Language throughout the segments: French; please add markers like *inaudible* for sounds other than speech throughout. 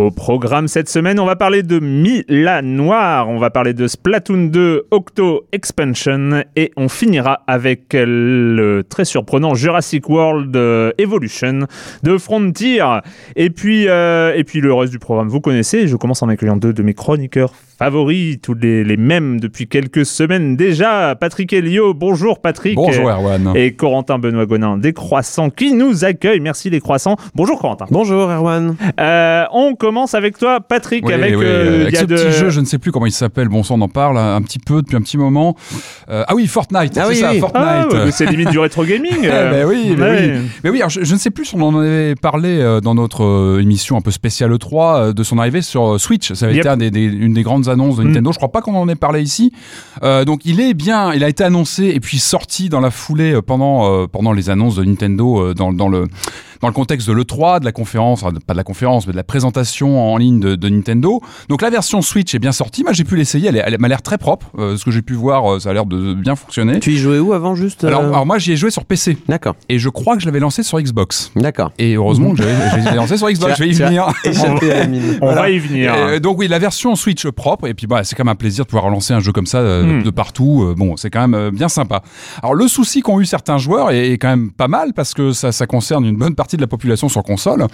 Au programme cette semaine, on va parler de Mila Noir, on va parler de Splatoon 2 Octo Expansion et on finira avec le très surprenant Jurassic World euh, Evolution de Frontier. Et puis, euh, et puis le reste du programme, vous connaissez. Je commence en accueillant deux de mes chroniqueurs favoris, tous les, les mêmes depuis quelques semaines déjà. Patrick Elio, bonjour Patrick. Bonjour Erwan. Et Corentin Benoît Gonin des Croissants qui nous accueille. Merci les Croissants. Bonjour Corentin. Bonjour Erwan. Euh, on commence avec toi, Patrick, Oui, avec, oui, euh, avec il y a ce de- petit jeu, je ne sais plus comment il s'appelle. Bon sang, on en parle un petit peu depuis un petit moment. Euh, ah oui, Fortnite. Ah c'est oui, ça, oui. Fortnite. Ah, mais c'est limite du rétro gaming. *laughs* Eh euh. ben oui, Ouais. oui. Mais oui, alors, je, je ne sais plus si on en avait parlé dans notre émission un peu spéciale E3 euh, de son arrivée sur Switch. Ça avait Yep. été un des- des- une des grandes annonces de Mm. Nintendo. Je crois pas qu'on en ait parlé ici. Euh, donc il est bien, il a été annoncé et puis sorti dans la foulée euh, pendant euh, pendant les annonces de Nintendo euh, dans, dans le dans le contexte de l'E3, de la conférence, enfin, pas de la conférence, mais de la présentation en ligne de, de Nintendo. Donc la version Switch est bien sortie. Moi j'ai pu l'essayer, elle, m'a l'air très propre. Euh, ce que j'ai pu voir, euh, ça a l'air de bien fonctionner. Tu y jouais où avant juste euh Alors, alors moi j'y ai joué sur PC D'accord, et je crois que je l'avais lancé sur Xbox. d'accord. Et heureusement que j'avais je l'ai lancé sur *laughs* Xbox, je vais y venir. *laughs* On va y venir. Donc oui, la version Switch propre, et puis bah, c'est quand même un plaisir de pouvoir lancer un jeu comme ça euh, Mm. de, partout. Euh, bon, c'est quand même euh, bien sympa. Alors le souci qu'ont eu certains joueurs est, est quand même pas mal parce que ça, ça concerne une bonne partie de la population sur console.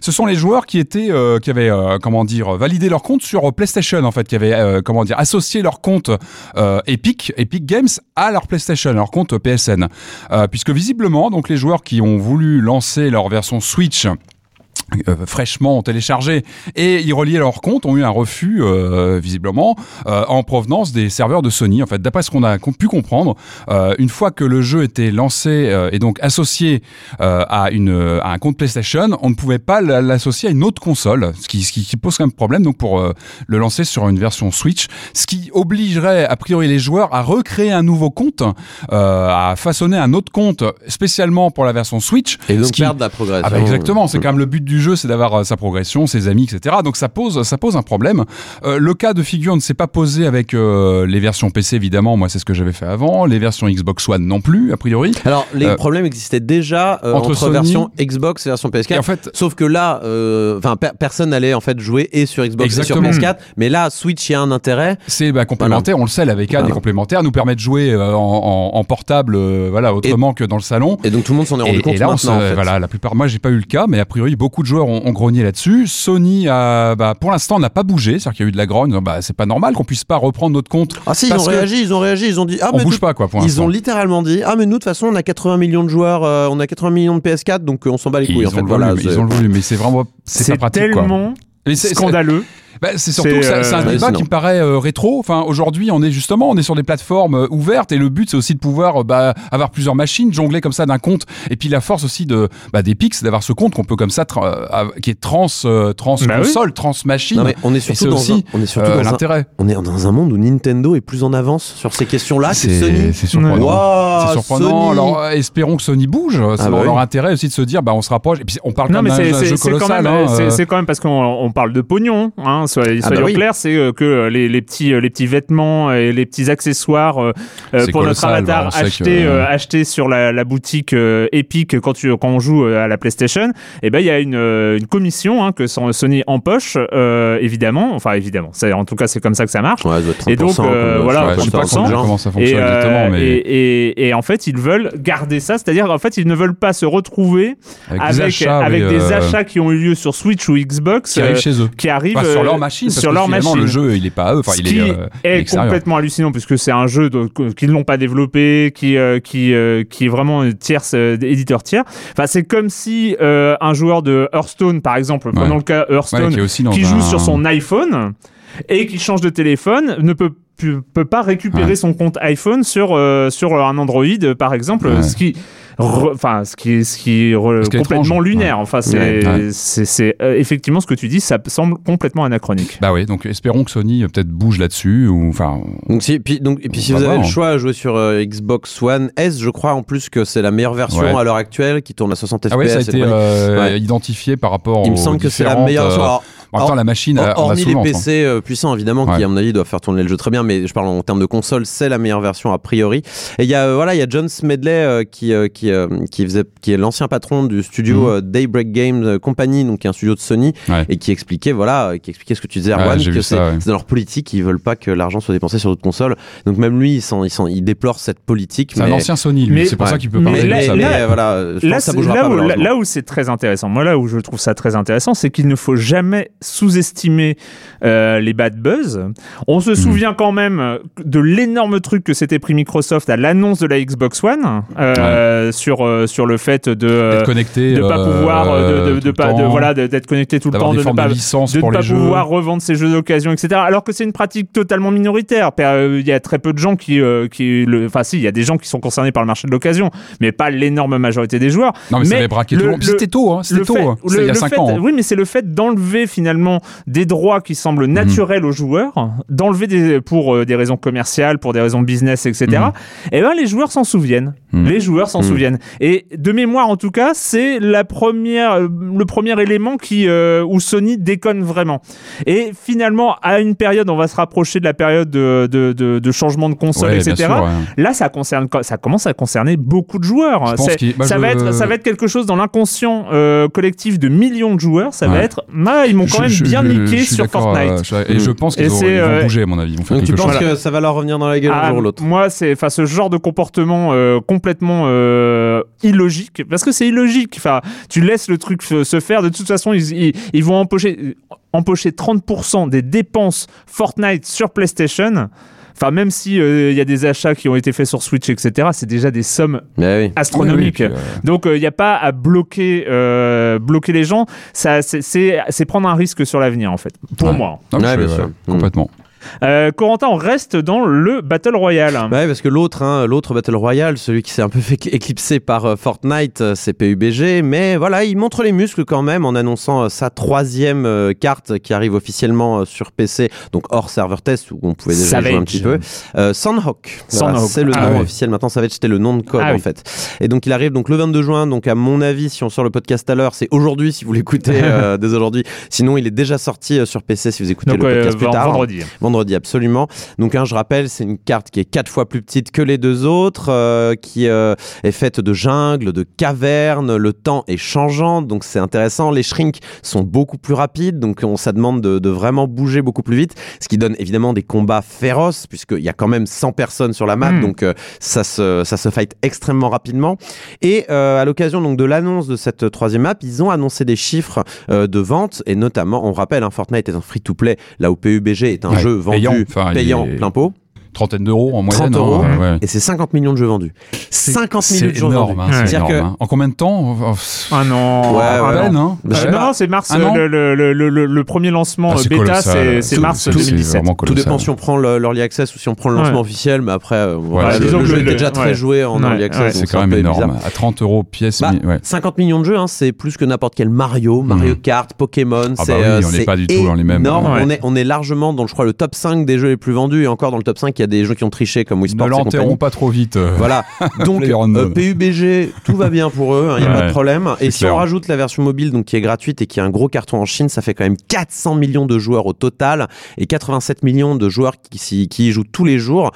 Ce sont les joueurs qui euh, avaient, euh, comment dire, validé leur compte sur PlayStation en fait, qui avaient, euh, comment dire, associé leur compte euh, Epic, Epic Games à leur PlayStation, leur compte PSN, Euh, puisque visiblement, donc les joueurs qui ont voulu lancer leur version Switch euh, fraîchement téléchargés et y relier leur compte ont eu un refus euh, visiblement euh, en provenance des serveurs de Sony en fait. D'après ce qu'on a pu comprendre une fois que le jeu était lancé et donc associé à une à un compte PlayStation on ne pouvait pas l'associer à une autre console ce qui, ce qui, pose quand même problème donc pour le lancer sur une version Switch ce qui obligerait a priori les joueurs à recréer un nouveau compte à façonner un autre compte spécialement pour la version Switch Et donc ce qui- perdre la progression. ah bah exactement, c'est quand même le but du jeu, c'est d'avoir euh, sa progression, ses amis, etc. Donc ça pose, ça pose un problème. Euh, le cas de figure ne s'est pas posé avec euh, les versions PC évidemment. Moi, c'est ce que j'avais fait avant. Les versions Xbox One non plus, a priori. Alors, les Euh, problèmes existaient déjà entre entre, Sony- version Xbox et version PS4. Et en fait, Sauf que là, enfin, per- personne n'allait en fait jouer et sur Xbox Exactement. et sur PS4. Mais là, Switch, il y a un intérêt. c'est bah, complémentaire. On le sait, la VK Voilà. des complémentaires nous permet de jouer en, en- en portable, voilà, autrement que dans le salon. Et donc tout le monde s'en est rendu Et, compte et là, maintenant. en fait. voilà, la plupart. Moi, j'ai pas eu le cas, mais a priori, beaucoup de joueurs ont, ont grogné là-dessus. Sony, a, bah, pour l'instant, n'a pas bougé. C'est-à-dire qu'il y a eu de la grogne. Bah, c'est pas normal qu'on puisse pas reprendre notre compte. Ah si, ils ont réagi, ils ont réagi, ils ont dit ah on mais bouge tout- pas, quoi, pour Ils ont littéralement dit ah mais nous de toute façon on a 80 millions de joueurs, euh, on a 80 millions de PS4 donc euh, on s'en bat les couilles Ils en fait. ont, le Voilà, volume, c'est- ils ont le volume, mais c'est vraiment c'est pas pratique. quoi. tellement c'est- scandaleux. Bah, c'est surtout C'est, que ça- c'est un euh, débat qui me paraît euh, rétro. Enfin, aujourd'hui, on est justement, on est sur des plateformes euh, ouvertes et le but, c'est aussi de pouvoir euh, bah, avoir plusieurs machines, jongler comme ça d'un compte. Et puis la force aussi de bah, des Pix, d'avoir ce compte qu'on peut comme ça, qui est trans, euh, trans Bah oui. console, trans machine. Non, mais on est surtout c'est dans aussi un, on est surtout euh, dans un, l'intérêt. on est dans un monde où Nintendo est plus en avance sur ces questions-là que C'est Sony. c'est surprenant. C'est surprenant. Sony. Alors, espérons que Sony bouge. C'est Ah dans bah leur oui. intérêt aussi de se dire, bah, on se rapproche. Et puis, on parle Non, quand même c'est d'un jeu quand colossal. même, c'est- c'est quand même parce qu'on on parle de pognon, hein, soyons, Ah bah oui. clairs, c'est euh, que euh, les, les petits les petits vêtements et les petits accessoires euh, euh, pour notre avatar bah, on sait achetés que- euh, achetés sur la, la boutique euh, Epic quand tu quand on joue euh, à la PlayStation, et ben il y a une, euh, une commission hein, que son- Sony empoche euh, évidemment, enfin évidemment, en tout cas c'est comme ça que ça marche. Ouais, ça doit être Et donc, 30%, euh, comme, voilà, je ouais, je sais pas 30%. comment, ça Et, fonctionne euh, exactement, mais et, et- et en fait, ils veulent garder ça, c'est-à-dire en fait, ils ne veulent pas se retrouver avec, avec, des achats, avec oui, des euh, achats qui ont eu lieu sur Switch ou Xbox qui euh, arrivent chez eux. qui arrivent Enfin, sur euh, leur machine, parce sur que leur machine. le jeu, il est pas à eux. Enfin, Ce il est, euh, complètement hallucinant puisque c'est un jeu qu'ils n'ont pas développé, qui euh, qui euh, qui est vraiment tierce euh, éditeur tiers. Enfin, c'est comme si euh, un joueur de Hearthstone, par exemple, prenons le cas Hearthstone, qui joue sur son iPhone et qui change de téléphone, ne peut peut pas récupérer Ouais. son compte iPhone sur euh, sur un Android par exemple Ouais. ce qui enfin ce qui est ce qui est Ce complètement étrange. lunaire enfin c'est Ouais. C'est c'est, euh, effectivement ce que tu dis ça semble complètement anachronique Bah oui, donc espérons que Sony euh, peut-être bouge là-dessus ou enfin. Donc, si, puis, donc, et puis si vous avez voir. le choix à jouer sur euh, Xbox One S, je crois en plus que c'est la meilleure version Ouais. à l'heure actuelle qui tourne à 60 Ah ouais, FPS. ça a été euh, identifié par rapport. Il me semble que c'est la meilleure version. En même temps, la machine, Hormis souvent. les. PC euh, puissants, évidemment, qui à mon avis doivent faire tourner le jeu très bien, mais je parle en termes de console, c'est la meilleure version a priori. Et il y a euh, voilà, il y a John Smedley euh, qui euh, qui euh, qui faisait qui est l'ancien patron du studio Mhm. euh, Daybreak Games Company, donc qui est un studio de Sony, Ouais. et qui expliquait voilà, qui expliquait ce que tu disais, Erwan, que c'est dans leur politique, ils veulent pas que l'argent soit dépensé sur d'autres consoles. Donc même lui, il, s'en- il, s'en- il déplore cette politique. C'est un mais ancien Sony, lui. Mais- C'est pour ouais. ça qu'il peut parler là- de ça. mais, là- voilà, je pense là, que ça c'est- bougera là pas. où, là, malheureusement. là où c'est très intéressant, moi là où je trouve ça très intéressant, c'est qu'il ne faut jamais sous-estimer euh, les bad buzz. On Mhm. se souvient quand même de l'énorme truc que s'était pris Microsoft à l'annonce de la Xbox One euh, sur euh, sur le fait de connecté. de pas euh, pouvoir euh, de, pas de, voilà d'être connecté tout le temps de ne pas de pour pas pouvoir revendre ses jeux d'occasion, etc. Alors que c'est une pratique totalement minoritaire. Euh, Il y a très peu de gens qui, euh, qui le, enfin si, il y a des gens qui sont concernés par le marché de l'occasion, mais pas l'énorme majorité des joueurs. Non, mais, ça Mais avait braqué le- tout le monde. C'était tôt, hein. C'était tôt. fait- hein. il y a le 5 fait- ans. hein. Oui, mais c'est le fait d'enlever finalement des droits qui semblent naturels aux joueurs, d'enlever des, pour euh, des raisons commerciales, pour des raisons business, etc. Mhm. Et ben les joueurs s'en souviennent. Mhm. Les joueurs s'en Mhm. souviennent. Et de mémoire, en tout cas, c'est la première, euh, le premier élément qui euh, où Sony déconne vraiment. Et finalement, à une période, on va se rapprocher de la période de, de, de, de changement de console, Ouais, etc. sûr, ouais. Là, ça concerne, ça commence à concerner beaucoup de joueurs. Bah, ça je- va être, ça va être quelque chose dans l'inconscient euh, collectif de millions de joueurs. Ça va être, bah, ils m'ont quand Je- même bien niqué sur Fortnite. euh, je- Et je pense qu'ils vont euh, bouger, à mon avis. Ils vont faire Donc tu penses chose. que ça va leur revenir dans la gueule un Ah, jour ou l'autre? moi, c'est enfin ce genre de comportement euh, complètement euh, illogique parce que c'est illogique. Enfin, tu laisses le truc se se faire. De toute façon, ils, ils, ils vont empocher empocher 30% des dépenses Fortnite sur PlayStation. Enfin, même si euh, il y a des achats qui ont été faits sur Switch, etc., c'est déjà des sommes oui. astronomiques. Oui, oui, puis, euh, Donc il n'y a pas à bloquer, euh, bloquer les gens. Ça, c'est- prendre un risque sur l'avenir en fait. Pour Ouais. moi. non, Ouais, je- ouais. Complètement. Euh, Corentin, on reste dans le Battle Royale. Ouais, parce que l'autre, hein, l'autre Battle Royale, celui qui s'est un peu fait *laughs* éclipser par euh, Fortnite, euh, c'est PUBG, mais voilà, il montre les muscles quand même en annonçant euh, sa troisième carte qui arrive officiellement sur PC, donc hors serveur test où on pouvait déjà Savage. jouer un petit peu. Euh, Sandhawk, Voilà, c'est le Ah nom ouais. officiel maintenant. Savage, c'était le nom de code Ah en oui. fait. Et donc il arrive donc le 22 juin. Donc à mon avis, si on sort le podcast à l'heure, c'est aujourd'hui si vous l'écoutez *laughs* euh, dès aujourd'hui. Sinon, il est déjà sorti sur PC si vous écoutez Donc le podcast plus tard. vendredi. Vendredi, absolument. Donc, hein, je rappelle, c'est une carte qui est quatre fois plus petite que les deux autres, euh, qui euh, est faite de jungle, de cavernes. Le temps est changeant, donc c'est intéressant. Les shrinks sont beaucoup plus rapides, donc on ça demande de, de vraiment bouger beaucoup plus vite, ce qui donne évidemment des combats féroces, puisqu'il y a quand même 100 personnes sur la map, Mm. donc euh, ça se ça se fight extrêmement rapidement. Et à l'occasion donc de l'annonce de cette troisième map, ils ont annoncé des chiffres de vente et notamment, on rappelle, hein, Fortnite est un free-to-play, là où PUBG est un Ouais, jeu vendu payant, payant plein pot. Trentaine d'euros en 30 moyenne. euros. hein, ouais. Et c'est 50 millions de jeux vendus. 50 millions C'est de jeux énorme, vendus. hein, c'est énorme, que- hein. En combien de temps Ah non. Ouais, ah ouais, non. peine, hein Bah, non, non, c'est mars. Ah non le, le, le, le, le- le premier lancement Ah, euh, c'est bêta, c'est mars tout- 2017. vraiment Tout dépend si on prend le- l'early access ou si on prend le lancement officiel, mais après, euh, voilà, le, disons le que jeu était déjà très joué en early access. C'est quand un même énorme. À 30 euros pièce. Bah, mi- ouais. 50 millions de jeux, c'est plus que n'importe quel Mario, Mario Mhm. Kart, Pokémon. Ah c'est, bah on n'est c'est pas du tout dans les mêmes- énorme. Ouais. On, est, on est largement dans, je crois, le top 5 des jeux les plus vendus. Et encore dans le top 5, il y a des jeux qui ont triché comme Wii Ne l'enterrons pas trop vite. euh. Voilà. *laughs* Donc, euh, PUBG, tout va bien pour eux, il n'y a Ouais, pas de problème. Et si clair. on rajoute la version mobile, donc qui est gratuite et qui a un gros carton en Chine, ça fait quand même 400 millions de joueurs au total et 87 millions de joueurs qui, qui y jouent tous les jours.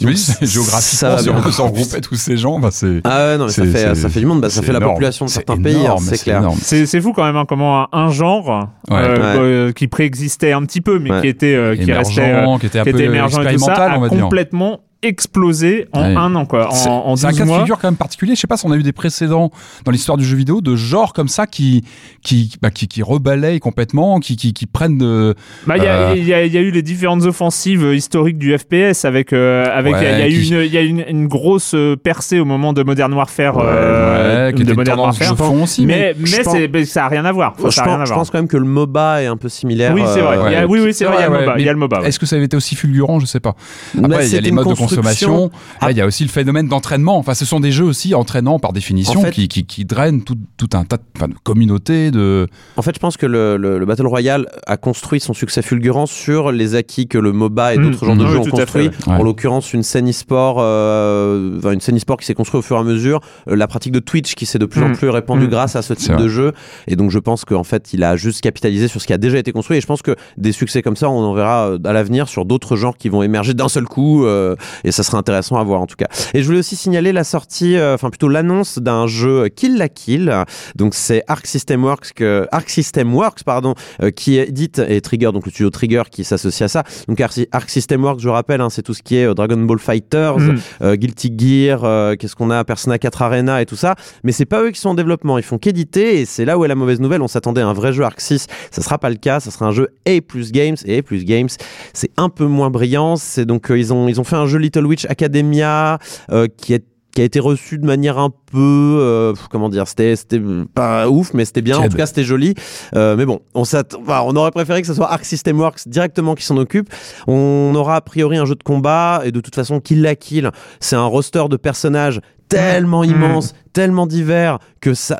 Donc, ça géographiquement, va si bien. on peut s'en regrouper tous ces gens, bah c'est. Ah ouais, non, mais ça fait, c'est- ça fait du monde, bah, ça fait la énorme. population de C'est certains pays, énorme, hein, c'est clair. C'est c'est fou quand même hein, comment un, genre Ouais. euh, Ouais. euh, qui préexistait un petit peu, mais Ouais. qui était euh, qui restait euh, Émergent, qui était un qui peu était émergent et tout ça, a complètement explosé en Ouais. un an quoi, C'est- en, en C'est un 12 cas de mois. figure quand même particulier. Je sais pas si on a eu des précédents dans l'histoire du jeu vidéo de genres comme ça qui qui bah, qui, qui rebalayent complètement, qui qui, qui prennent de Bah, il y, a- Euh, il y il y a eu les différentes offensives euh, historiques du FPS avec euh, avec il y a- il y a Ouais, eu qui- une il y a eu une, une grosse euh, percée au moment de Modern Warfare euh, ouais, qui de Modern de Warfare. fond aussi. Mais mais, pense- ça a rien à voir. Enfin, Je ça a rien à pense, je voir. pense quand même que le MOBA est un peu similaire. Oui, c'est vrai. euh, Il y a- ouais. oui, oui, c'est vrai. Il y a le MOBA. y. Est-ce que ça avait été aussi fulgurant? Je sais pas. Après, il y a les modes de consommation. Ah. Là, il y a aussi le phénomène d'entraînement. Enfin, ce sont des jeux aussi entraînants par définition En fait- qui, qui, qui drainent tout, tout un tas de, enfin, de communautés. De... En fait, je pense que le, le- le Battle Royale a construit son succès fulgurant sur les acquis que le MOBA et Mm. d'autres genres de Oui, jeux ont construit. fait, ouais. En l'occurrence, une scène e-sport, euh, enfin, une scène e-sport qui s'est construite au fur et à mesure, euh, la pratique de Twitch qui s'est de plus en Mm. plus répandue Mm. grâce à ce type de jeu. Et donc, je pense qu'en fait, il a juste capitalisé sur ce qui a déjà été construit. Et je pense que des succès comme ça, on en verra euh, à l'avenir sur d'autres genres qui vont émerger d'un seul coup. euh, et ça sera intéressant à voir en tout cas. Et je voulais aussi signaler la sortie, euh, enfin plutôt l'annonce d'un jeu Kill la Kill. Donc c'est Arc System Works, que, Arc System Works pardon, euh, qui édite et Trigger, donc le studio Trigger qui s'associe à ça. Donc Arc, System Works, je rappelle, hein, c'est tout ce qui est euh, Dragon Ball Fighters, Mm. Guilty Gear, qu'est-ce qu'on a, Persona 4 Arena et tout ça. Mais c'est pas eux qui sont en développement, ils font qu'éditer et c'est là où est la mauvaise nouvelle. On s'attendait à un vrai jeu Arc 6, ça sera pas le cas, ça sera un jeu A plus Games et A plus Games, c'est un peu moins brillant. C'est donc euh, ils ont ils ont fait un jeu Little Witch Academia euh, qui est qui a été reçu de manière un peu euh, comment dire c'était c'était pas ouf mais c'était bien. En tout cas c'était joli. Euh, mais bon on enfin, on aurait préféré que ce soit Arc System Works directement qui s'en occupe. On aura a priori un jeu de combat et de toute façon Kill la Kill c'est un roster de personnages tellement Mm. immense tellement divers que ça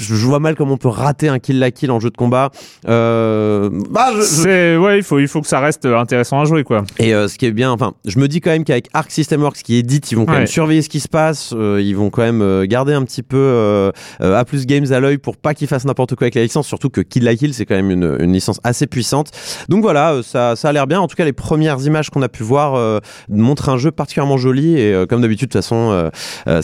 je vois mal comment on peut rater un Kill la Kill en jeu de combat euh, bah, je- je- ouais, il faut il faut que ça reste intéressant à jouer quoi. et euh, ce qui est bien, enfin, je me dis quand même qu'avec Arc System Works qui édite, ils vont quand Ouais. même surveiller ce qui se passe, euh, ils vont quand même euh, garder un petit peu euh, euh, A plus Games à l'œil pour pas qu'ils fassent n'importe quoi avec la licence, surtout que Kill la Kill c'est quand même une, une licence assez puissante. Donc voilà, ça, ça a l'air bien. En tout cas, les premières images qu'on a pu voir euh, montrent un jeu particulièrement joli et euh, comme d'habitude, de toute façon,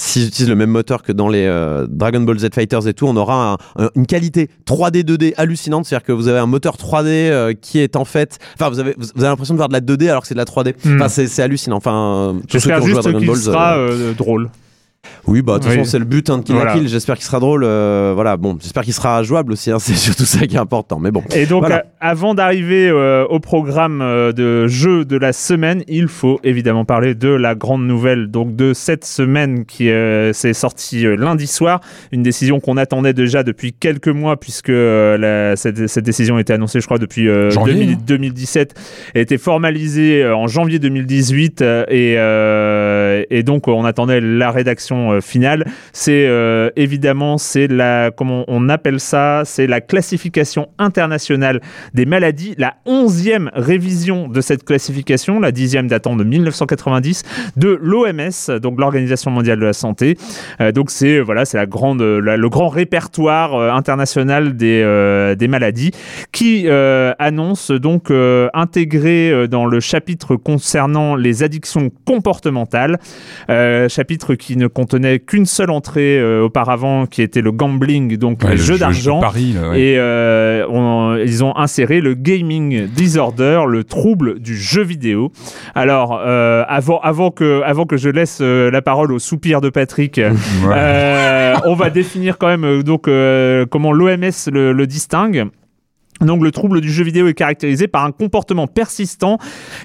s'ils utilisent le même moteur que dans les euh, Dragon Ball Z Fighters et tout, on aura un- un- une qualité 3D 2D hallucinante, c'est-à-dire que vous avez un moteur 3D euh, qui est en fait, enfin vous avez vous avez l'impression de voir de la 2D alors que c'est de la 3D. Hmm. Enfin c'est hallucinant. Enfin ceux qui J'espère ont joué à Dragon Ball. sera euh, euh, drôle. Oui, bah de toute Oui. façon c'est le but hein, de Kill Voilà. Kill. J'espère qu'il sera drôle. euh, voilà, bon, j'espère qu'il sera jouable aussi. hein, *laughs* c'est surtout ça qui est important. Mais bon. Et donc, Voilà. euh, avant d'arriver euh, au programme de jeu de la semaine, il faut évidemment parler de la grande nouvelle donc de cette semaine qui s'est sortie lundi soir. Une décision qu'on attendait déjà depuis quelques mois puisque la- cette, cette décision était annoncée, je crois, depuis euh, Janvier, 2000 non 2017. Elle était formalisée en janvier 2018 euh, et, euh, et donc on attendait la rédaction euh, finale. C'est euh, évidemment c'est la comment on appelle ça, c'est la classification internationale des maladies, la onzième révision de cette classification, la dixième datant de 1990 de l'OMS, donc l'Organisation mondiale de la santé. Euh, donc c'est voilà, c'est la grande, le grand répertoire international des des maladies qui annonce donc intégrer dans le chapitre concernant les addictions comportementales, chapitre qui ne contenait qu'une seule entrée euh, auparavant, qui était le gambling, donc Ouais, le jeu d'argent. ouais. Et euh, on- ils ont inséré le gaming disorder, le trouble du jeu vidéo. Alors, euh, avant, avant, que, avant que je laisse la parole au soupir de Patrick, Ouais. on va définir quand même donc, comment l'OMS le, le distingue. Donc le trouble du jeu vidéo est caractérisé par un comportement persistant,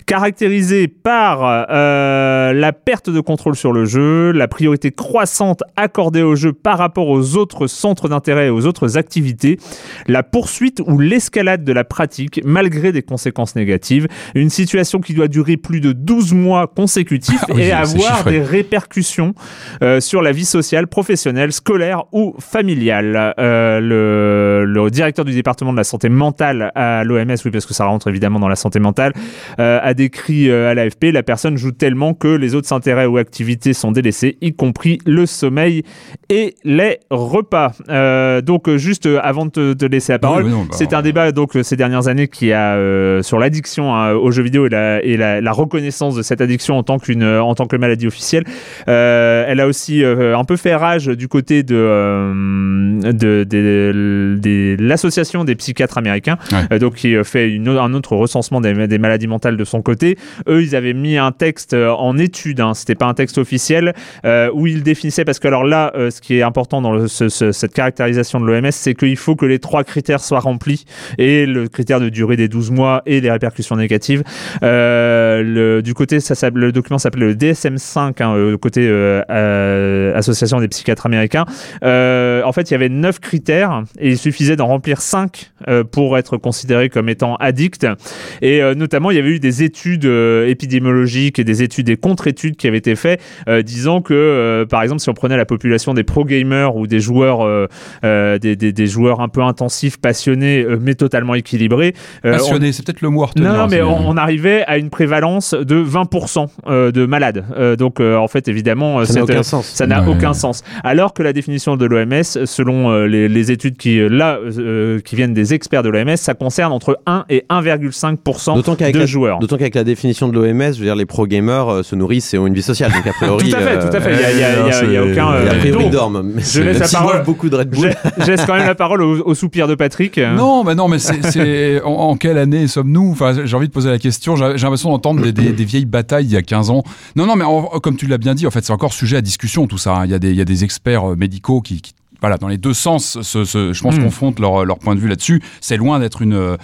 caractérisé par euh, la perte de contrôle sur le jeu, la priorité croissante accordée au jeu par rapport aux autres centres d'intérêt et aux autres activités, la poursuite ou l'escalade de la pratique malgré des conséquences négatives, une situation qui doit durer plus de 12 mois consécutifs *laughs* Ah oui, et avoir des répercussions euh, sur la vie sociale, professionnelle, scolaire ou familiale. Euh, le, le directeur du département de la santé mentale à l'OMS, oui parce que ça rentre évidemment dans la santé mentale, euh, a décrit euh, à l'AFP, la personne joue tellement que les autres intérêts ou activités sont délaissés, y compris le sommeil et les repas. Euh, donc juste avant de te, te laisser la parole, Oui, oui, non, bah, c'est un débat donc ces dernières années qui a euh, sur l'addiction hein, aux jeux vidéo et, la, et la, la reconnaissance de cette addiction en tant qu'une en tant que maladie officielle. Elle a aussi un peu fait rage du côté de de, de- de l'association des psychiatres américains, Ouais. euh, donc qui euh, fait une, un autre recensement des, des maladies mentales de son côté. Eux, ils avaient mis un texte euh, en étude, hein, c'était pas un texte officiel, où ils définissaient parce que alors là, ce qui est important dans le- ce- ce- cette caractérisation de l'OMS, c'est qu'il faut que les trois critères soient remplis et le critère de durée des 12 mois et les répercussions négatives. Le, du côté, ça, le document s'appelle le DSM-5, hein, côté euh, Association des psychiatres américains. Euh, en fait, il y avait neuf critères et il suffisait d'en remplir cinq euh, pour être considéré comme étant addict. Et euh, notamment, il y avait eu des études euh, épidémiologiques et des études et contre-études qui avaient été faites, euh, disant que, euh, par exemple, si on prenait la population des pro-gamers ou des joueurs, euh, euh, des, des- des joueurs un peu intensifs, passionnés, euh, mais totalement équilibrés, euh, on- Passionné, c'est peut-être le mot à retenir. non, mais c'est- on, on arrivait à une prévalence de 20% euh, de malades. Euh, donc, euh, en fait, évidemment, Ça n'a aucun sens. ça n'a Ouais. aucun sens. Alors que la définition de l'OMS, selon euh, les, les études qui, là, euh, qui viennent des experts de l'OMS, ça concerne entre 1 et 1,5% D'autant qu'avec de la, joueurs. d'autant qu'avec la définition de l'OMS, je veux dire, les pro-gamers euh, se nourrissent et ont une vie sociale. Donc, a priori. Tout à fait, euh, tout à fait. Il y a, a- il y a- a aucun. A euh, priori, ils dorment. Mais je laisse la parole. beaucoup de Red Bull. je, je laisse quand même la parole au, au soupir de Patrick. *laughs* Non, mais non, mais c'est, en, en quelle année sommes-nous? Enfin, j'ai envie de poser la question. J'ai, l'impression d'entendre des, des- des vieilles batailles il y a 15 ans. Non, non, mais en- comme tu l'as bien dit, en fait, c'est encore sujet à discussion tout ça. hein. Il y a des, il y a des experts médicaux qui, qui- voilà, dans les deux sens, se, se- je pense, Mm. confrontent leur, leur point de vue là-dessus. C'est loin d'être une, euh,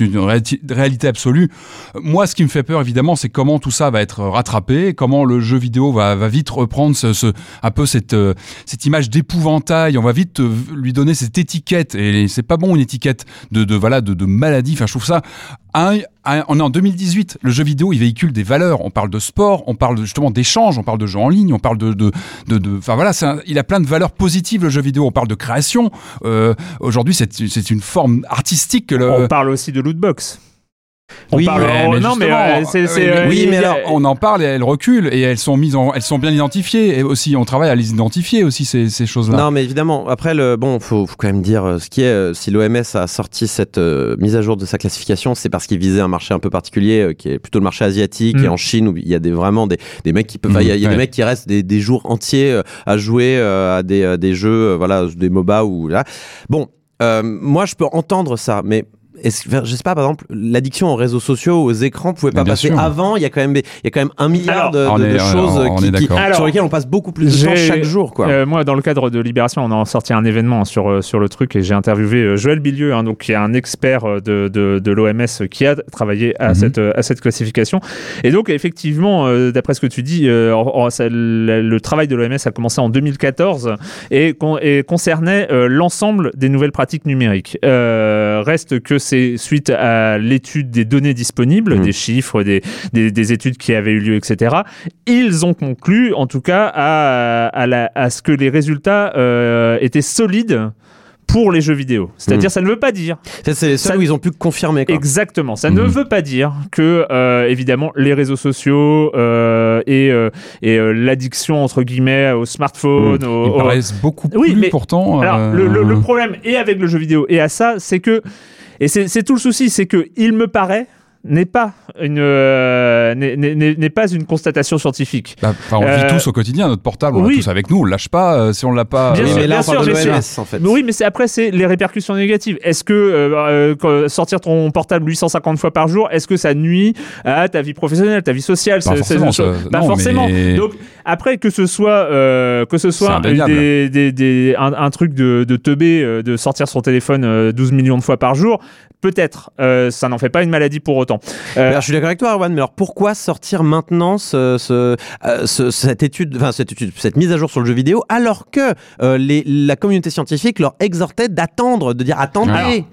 une réalité absolue. Moi, ce qui me fait peur, évidemment, c'est comment tout ça va être rattrapé, comment le jeu vidéo va, va vite reprendre ce, ce- un peu cette, euh, cette image d'épouvantail. On va vite euh, lui donner cette étiquette. Et c'est pas bon une étiquette de, de voilà de, de maladie. Enfin, je trouve ça. On est en 2018. Le jeu vidéo, il véhicule des valeurs. On parle de sport, on parle justement d'échanges, on parle de jeux en ligne, on parle de, de, de, enfin voilà, il a plein de valeurs positives le jeu vidéo. On parle de création. Euh, Aujourd'hui, c'est c'est une forme artistique que le. On parle aussi de lootbox. On Oui, parle, on- mais non, mais justement, euh, euh, oui, mais alors, on en parle et elles reculent et elles sont mises en, elles sont bien identifiées et aussi on travaille à les identifier aussi ces, ces choses-là. Non, mais évidemment, après, le, bon, faut, faut quand même dire euh, ce qui est. euh, si l'OMS a sorti cette euh, mise à jour de sa classification, c'est parce qu'il visait un marché un peu particulier, euh, qui est plutôt le marché asiatique Mm. et en Chine où il y a des, vraiment des, des mecs qui peuvent. enfin, Il y a, il y a Mm, des mecs qui restent des, des jours entiers euh, à jouer euh, à des, euh, des jeux, euh, voilà, des MOBA ou là. Bon, euh, moi, je peux entendre ça, mais. Je sais pas, par exemple, l'addiction aux réseaux sociaux, aux écrans, pouvait pas bien passer sûr. avant. Il y a quand même, il y a quand même un milliard Alors, de, on de- est- de choses on qui- est qui- d'accord. Alors, sur lesquelles on passe beaucoup plus de temps chaque jour, quoi. Euh, moi, dans le cadre de Libération, on a sorti un événement sur, euh, sur le truc et j'ai interviewé euh, Joël Bilieu, hein, donc, qui est un expert de, de, de l'OMS qui a travaillé à, Mhm. cette, à cette classification. Et donc, effectivement, euh, d'après ce que tu dis, euh, ça- le, le travail de l'OMS a commencé en 2014 et, con- et concernait euh, l'ensemble des nouvelles pratiques numériques. Euh, reste que c'est suite à l'étude des données disponibles, Mhm. des chiffres, des, des, des études qui avaient eu lieu, etc. Ils ont conclu, en tout cas, à, à, la- à ce que les résultats euh, étaient solides pour les jeux vidéo. C'est-à-dire, Mhm. ça ne veut pas dire C'est les seuls Ça- où ils ont pu confirmer. Quoi. exactement. Ça ne Mhm. veut pas dire que, euh, évidemment, les réseaux sociaux euh, et, euh, et euh, l'addiction entre guillemets au smartphone, au- Ils au- paraissent beaucoup Oui, plus mais- pourtant. alors, euh, le, le- le problème, et avec le jeu vidéo, et à ça, c'est que, et c'est tout le souci, c'est que il me paraît, n'est pas une euh, n'est- pas une constatation scientifique. Bah, enfin, on vit Euh, tous au quotidien, notre portable, on oui. l'a tous avec nous, on lâche pas euh, si on l'a pas. Bien sûr, mais là, bien on sûr, en fait. Mais oui, mais c'est après c'est les répercussions négatives. Est-ce que euh, euh, sortir ton portable 850 fois par jour, est-ce que ça nuit à ta vie professionnelle, ta vie sociale Pas forcément, ça- Pas non, forcément. mais- Donc après que ce soit euh, que ce soit indéniable. des, des, des- un, un truc de, de teubé, euh, de sortir son téléphone euh, 12 millions de fois par jour, peut-être. Euh, ça n'en fait pas une maladie pour autant. Euh, Alors, je suis d'accord avec toi, Erwan, mais alors pourquoi sortir maintenant ce, ce, euh, ce- cette étude, enfin cette étude, cette mise à jour sur le jeu vidéo, alors que euh, les, la communauté scientifique leur exhortait d'attendre, de dire attendez. Alors,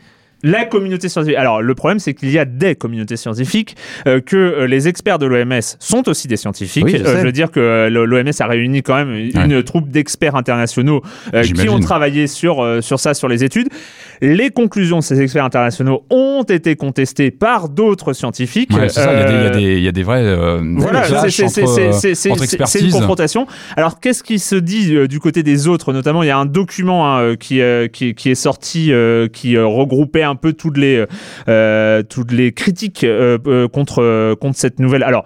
La communauté scientifique. Alors, le problème, c'est qu'il y a des communautés scientifiques, euh, que euh, les experts de l'OMS sont aussi des scientifiques. Oui, je Euh, veux dire que l'OMS a réuni quand même une troupe d'experts internationaux qui ont travaillé sur, sur ça, sur les études. Les conclusions de ces experts internationaux ont été contestées par d'autres scientifiques. Ouais, c'est ça, il y a des- y, y a vrais. euh, voilà, c'est- euh, c'est- une confrontation. Alors, qu'est-ce qui se dit euh, du côté des autres? Notamment, il y a un document hein, qui, qui, qui est sorti, qui regroupait un peu toutes les, toutes les critiques contre, contre cette nouvelle. Alors,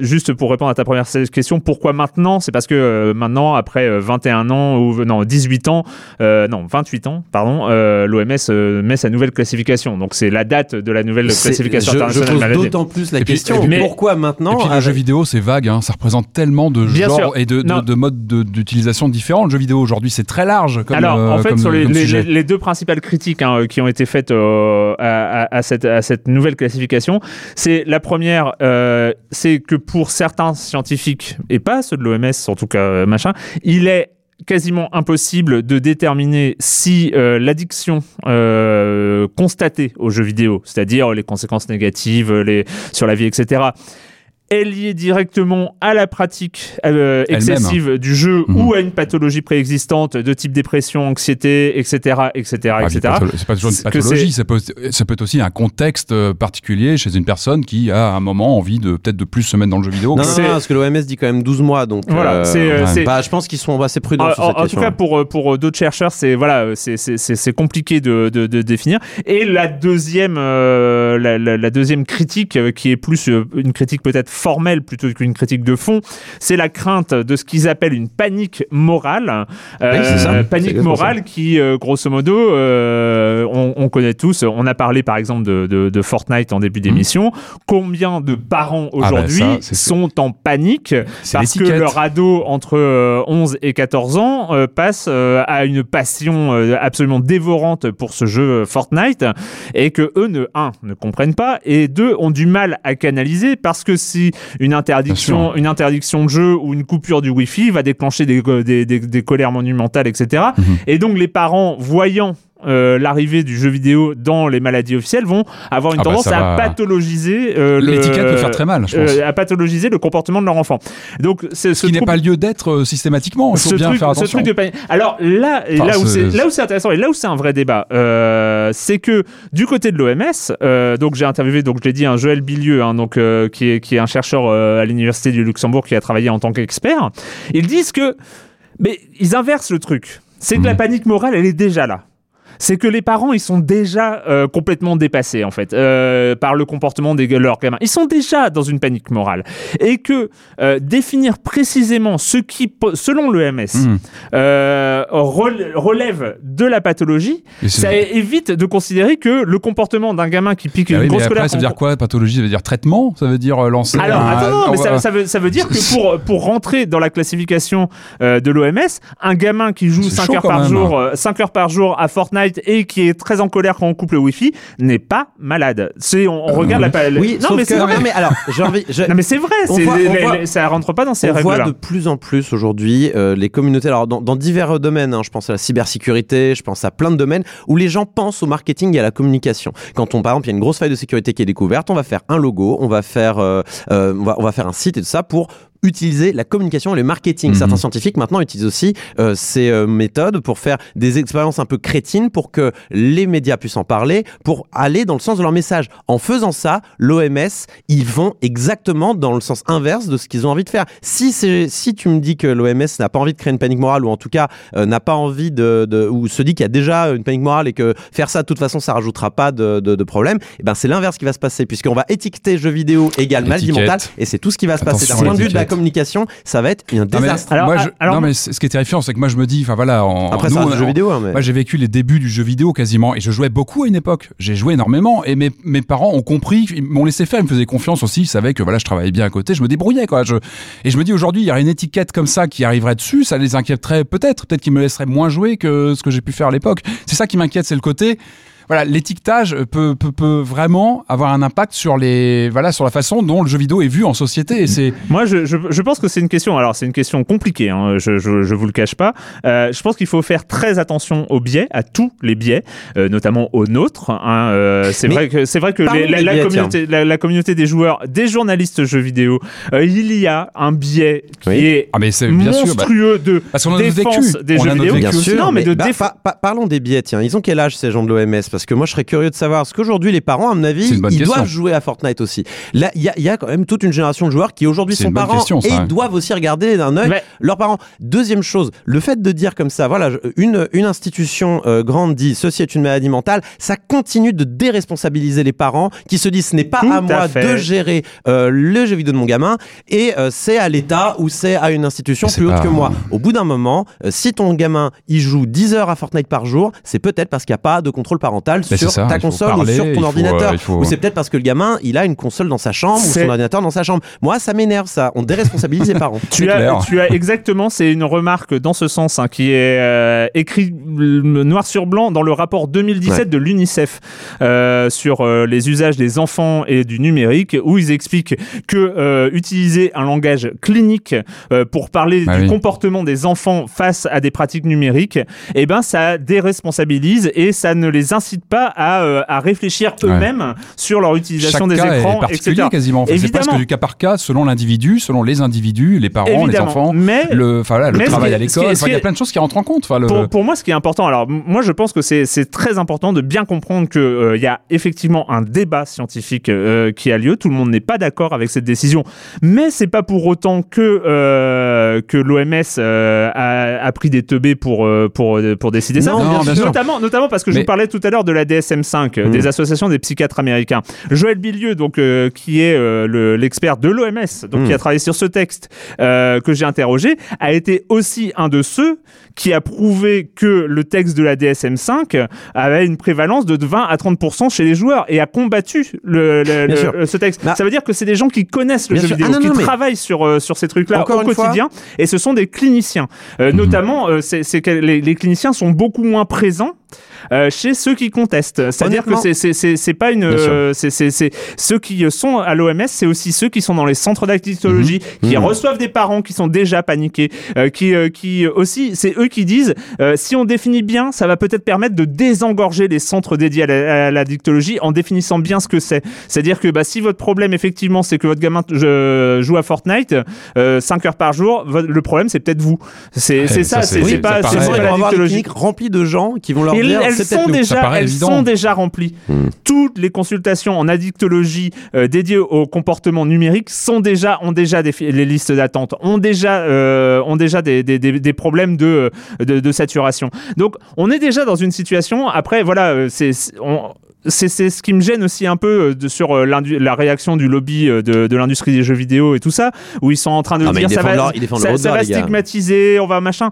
juste pour répondre à ta première question, pourquoi maintenant? C'est parce que maintenant, après euh, 21 ans, ou non, 18 ans, non, 28 ans, pardon, l'OMS euh, met sa nouvelle classification. Donc, c'est la date de la nouvelle classification je, je internationale pose maladie. d'autant plus la Et puis- question et puis- pourquoi maintenant Et puis le jeu vidéo, c'est vague, hein, ça représente tellement de genres sûr. et de, de, Non. de modes de- d'utilisation différents. Le jeu vidéo aujourd'hui, c'est très large comme, Alors, euh, en fait, comme- sur les, comme les- sujet. les- les deux principales critiques hein, qui ont été faites euh, à, à- à cette, à cette nouvelle classification, c'est la première, euh, c'est que pour certains scientifiques, et pas ceux de l'OMS en tout cas, euh, machin, il est quasiment impossible de déterminer si euh, l'addiction euh, constatée aux jeux vidéo, c'est-à-dire les conséquences négatives les, sur la vie, etc., est liée directement à la pratique euh, Elle-même. excessive du jeu Mhm. ou à une pathologie préexistante de type dépression, anxiété, etc., etc., Ah, etc. C'est pas toujours une pathologie, ça peut, ça peut être aussi un contexte euh, particulier chez une personne qui a à un moment envie de peut-être de plus se mettre dans le jeu vidéo. non, non, c'est- non, parce que l'OMS dit quand même 12 mois, donc Voilà, euh, c'est, euh, bah, je pense qu'ils sont assez prudents En, sur en- cette en tout cas, pour, pour d'autres chercheurs, c'est voilà, c'est- c'est c'est- c'est compliqué de, de, de définir. Et la deuxième, euh, la, la- la deuxième critique, qui est plus une critique peut-être formelle plutôt qu'une critique de fond, c'est la crainte de ce qu'ils appellent une panique morale. Euh, Oui, ça. Panique morale qui, euh, grosso modo, euh, on, on connaît tous. On a parlé par exemple de, de, de Fortnite en début d'émission. Combien de parents bah aujourd'hui sont en panique parce que leur ado entre euh, 11 et 14 ans euh, passe euh, à une passion euh, absolument dévorante pour ce jeu euh, Fortnite et que eux ne un ne comprennent pas et deux ont du mal à canaliser parce que si une interdiction une interdiction de jeu ou une coupure du Wi-Fi va déclencher des, des, des, des colères monumentales etc Mhm. et donc les parents voyant euh, l'arrivée du jeu vidéo dans les maladies officielles vont avoir une Ah bah, tendance à va- pathologiser euh, le- L'étiquette peut faire très mal, je pense. euh, à pathologiser le comportement de leur enfant. Donc Ce qui n'est pas lieu d'être euh, systématiquement. Il faut ce bien truc, faire ce attention. truc de panique. Alors là, Enfin, là où c'est- c'est là où c'est intéressant et là où c'est un vrai débat, euh, c'est que du côté de l'OMS, euh, donc j'ai interviewé donc je l'ai dit un Joël Bilieu, hein, donc euh, qui est qui est un chercheur euh, à l'université du Luxembourg qui a travaillé en tant qu'expert. Ils disent que mais ils inversent le truc. C'est que la Mhm. panique morale, elle est déjà là. C'est que les parents, ils sont déjà euh, complètement dépassés en fait euh, par le comportement de leurs gamins. Ils sont déjà dans une panique morale. Et que euh, définir précisément ce qui, selon l'OMS, rel- relève de la pathologie, ça évite de considérer que le comportement d'un gamin qui pique Ah une oui, mais grosse après, colère ça veut dire quoi? Pathologie, ça veut dire traitement? Ça veut dire lancer alors, un- attends, non, mais ça, veut, ça veut dire que pour, pour rentrer dans la classification de l'OMS, un gamin qui joue C'est 5 chaud heures, par même. jour, euh, 5 heures par jour à Fortnite et qui est très en colère quand on coupe le Wi-Fi n'est pas malade. C'est, on, on regarde la pa- Oui, non, mais c'est vrai. non, mais alors, j'ai envie. je- *laughs* Non, mais c'est vrai, On c'est- voit- on les- voit- les- ça rentre pas dans ces on voit règles-là. de plus en plus aujourd'hui euh, les communautés, alors dans, dans divers domaines, hein, je pense à la cybersécurité, je pense à plein de domaines où les gens pensent au marketing et à la communication. Quand on, par exemple, il y a une grosse faille de sécurité qui est découverte, on va faire un logo, on va faire, euh, euh, on, va, on va faire un site et tout ça pour utiliser la communication et le marketing. Mhm. Certains scientifiques maintenant utilisent aussi euh, ces euh, méthodes pour faire des expériences un peu crétines pour que les médias puissent en parler, pour aller dans le sens de leur message. En faisant ça, l'OMS, ils vont exactement dans le sens inverse de ce qu'ils ont envie de faire. Si, si tu me dis que l'OMS n'a pas envie de créer une panique morale, ou en tout cas euh, n'a pas envie de, de- ou se dit qu'il y a déjà une panique morale et que faire ça de toute façon ça rajoutera pas de, de, de problème, et ben c'est l'inverse qui va se passer puisqu'on va étiqueter jeu vidéo égale maladie mentale et c'est tout ce qui va se passer. D'un point de vue de la. Communication, ça va être un Non, mais, désastre. Alors, moi, je- alors- non, mais ce qui est terrifiant, c'est que moi je me dis, enfin voilà, en, Après nous, ça on- jeu vidéo, hein, mais... Moi, j'ai vécu les débuts du jeu vidéo quasiment, et je jouais beaucoup à une époque. J'ai joué énormément, et mes, mes parents ont compris, ils m'ont laissé faire, ils me faisaient confiance aussi, ils savaient que voilà, je travaillais bien à côté, je me débrouillais quoi. Je, et je me dis aujourd'hui, il y aurait une étiquette comme ça qui arriverait dessus, ça les inquiéterait peut-être, peut-être qu'ils me laisseraient moins jouer que ce que j'ai pu faire à l'époque. C'est ça qui m'inquiète, c'est le côté. Voilà, l'étiquetage peut, peut, peut vraiment avoir un impact sur les, voilà, sur la façon dont le jeu vidéo est vu en société. Et c'est, Moi, je, je, je pense que c'est une question. Alors, c'est une question compliquée. Hein, je, je, je vous le cache pas. Euh, je pense qu'il faut faire très attention aux biais, à tous les biais, euh, notamment aux nôtres. Hein, euh, c'est vrai que c'est vrai que les- la, la biais, communauté, la, la communauté des joueurs, des journalistes jeux vidéo, euh, il y a un biais qui Oui. est ah mais c'est bien sûr, bah, monstrueux de parce qu'on a notre défense vécu, des on jeux vidéo. Bien sûr, Non, mais de bah, déf- pa- pa- parlons des biais. Tiens, ils ont quel âge ces gens de l'OMS Parce que moi, je serais curieux de savoir. Parce qu'aujourd'hui, les parents, à mon avis, ils question. doivent jouer à Fortnite aussi. Là, il y a, il y a quand même toute une génération de joueurs qui aujourd'hui sont parents question, ça, et ils ouais. doivent aussi regarder d'un œil Mais- leurs parents. Deuxième chose, le fait de dire comme ça, voilà, une, une institution euh, grande dit ceci est une maladie mentale, ça continue de déresponsabiliser les parents qui se disent ce n'est pas Tout à moi fait. de gérer euh, le jeu vidéo de mon gamin et euh, c'est à l'État ou c'est à une institution plus haute pas- que moi. Au bout d'un moment, euh, si ton gamin il joue 10 heures à Fortnite par jour, c'est peut-être parce qu'il n'y a pas de contrôle parental Mais sur ça, ta console parler, ou sur ton faut, ordinateur. euh, faut- Ou c'est peut-être parce que le gamin il a une console dans sa chambre ou son ordinateur dans sa chambre. Moi, ça m'énerve ça. On déresponsabilise les parents. *laughs* Tu as, clair. tu as exactement, c'est une remarque dans ce sens hein, qui est euh, écrit euh, noir sur blanc dans le rapport 2017 Ouais. de l'UNICEF euh, sur euh, les usages des enfants et du numérique, où ils expliquent que euh, utiliser un langage clinique euh, pour parler Ah du oui. comportement des enfants face à des pratiques numériques, eh ben ça déresponsabilise et ça ne les incite pas à, euh, à réfléchir Ouais. eux-mêmes sur leur utilisation Chaque des cas écrans, est particulier etc. quasiment. Enfin, c'est presque du cas par cas selon l'individu, selon les individus, les parents, les enfants, mais le, mais travail à l'école. il y a plein de choses qui rentrent en compte. Le- pour, pour moi, ce qui est important, alors moi je pense que c'est très important de bien comprendre qu'il il y a effectivement un débat scientifique euh, qui a lieu. Tout le monde n'est pas d'accord avec cette décision, mais c'est pas pour autant que euh, que l'OMS a, a pris des teubés pour euh, pour euh, pour décider ça. Non, bien sûr. sûr. Notamment, notamment parce que je vous parlais tout à l'heure de la DSM-5, euh, des associations des psychiatres américains. Joël Bilieu, donc euh, qui est euh, le- l'expert de l'OMS, donc qui a travaillé sur ce texte euh, que j'ai interrogé, a été aussi un de ceux qui a prouvé que le texte de la DSM-5 avait une prévalence de 20 à 30% chez les joueurs et a combattu le, le- Bien le- sûr. ce texte. Bah- ça veut dire que c'est des gens qui connaissent le jeu sûr. vidéo, Ah non, qui mais- travaillent sur, sur ces trucs-là au fois- quotidien et ce sont des cliniciens. Mhm. Notamment, c'est que les, les cliniciens sont beaucoup moins présents euh, chez ceux qui contestent. C'est-à-dire que c'est- pas une. Euh, c'est- ceux qui sont à l'OMS, c'est aussi ceux qui sont dans les centres d'addictologie, qui Mhm. reçoivent des parents qui sont déjà paniqués, euh, qui, euh, qui aussi, c'est eux qui disent euh, si on définit bien, ça va peut-être permettre de désengorger les centres dédiés à la- à en définissant bien ce que c'est. C'est-à-dire que bah, si votre problème, effectivement, c'est que votre gamin joue à Fortnite 5 heures par jour, le problème, c'est peut-être vous. C'est ça, c'est- pas, pas l'addictologie. cliniques remplies de gens qui vont leur Elles sont déjà, elles évident. sont déjà remplies. Hmm. Toutes les consultations en addictologie euh, dédiées au comportement numérique sont déjà ont déjà des les listes d'attente, ont déjà euh, ont déjà des, des, des, des problèmes de, de de saturation. Donc on est déjà dans une situation. Après voilà, euh, c'est c'est- ce qui me gêne aussi un peu euh, de, sur euh, la réaction du lobby euh, de, de l'industrie des jeux vidéo et tout ça, où ils sont en train de Ah, mais dire ils ça défendent va, leur- ils défendent ça, ça va stigmatiser, on va machin.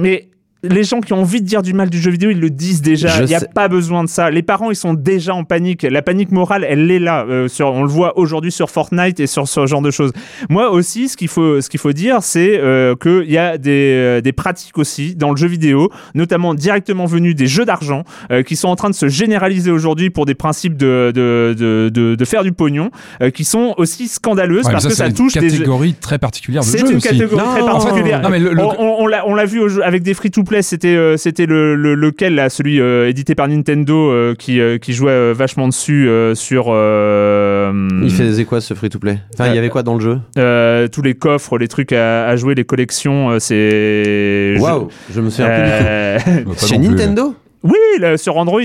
Mais les gens qui ont envie de dire du mal du jeu vidéo, ils le disent déjà. Il n'y a sais. pas besoin de ça. Les parents, ils sont déjà en panique. La panique morale, elle est là. Euh, sur, on le voit aujourd'hui sur Fortnite et sur ce genre de choses. Moi aussi, ce qu'il faut, ce qu'il faut dire, c'est euh, qu'il y a des, euh, des pratiques aussi dans le jeu vidéo, notamment directement venues des jeux d'argent, euh, qui sont en train de se généraliser aujourd'hui pour des principes de, de, de, de, de faire du pognon, qui sont aussi scandaleuses Ouais, parce que c'est ça une touche des jeux. catégorie très particulière de C'est jeux une aussi. catégorie très particulière. non, mais le- le- on on- on l'a vu avec des free-to-play c'était euh, c'était le, le- lequel là, celui euh, édité par Nintendo euh, qui euh, qui jouait euh, vachement dessus euh, sur euh, Il faisait quoi ce free-to-play? Enfin, il y avait quoi dans le jeu? euh, tous les coffres, les trucs à, à jouer, les collections, euh, c'est Waouh, je me souviens plus du tout. *laughs* Chez. Euh, Nintendo? Oui, là, sur Android.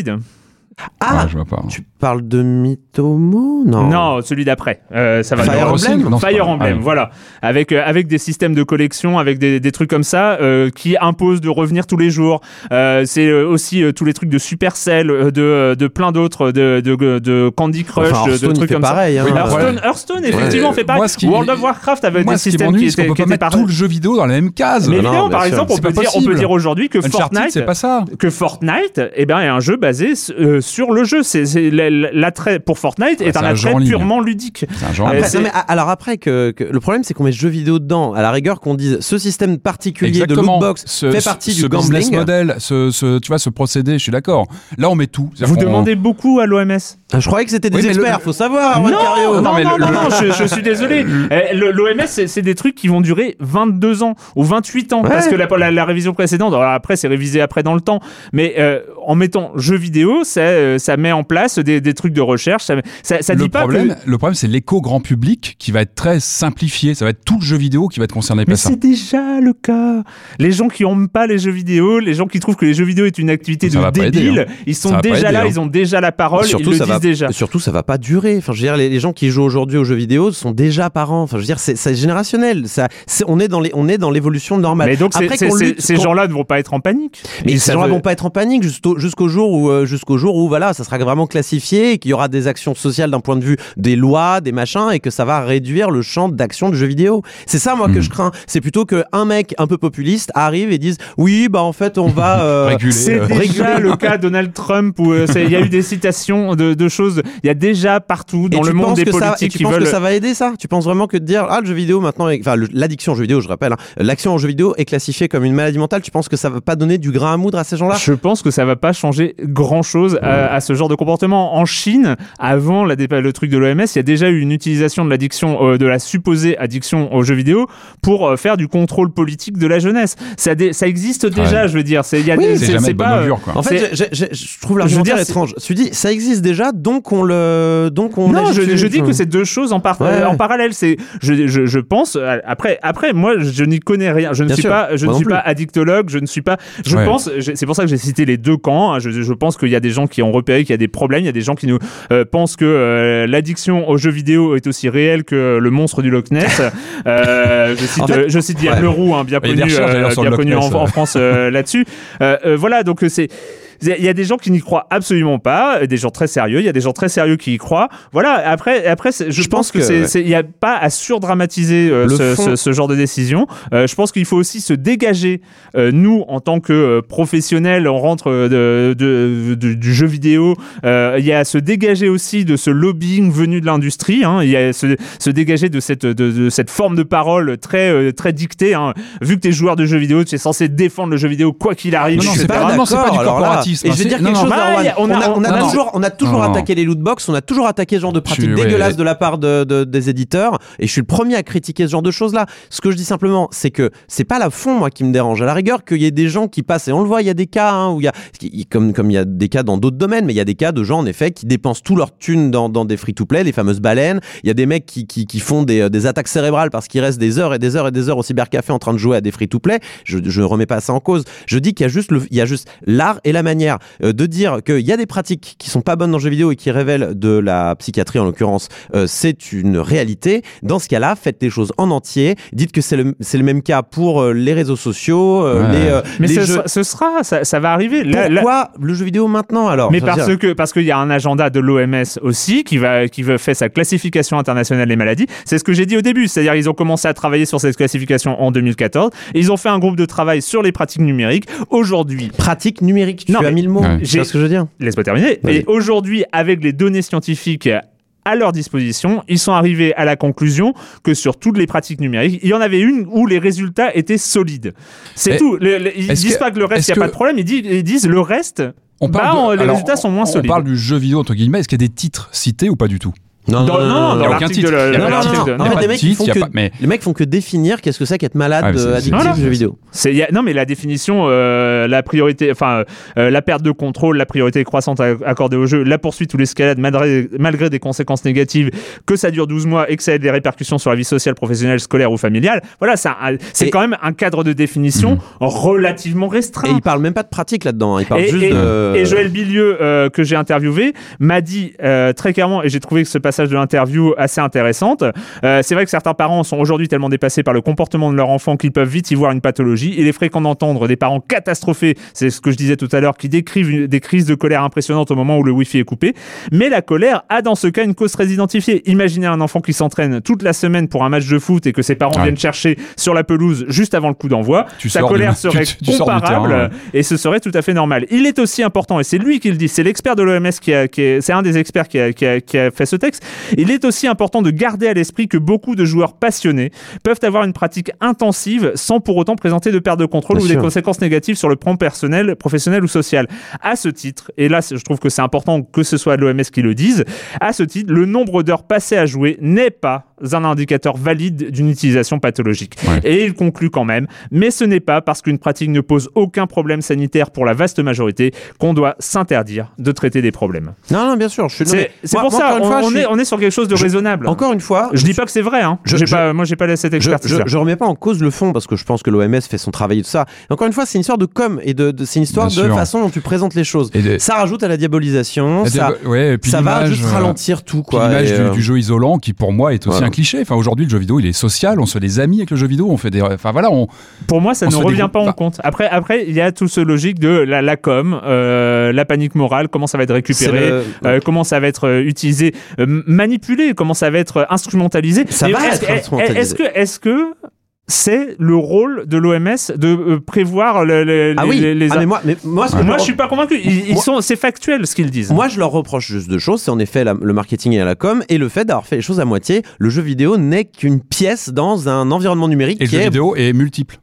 Ah, Ouais, je vois pas. tu parles de Mythomo? Non. Non, celui d'après. Euh, ça va. Fire Emblem? Non, Fire Emblem, ah oui. voilà, avec euh, avec des systèmes de collection, avec des, des trucs comme ça euh, qui imposent de revenir tous les jours. Euh, c'est euh, aussi euh, tous les trucs de Supercell, de de plein d'autres, de, de de Candy Crush, Enfin, de- Hearthstone, trucs comme pareil. hein. Oui, ça. Hearthstone, Hearthstone, effectivement, Ouais. fait pareil. Moi, qui- World of Warcraft avait Moi, des systèmes qui étaient, peut qui pas étaient mettre pareils. tout le jeu vidéo dans la même case. Mais évidemment, bien par exemple, on peut dire, on peut dire aujourd'hui que Fortnite, c'est pas ça. que Fortnite, eh ben, est un jeu basé euh, sur le jeu. C'est l'attrait pour Fortnite Ouais, est c'est un attrait ligne. purement ludique. C'est un genre. Euh, Après, c'est- non, mais, a- alors après que, que- le problème c'est qu'on met jeux vidéo dedans à la rigueur qu'on dise ce système particulier Exactement. de lootbox Ce- fait ce- partie ce du business gambling model, ce, ce- tu vois, ce procédé, je suis d'accord. Là, on met tout. Vous demandez beaucoup à l'OMS. Ah, je croyais que c'était des Oui, mais le- experts faut savoir non, non, non, mais non, le- non, le- je, je suis désolé. *laughs* Eh, L'OMS, c'est c'est des trucs qui vont durer 22 ans ou 28 ans. Ouais. Parce que la, la- la révision précédente, alors après, c'est révisé après dans le temps. Mais euh, en mettant jeux vidéo, ça, euh, ça met en place des, des trucs de recherche. Ça, ça, ça le dit pas problème, que. le problème, c'est l'écho grand public qui va être très simplifié. Ça va être tout le jeu vidéo qui va être concerné Mais par ça. c'est déjà le cas. Les gens qui n'aiment pas les jeux vidéo, les gens qui trouvent que les jeux vidéo est une activité Ça de aider, débile, hein. ils sont déjà aider, là, hein. ils ont déjà la parole, ils le ça disent va, déjà. surtout, ça va pas durer. Enfin, je veux dire, les, les gens qui jouent aujourd'hui aux jeux vidéo sont déjà parents. Enfin, je veux dire, c'est générationnel. Ça, on est dans les, on est dans l'évolution normale. Mais donc, Après lutte ces gens-là ne vont pas être en panique. Mais Ils ces gens-là vont pas être en panique jusqu'au jusqu'au jour où euh, jusqu'au jour où voilà, ça sera vraiment classifié et qu'il y aura des actions sociales d'un point de vue des lois, des machins et que ça va réduire le champ d'action du jeu vidéo. C'est ça moi que Hmm. je crains. C'est plutôt que un mec un peu populiste arrive et dise oui bah en fait on va euh, *laughs* Réguler, C'est euh, déjà le cas Donald Trump où euh, il y a eu des citations de, de choses. Il y a déjà partout dans le monde des que ça, et politiques tu qui penses veulent. que ça va aider ça? Tu penses vraiment que de dire ah le jeu vidéo maintenant, enfin l'addiction au jeu vidéo, je rappelle, hein, l'action au jeu vidéo est classifiée comme une maladie mentale. Tu penses que ça va pas donner du grain à moudre à ces gens-là? Je pense que ça va pas changer grand chose à, à ce genre de comportement. En Chine, avant la le truc de l'OMS, il y a déjà eu une utilisation de l'addiction, euh, de la supposée addiction aux jeux vidéo pour euh, faire du contrôle politique de la jeunesse. Ça, dé- ça existe déjà, Ouais. je veux dire. C'est il y a Oui, jamais pas, euh, augure, quoi. En fait, je, je- je- trouve Je veux l'argumentaire étrange. Je me dis, ça existe déjà, donc on le, donc on. Non, je, dis que c'est deux choses en, par- Ouais, euh, en parallèle. C'est, je, je, je pense. euh, Après, après, moi, je n'y connais rien. Je ne Bien suis sûr, pas, je moi ne suis plus. pas addictologue. Je ne suis pas. Je Ouais. pense. je- C'est pour ça que j'ai cité les deux camps. hein. Je, je pense qu'il y a des gens qui ont repéré qu'il y a des problèmes. Il y a des gens qui nous euh, pensent que euh, l'addiction aux jeux vidéo est aussi réelle que le monstre du Loch Ness. Euh, je cite, En fait, je cite hein, bien connu, bien connu en. France là-dessus. Voilà, donc c'est. Il y a des gens qui n'y croient absolument pas, euh, des gens très sérieux. Il y a des gens très sérieux qui y croient. Voilà. Après, après, je, Je pense pense que ouais. il n'y a pas à surdramatiser euh, ce, fond- ce- ce genre de décision. Euh, je pense qu'il faut aussi se dégager. euh, nous, en tant que euh, professionnels, on rentre de, de- de- du jeu vidéo. euh, il y a à se dégager aussi de ce lobbying venu de l'industrie. hein. Il y a à se, se dégager de cette, de, de cette forme de parole très, euh, très dictée. hein. Vu que tu es joueur de jeux vidéo, tu es censé défendre le jeu vidéo quoi qu'il arrive. Non, non, c'est pas- non, pas du alors Et hein, je vais dire quelque chose, on a- toujours, on a toujours Non, non. attaqué les lootbox, on a toujours attaqué ce genre de ouais. dégueulasses de la part de, de- des éditeurs. Et je suis le premier à critiquer ce genre de choses-là. Ce que je dis simplement, c'est que c'est pas la fond moi qui me dérange. À la rigueur, qu'il y ait des gens qui passent et on le voit, il y a des cas hein, où il y a comme comme il y a des cas dans d'autres domaines, mais il y a des cas de gens en effet qui dépensent tout leur thune dans, dans des free-to-play, les fameuses baleines. Il y a des mecs qui, qui, qui font des, euh, des attaques cérébrales parce qu'ils restent des heures et des heures et des heures au cybercafé en train de jouer à des free-to-play. Je je remets pas ça en cause. Je dis qu'il y a juste le, il y a juste l'art et la manière euh, de dire qu'il y a des pratiques qui sont pas bonnes dans le jeu vidéo et qui révèlent de la psychiatrie en l'occurrence. euh, c'est une réalité. Dans ce cas-là, faites les choses en entier. Dites que c'est le c'est le même cas pour euh, les réseaux sociaux, euh, Ouais. les, euh, Mais les ce, jeux. sera- ce sera, ça, ça va arriver. Là- là- Pourquoi le jeu vidéo maintenant alors? Mais parce dire- que parce qu'il y a un agenda de l'OMS aussi qui va qui va faire sa classification internationale des maladies. C'est ce que j'ai dit au début, c'est-à-dire ils ont commencé à travailler sur cette classification en 2014 et ils ont fait un groupe de travail sur les pratiques numériques. Aujourd'hui, pratique numérique, tu Non, as mis le mot. Ouais. Tu vois ce que je veux dire laisse-moi terminer. Vas-y. Et aujourd'hui, avec les données scientifiques à leur disposition, ils sont arrivés à la conclusion que sur toutes les pratiques numériques, il y en avait une où les résultats étaient solides. C'est Et- tout. Le- le- ils disent que- pas que le reste, il n'y a pas de problème. Ils disent, ils disent le reste, On bah, de- on- les alors, résultats sont moins on solides. parle du jeu vidéo entre guillemets. Est-ce qu'il y a des titres cités ou pas du tout? Non, Dans- non, dans l'article titre. de la- pas les mecs, font que- mais- Les mecs font que définir qu'est-ce que c'est qu'être malade Ah, euh, addictif Voilà. aux jeux vidéo. C'est, y a- non, mais la définition, euh, la priorité, enfin, euh, la perte de contrôle, la priorité croissante accordée au jeu, la poursuite ou l'escalade malgré, malgré des conséquences négatives, que ça dure 12 mois et que ça ait des répercussions sur la vie sociale, professionnelle, scolaire ou familiale. Voilà, c'est Et- quand même un cadre de définition relativement restreint. Et il parle même pas de pratique là-dedans. hein. Il parle Et, juste et- de. et Joël Bilieu, euh, que j'ai interviewé, m'a dit euh, très clairement, et j'ai trouvé que ce passage de l'interview assez intéressante, euh, c'est vrai que certains parents sont aujourd'hui tellement dépassés par le comportement de leur enfant qu'ils peuvent vite y voir une pathologie. Il est fréquent d'entendre des parents catastrophés, c'est ce que je disais tout à l'heure, qui décrivent une- des crises de colère impressionnantes au moment où le Wi-Fi est coupé. Mais la colère a dans ce cas une cause très identifiée. Imaginez un enfant qui s'entraîne toute la semaine pour un match de foot et que ses parents Ouais. viennent chercher sur la pelouse juste avant le coup d'envoi. Tu Sa du- colère *laughs* tu- serait tu- tu du comparable terrain, ouais. et ce serait tout à fait normal. Il est aussi important, et c'est lui qui le dit, c'est l'expert de l'OMS qui a, qui est- c'est un des experts qui a, qui, a, qui a fait ce texte. Il est aussi important de garder à l'esprit que beaucoup de joueurs passionnés peuvent avoir une pratique intensive sans pour autant présenter de perte de contrôle Bien ou des conséquences négatives sur le plan personnel, professionnel ou social. À ce titre, et là je trouve que c'est important que ce soit l'OMS qui le dise, à ce titre, le nombre d'heures passées à jouer n'est pas un indicateur valide d'une utilisation pathologique. Ouais. Et il conclut quand même, mais ce n'est pas parce qu'une pratique ne pose aucun problème sanitaire pour la vaste majorité qu'on doit s'interdire de traiter des problèmes. Non, non, bien sûr. Je suis. C'est mais c'est moi- pour moi, ça, encore une on, fois, je on suis- est, on est sur quelque chose de Je- raisonnable. Encore une fois, je dis pas que c'est vrai, hein. Je- J'ai je- pas, moi j'ai pas cette je, expertise. je, je remets pas en cause le fond parce que je pense que l'OMS fait son travail et tout ça. Et encore une fois, c'est une histoire de com et de, de- c'est une histoire Bien de sûr. façon dont tu présentes les choses. Et de- Ça rajoute à la diabolisation. Ça, diab- ouais, et puis ça va juste euh, ralentir tout quoi. l'image du, euh, du jeu isolant qui pour moi est aussi un cliché. Enfin aujourd'hui le jeu vidéo il est social, on se fait des amis avec le jeu vidéo, on fait des enfin voilà, on Pour moi, ça ne revient pas en pas. compte. Après, après, il y a tout ce logique de la, la com, euh, la panique morale, comment ça va être récupéré, le- euh, comment ça va être euh, utilisé, euh, manipulé, comment ça va être instrumentalisé. Ça Et va est-ce être instrumentalisé. Est-ce que, est-ce que c'est le rôle de l'OMS de euh, prévoir le- le- Ah les, oui. les- les- Ah, mais moi, mais moi, ce que Moi, je- je suis pas convaincu. Ils, ils Moi- sont, c'est factuel ce qu'ils disent. Moi, je leur reproche juste deux choses. C'est en effet la- le marketing et la com et le fait d'avoir fait les choses à moitié. Le jeu vidéo n'est qu'une pièce dans un environnement numérique et le qui jeu est. vidéo est multiple.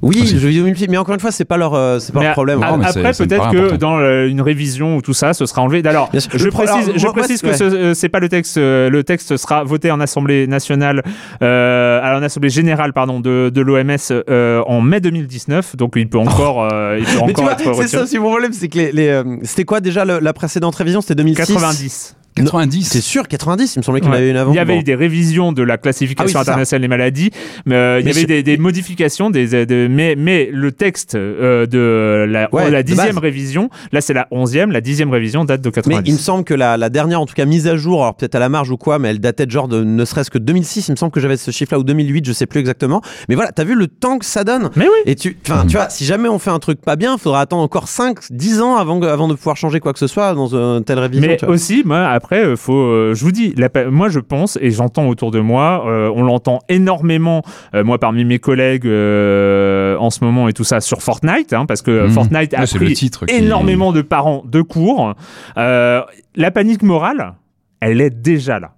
Oui, aussi. le jeu vidéo. Mais encore une fois, c'est pas leur, euh, c'est pas Mais leur problème. a- Non, mais après, peut-être que important. dans euh, une révision ou tout ça, ce sera enlevé. Alors, je précise, alors, je moi, précise moi, que ouais. ce- euh, c'est pas le texte. euh, Le texte sera voté en assemblée nationale, euh, à en assemblée générale, pardon, de, de l'OMS euh, en mai 2019. Donc, il peut encore, euh, il peut *laughs* Mais tu encore vois, être c'est ça aussi mon problème, c'est que les, les, euh, c'était quoi déjà le- la précédente révision? C'était 2006 90. 90. C'est sûr, 90. Il me semblait qu'il y en Ouais. avait une avant. Il y avait Bon. eu des révisions de la classification Ah oui, internationale des maladies, mais euh, il y avait je- des, des modifications, des, de- mais, mais le texte euh, de la, Ouais, la dixième révision, là c'est la onzième, la dixième révision date de Mais 90. il me semble que la, la dernière, en tout cas mise à jour, alors peut-être à la marge ou quoi, mais elle datait de genre de ne serait-ce que 2006. Il me semble que j'avais ce chiffre-là ou 2008, je sais plus exactement. Mais voilà, t'as vu le temps que ça donne Mais oui. Et tu, enfin, tu vois, si jamais on fait un truc pas bien, il faudra attendre encore 5, 10 ans avant, avant de pouvoir changer quoi que ce soit dans une telle révision. Mais tu vois. aussi, moi, après, euh, faut, euh, je vous dis, la moi, je pense et j'entends autour de moi, euh, on l'entend énormément, moi, parmi mes collègues en ce moment et tout ça, sur Fortnite, hein, parce que Mhm. Fortnite a pris titre qui- énormément de parents de cours. La panique morale, elle est déjà là.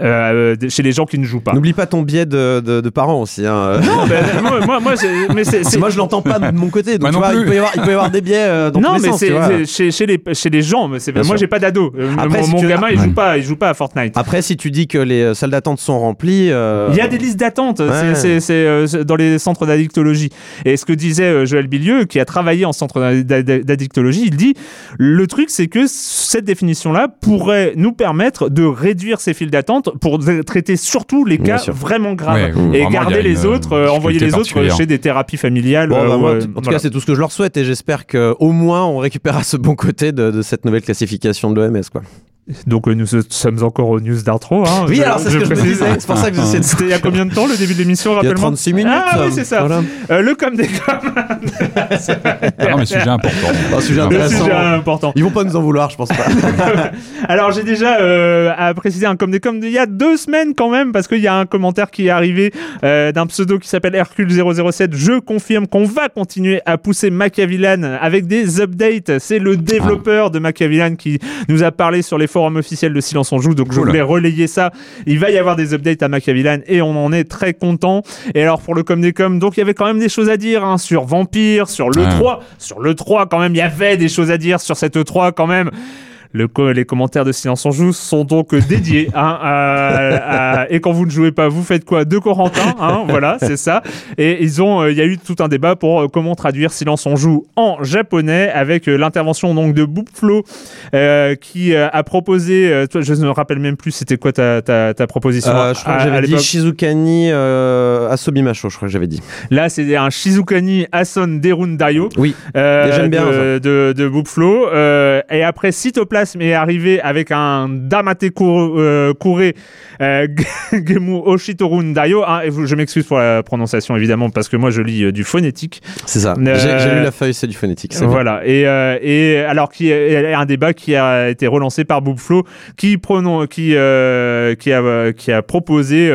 Euh, de- chez les gens qui ne jouent pas. N'oublie pas ton biais de, de, de parents aussi. Hein. Non, ben, moi, moi, moi, mais moi, je l'entends pas de mon côté. Donc, Moi tu non vois, il peut, y avoir, il peut y avoir des biais euh, dans non, tous les mais sens. c'est chez, chez les, chez les gens. mais moi, j'ai pas d'ado. Euh, Après, mon si mon tu- gamin, il Ouais. joue pas, il joue pas à Fortnite. Après, si tu dis que les euh, salles d'attente sont remplies. euh, Il y a des listes d'attente c'est- Ouais. euh, dans les centres d'addictologie. Et ce que disait euh, Joël Bilieu, qui a travaillé en centre d'ad- d'ad- d'addictologie, il dit le truc, c'est que cette définition-là pourrait nous permettre de réduire ces files d'attente pour traiter surtout les cas vraiment graves Ouais, et garder les une, autres, euh, euh, envoyer les autres chez des thérapies familiales. Bon, euh, bah, moi, euh, en tout voilà. cas, c'est tout ce que je leur souhaite et j'espère qu'au moins on récupérera ce bon côté de, de cette nouvelle classification de l'OMS. Donc euh, nous sommes encore aux news d'Artro. Hein, Oui, alors c'est ce que je disais. C'est pour ça que j'essaie de. C'était il y a combien de temps le début de l'émission, Il y a rappelle-moi 36 minutes. Ah oui, c'est ça. Voilà. Euh, le com des com. Ah non mais sujet important. Un sujet intéressant. sujet important. Ils vont pas nous en vouloir, je pense pas. *laughs* Alors j'ai déjà euh, à préciser un comme des comme il y a deux semaines quand même parce qu'il y a un commentaire qui est arrivé euh, d'un pseudo qui s'appelle Hercule 007. Je confirme qu'on va continuer à pousser Machiavellan avec des updates. C'est le développeur de Machiavellan qui nous a parlé sur les forums officiels de Silence on joue. Donc je voulais relayer ça. Il va y avoir des updates à Machiavellan et on en est très content. Et alors pour le com des com, donc il y avait quand même des choses à dire hein, sur Vampire, sur le Ouais. 3, sur le 3 quand même il y avait des choses à dire sur cette 3 quand même. Le co- les commentaires de Silence on joue sont donc *laughs* dédiés. hein, à- à- et quand vous ne jouez pas, vous faites quoi? De Corentin, hein, *laughs* voilà, c'est ça. Et ils ont, euh, il y a eu tout un débat pour euh, comment traduire Silence on joue en japonais avec euh, l'intervention donc de Boopflo euh, qui euh, a proposé. euh, toi, je ne me rappelle même plus, c'était quoi ta, ta, ta proposition Euh, je crois à- que j'avais dit Shizukani euh, Asobi Macho, je crois que j'avais dit. Là, c'est un Shizukani Ason Derun Daio. Oui. euh, j'aime bien, de, de, Boopflo. Euh, et après, Cytoplasme est arrivé avec un Damate Kure, euh, Kure euh, *laughs* Gemu Oshitorun Daio. hein, et je m'excuse pour la prononciation, évidemment, parce que moi, je lis euh, du phonétique. C'est ça. J'ai lu la feuille, c'est du phonétique. Voilà. Et, et alors, qui est un débat qui a été relancé par Boopflo, qui, pronon, qui, qui, a, qui a proposé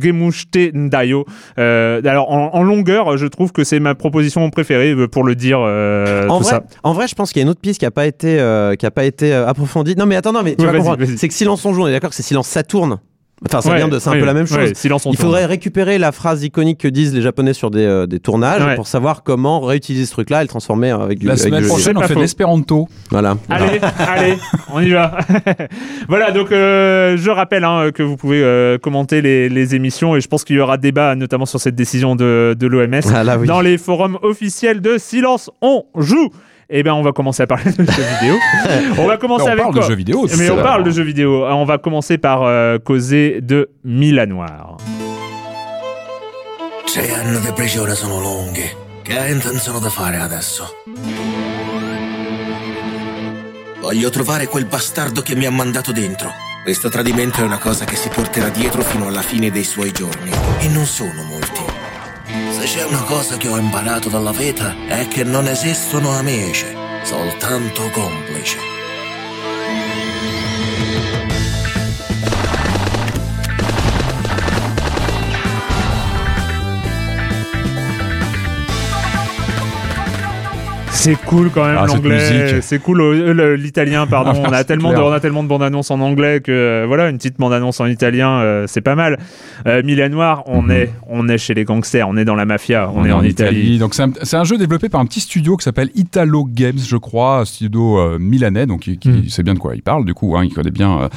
Gemushte Ndayo. Alors, en, en longueur, je trouve que c'est ma proposition préférée pour le dire. euh, En tout vrai, ça. en vrai, je pense qu'il y a une autre piste qui a pas été, euh, qui a pas été euh, approfondie. Non, mais attends, non, mais tu Ouais, vas vas-y, comprendre. vas-y. C'est que silence on joue. On est d'accord que c'est silence Saturne. Enfin, ça Ouais, vient de, c'est un peu la même chose. ouais, silence, on Il tourne. faudrait récupérer la phrase iconique que disent les Japonais sur des, euh, des tournages Ouais. pour savoir comment réutiliser ce truc-là et le transformer avec du. La avec semaine du- prochaine, on fait l'espéranto. Voilà. Allez, *laughs* allez, on y va. *laughs* voilà, donc euh, je rappelle hein, que vous pouvez euh, commenter les, les émissions et je pense qu'il y aura débat notamment sur cette décision de, de l'OMS Ah, oui. dans les forums officiels de Silence on joue. Eh bien, on va commencer à parler de jeux *laughs* vidéo. on va commencer on avec parle de quoi jeux vidéo. Mais on parle de jeux vidéo. On va commencer par euh, causer de Milanoir. Sei anni di prigione sono lunghi. Che hai intenzione di fare adesso? Voglio trovare quel bastardo che mi ha mandato dentro. Questo tradimento è una cosa che si porterà dietro fino alla fine dei suoi giorni. E non sono molti. Se c'è una cosa che ho imparato dalla vita è che non esistono amici, soltanto complici. C'est cool quand même Ah, l'anglais. C'est cool euh, l'italien pardon. Ah, on a tellement de, on a tellement de bandes annonces en anglais que euh, voilà une petite bande annonce en italien euh, c'est pas mal. Euh, Milanoir on Mhm. est on est chez les gangsters, on est dans la mafia, on, est, en, Italie. Donc c'est un, un jeu développé par un petit studio qui s'appelle Italo Games, je crois, studio milanais, donc qui, qui Mm. sait bien de quoi il parle, du coup, hein, il connaît bien.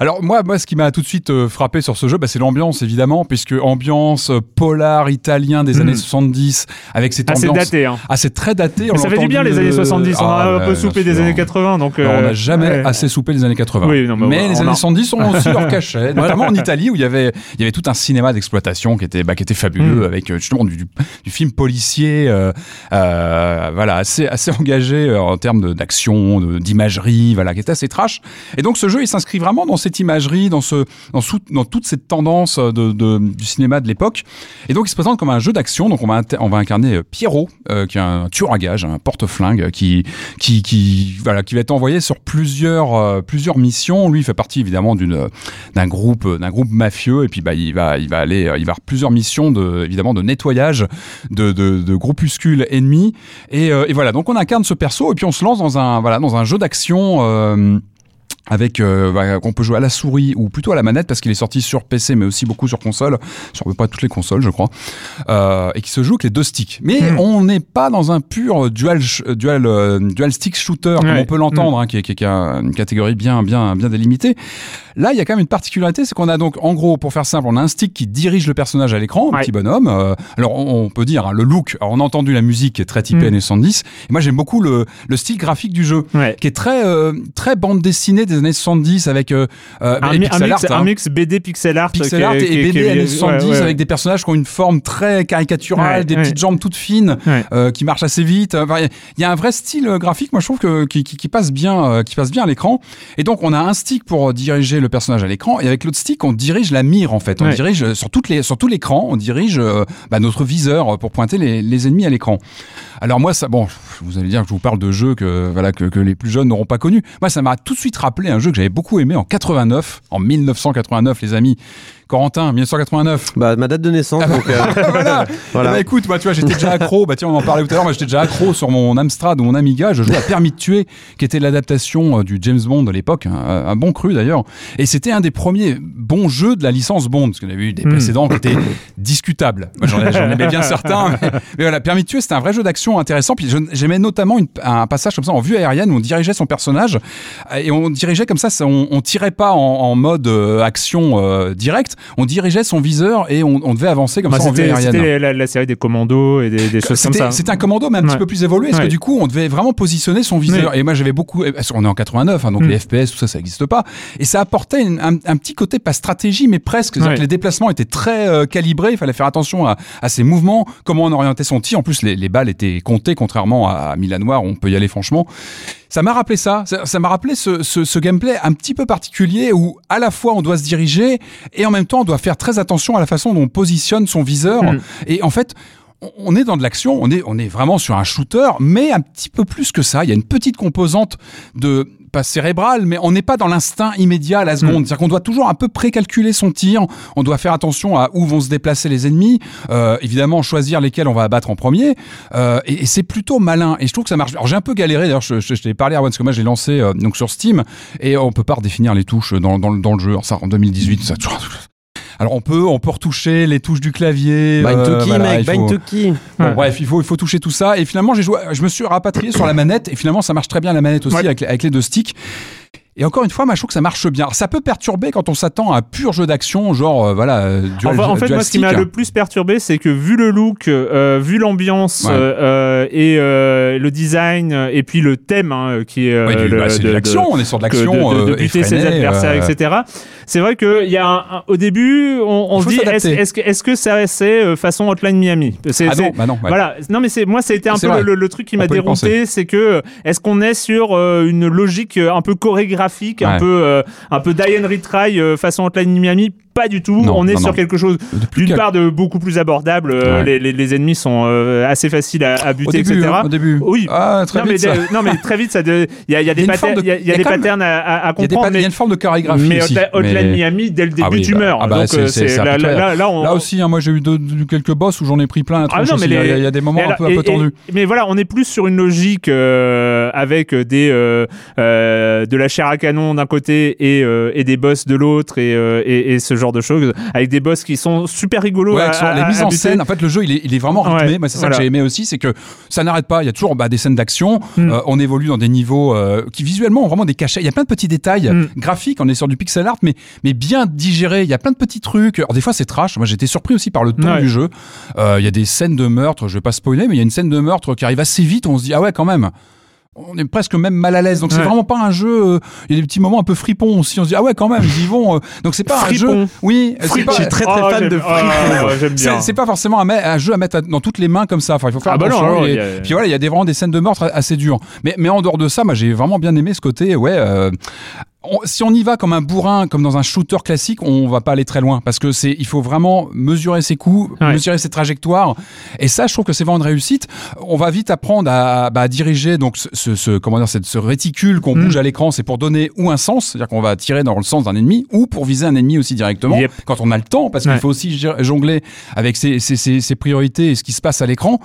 Alors moi, moi, ce qui m'a tout de suite frappé sur ce jeu, bah, c'est l'ambiance évidemment, puisque ambiance polar italien des Mm. années 70, avec cette Ah, c'est ambiance. daté hein. Ah, c'est très daté. on ça l'a fait du bien les années euh, 70, on a ah, un peu ouais, soupé des années 80 donc on euh, n'a jamais ouais. assez soupé les années 80. Oui, non, mais mais on les a- années 70 ont aussi leur *laughs* cachet, notamment en Italie où il y avait, il y avait tout un cinéma d'exploitation qui était, bah, qui était fabuleux Mm. avec euh, justement du, du film policier, euh, euh, voilà, assez, assez engagé euh, en termes d'action, d'imagerie, voilà, qui était assez trash. Et donc ce jeu, il s'inscrit vraiment dans cette imagerie, dans ce, dans, sous- dans toute cette tendance de, de- du cinéma de l'époque. Et donc il se présente comme un jeu d'action. Donc on va, inter- on va incarner euh, Pierrot, euh, qui est un tueur à gages, un porte-flingue, euh, qui, qui, qui, voilà, qui va être envoyé sur plusieurs, euh, plusieurs missions. Lui, il fait partie évidemment d'une, d'un groupe, d'un groupe mafieux. Et puis bah, il va, il va aller, euh, il va avoir plusieurs missions de, évidemment, de nettoyage de, de, groupuscules ennemis. Et, et voilà. Donc on incarne ce perso et puis on se lance dans un, voilà, dans un jeu d'action. Avec euh, bah, qu'on peut jouer à la souris ou plutôt à la manette parce qu'il est sorti sur PC mais aussi beaucoup sur console sur à peu près toutes les consoles je crois euh, et qui se joue avec les deux sticks mais Hmm. on n'est pas dans un pur dual dual euh, dual stick shooter comme on peut l'entendre hein, qui, est, qui est une catégorie bien bien bien délimitée là il y a quand même une particularité c'est qu'on a donc en gros pour faire simple on a un stick qui dirige le personnage à l'écran un Ouais. petit bonhomme alors on, on peut dire hein, le look alors on a entendu la musique qui est très typée Hmm. années 70 et moi j'aime beaucoup le, le style graphique du jeu Ouais. qui est très très bande dessinée des années 70 avec euh, euh, Un, mi- mix, art, un hein. mix BD pixel art, Pixel art et, BD années ouais, 70 ouais. avec des personnages qui ont une forme très caricaturale, Ouais, des petites jambes toutes fines, euh, qui marchent assez vite. Enfin, Il y a un vrai style euh, graphique, moi je trouve que qui, qui- qui passe bien, euh, qui passe bien à l'écran. Et donc on a un stick pour euh, diriger le personnage à l'écran, et avec l'autre stick on dirige la mire en fait. On dirige euh, sur toutes les sur tout l'écran, on dirige euh, bah, notre viseur euh, pour pointer les, les ennemis à l'écran. Alors moi ça, bon, vous allez dire que je vous parle de jeux que voilà que, que les plus jeunes n'auront pas connus. Moi ça m'a tout de suite rappelé un jeu que j'avais beaucoup aimé en 89, en 1989 les amis Corentin, 1989. Bah, ma date de naissance, donc. euh, *laughs* voilà. Voilà. Bah, écoute, moi, tu vois, j'étais déjà accro. Bah, tiens, on en parlait tout à l'heure. Moi, j'étais déjà accro sur mon Amstrad ou mon Amiga. Je jouais à Permis de tuer, qui était l'adaptation euh, du James Bond de l'époque. Un, un bon cru d'ailleurs. Et c'était un des premiers bons jeux de la licence Bond. Parce qu'on avait eu des précédents qui étaient *coughs* discutables. J'en, j'en aimais bien certains. Mais, mais voilà, Permis de tuer, c'était un vrai jeu d'action intéressant. Puis je- j'aimais notamment une- un passage comme ça en vue aérienne où on dirigeait son personnage. Et on dirigeait comme ça, ça on, on tirait pas en, en mode euh, action euh, On dirigeait son viseur et on, on devait avancer comme Bah, ça c'était la, la série des commandos et des, des choses comme C'était ça. c'était un commando, mais un petit peu plus évolué, parce Ouais. que du coup, on devait vraiment positionner son viseur. Et moi, j'avais beaucoup. parce qu'on est en 89, hein, donc Mm. les FPS, tout ça, ça n'existe pas. Et ça apportait une- un, un petit côté, pas stratégie, mais presque. Ouais. que les déplacements étaient très euh, calibrés. Il fallait faire attention à, à ses mouvements, comment on orientait son tir. En plus, les, les balles étaient comptées, contrairement à Milan Noir, où on peut y aller franchement. Ça m'a rappelé ça. Ça m'a rappelé ce, ce, ce gameplay un petit peu particulier où à la fois on doit se diriger et en même temps on doit faire très attention à la façon dont on positionne son viseur. Mm. Et en fait, on- on est dans de l'action, on est, on est vraiment sur un shooter, mais un petit peu plus que ça. Il y a une petite composante de pas cérébrale, mais on n'est pas dans l'instinct immédiat à la seconde. C'est-à-dire qu'on doit toujours un peu précalculer son tir. On doit faire attention à où vont se déplacer les ennemis. Euh, évidemment, choisir lesquels on va abattre en premier. Euh, et et c'est plutôt malin. Et je trouve que ça marche. Alors j'ai un peu galéré. D'ailleurs, je, je, je t'ai parlé, Arwan, parce que moi j'ai lancé euh, donc sur Steam et on peut pas redéfinir les touches dans, dans, le- dans le jeu. Alors, ça en 2018, ça. *laughs* Alors on peut, on peut retoucher les touches du clavier. Bind to euh, key, voilà, mec, il bind faut- to key. Bon, bref, il faut, il faut toucher tout ça. Et finalement, j'ai joué, je me suis rapatrié sur la manette. Et finalement, ça marche très bien la manette aussi Ouais. avec, avec les deux sticks. Et encore une fois, moi, je trouve que ça marche bien. Alors, ça peut perturber quand on s'attend à un pur jeu d'action, genre, euh, voilà, euh, dual, Enfin, en fait, moi, ce qui m'a le plus perturbé, c'est que vu le look, euh, vu l'ambiance Ouais. euh, et le design, et puis le thème qui est Ouais, du- bah, c'est de l'action, on est sur de l'action. de, de- de buter ses effrénée, adversaires, etc. C'est vrai qu'il y a un, un- au début, on, se dit est-ce que, est-ce que ça c'est façon Hotline Miami? Ah non, bah non, ouais. Voilà. Non, mais moi, été un peu le, le truc qui m'a dérouté, c'est que est-ce qu'on est sur une logique un peu chorégraphique, un Ouais. peu euh, un peu die and retry euh, façon Hotline Miami Pas du tout. Non, on est non, sur non. quelque chose d'une part de beaucoup plus abordable. euh, Ouais. les, les- les ennemis sont euh, assez faciles à, à Au buter, début, etc. hein, au début. Oui. Ah, très non, vite. mais, ça. non mais très vite il y a, il y a des patterns il y a, y des patterns à, à- Il y comprendre il y a une forme de chorégraphie mais aussi. Hotline mais- Miami dès le début Ah oui, tu meurs ah bah, donc c'est- euh, là, là, impitoyable. là, là, on, Là aussi, hein, moi j'ai eu deux- quelques boss où j'en ai pris plein Ah Il y a- des moments un peu, tendus. mais voilà, on est plus sur une logique euh, avec des euh, euh, de la chair à canon d'un côté et, euh, et des boss de l'autre et, euh, et, et ce genre de choses, avec des boss qui sont super rigolos. Ouais, à- à- les à mises en buter. scène, en fait, le jeu, il est, il est vraiment rythmé. Ouais, Moi, c'est ça voilà. que j'ai aimé aussi, c'est que ça n'arrête pas. Il y a toujours bah, des scènes d'action. Mm. Euh, on évolue dans des niveaux euh, qui visuellement ont vraiment des cachets. Il y a plein de petits détails Mm. graphiques. On est sur du pixel art, mais mais bien digéré. Il y a plein de petits trucs. Alors des fois, c'est trash. Moi, j'étais surpris aussi par le ton Ouais. du jeu. Euh, Il y a des scènes de meurtre. Je vais pas spoiler, mais il y a une scène de meurtre qui arrive assez vite. On se dit ah ouais, quand même. On est presque même mal à l'aise. Donc c'est Ouais. vraiment pas un jeu. euh, Il y a des petits moments un peu fripons aussi. On se dit ah ouais, quand même, ils y vont. euh. Donc c'est pas un jeu. Oui. c'est Fripon. pas- Je suis très, très Oh, fan de oh, j'aime bien. c'est c'est pas forcément un, jeu à mettre à- dans toutes les mains comme ça. Enfin, il faut faire Ah bah non, attention. non, et- il y a- Puis voilà, il y a des, vraiment des scènes de meurtre assez dures. Mais, mais en dehors de ça, moi j'ai vraiment bien aimé ce côté. Ouais, euh, on- si on y va comme un bourrin, comme dans un shooter classique, on va pas aller très loin parce que c'est, il faut vraiment mesurer ses coups, Ouais. mesurer ses trajectoires. Et ça, je trouve que c'est vraiment une réussite. On va vite apprendre à, bah, à diriger donc ce, comment dire, cette- ce réticule qu'on Mm. bouge à l'écran, c'est pour donner ou un sens, c'est-à-dire qu'on va tirer dans le sens d'un ennemi, ou pour viser un ennemi aussi directement Yep. quand on a le temps, parce qu'il faut aussi jongler avec ses, ses- ses- ses priorités et ce qui se passe à l'écran.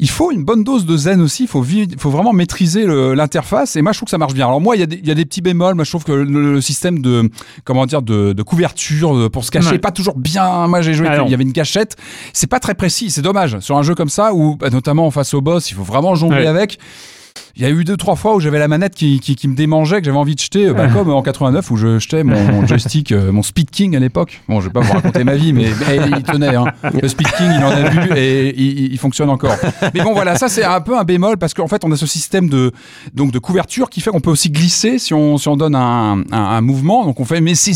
Il faut une bonne dose de zen aussi. Il faut, vraiment maîtriser l'interface. Et moi, je trouve que ça marche bien. Alors moi, il y, a des- il y a des petits bémols. Moi, je trouve que le, le système de comment dire de, de couverture euh, pour se cacher Ouais. est pas toujours bien. Moi, j'ai joué. Ah il y avait une cachette. C'est pas très précis. C'est dommage sur un jeu comme ça où, bah, notamment face au boss, il faut vraiment jongler Ouais. avec. Il y a eu deux trois fois où j'avais la manette qui, qui, qui me démangeait, que j'avais envie de jeter, euh, bah, comme en 89 où je jetais mon, mon *laughs* joystick, euh, mon Speed King à l'époque. Bon, je vais pas vous raconter ma vie, mais, mais il tenait. Hein. Le Speed King, il en a vu et il, fonctionne encore. Mais bon, voilà, ça c'est un peu un bémol parce qu'en fait, on a ce système de donc de couverture qui fait qu'on peut aussi glisser si on si on donne un, un, un mouvement. Donc on fait, mais c'est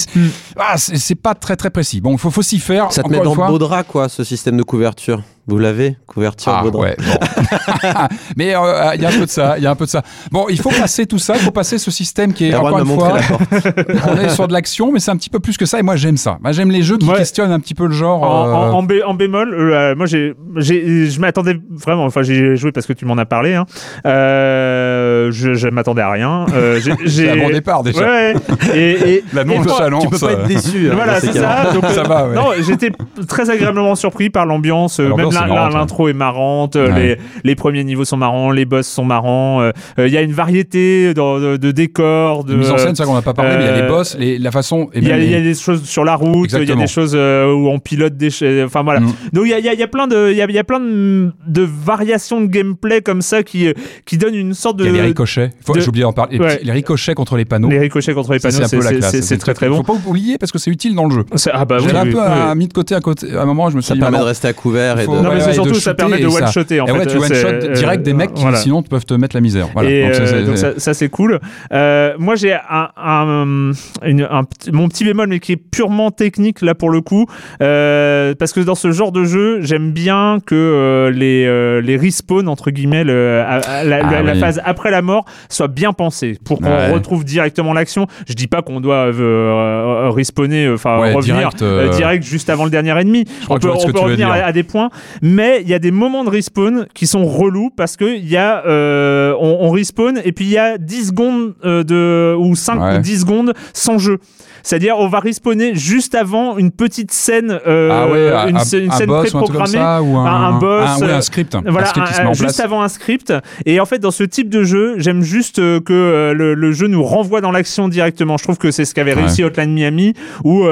ah, c'est pas très très précis. Bon, il faut faut s'y faire. Ça te met dans le beau drap, quoi, ce système de couverture. Vous l'avez Couverture Ah, ouais, bon. *laughs* Mais euh, il y a un peu de ça, il y a un peu de ça. Bon, il faut passer tout ça, il faut passer ce système qui est Erwan encore une fois. *laughs* on est sur de l'action, mais c'est un petit peu plus que ça. Et moi, j'aime ça. Moi, j'aime les jeux qui Ouais. questionnent un petit peu le genre. En, euh, en- en bé- en bémol, euh, moi j'ai, j'ai- je m'attendais vraiment, enfin j'ai joué parce que tu m'en as parlé, hein. Euh, je, je m'attendais à rien. Euh, *laughs* j'ai, un bon départ déjà. Ouais, ouais. Et, et, La nonchalance. Tu peux pas être déçu. hein, Voilà, c'est ça. Donc, Ça euh, va, ouais. Non, j'étais très agréablement surpris par l'ambiance. euh, L'ambiance Même ouais. l'intro est marrante. euh, Ouais. Les, les premiers niveaux sont marrants. Les boss sont marrants. euh, euh, Il y a une variété de, de- de décors. De mise en scène, c'est ça qu'on n'a pas parlé, mais il y a les euh, boss, les- la façon. Il y, a, y des choses sur la route, il y a des choses euh, où on pilote des, euh, enfin voilà. Mm. Donc il y a, il y a- il y a plein de, il y a, il y a plein de, de variations de gameplay comme ça qui, qui donnent une sorte de. Il y a les ricochets. Faut- de- J'ai oublié d'en parler. Les, Ouais. les ricochets contre les panneaux. Les ricochets contre les panneaux, c'est un peu la c'est- classe. c'est c'est très très bon. Faut pas oublier parce que c'est utile dans le jeu. Ah bah oui, un peu euh, mis de côté à côté. À un moment, je me suis Ça permet ah de rester à couvert et de. Non mais c'est surtout ça permet de one-shotter en Et fait. ouais, tu C'est- one-shot euh, direct des mecs qui sinon peuvent te mettre la misère. Euh, ça, c'est cool. Euh, moi j'ai un, un, une- un petit- mon petit bémol mais qui est purement technique là pour le coup euh, parce que dans ce genre de jeu j'aime bien que euh, les euh, les respawns entre guillemets la, Ah phase après la mort soit bien pensée pour qu'on Ouais. retrouve directement l'action. Je dis pas qu'on doit euh, euh, respawner euh, enfin Ouais, revenir direct, euh, direct juste avant le dernier ennemi. On peut, on peut revenir à des points, mais il y a des moments de respawn qui sont relous parce que il y a euh, on, on respawn et puis il y a 10 secondes euh, de ou 5 Ouais. ou 10 secondes sans jeu. C'est-à-dire on va respawner juste avant une petite scène euh, Ah ouais, une, un- scè- une un scène préprogrammée un, un- un boss, un, ouais, un script, voilà, script qui se un- met en juste place. avant un script. Et en fait, dans ce type de jeu, j'aime juste euh, que le, le jeu nous renvoie dans l'action directement. Je trouve que c'est ce qu'avait réussi Hotline Miami, où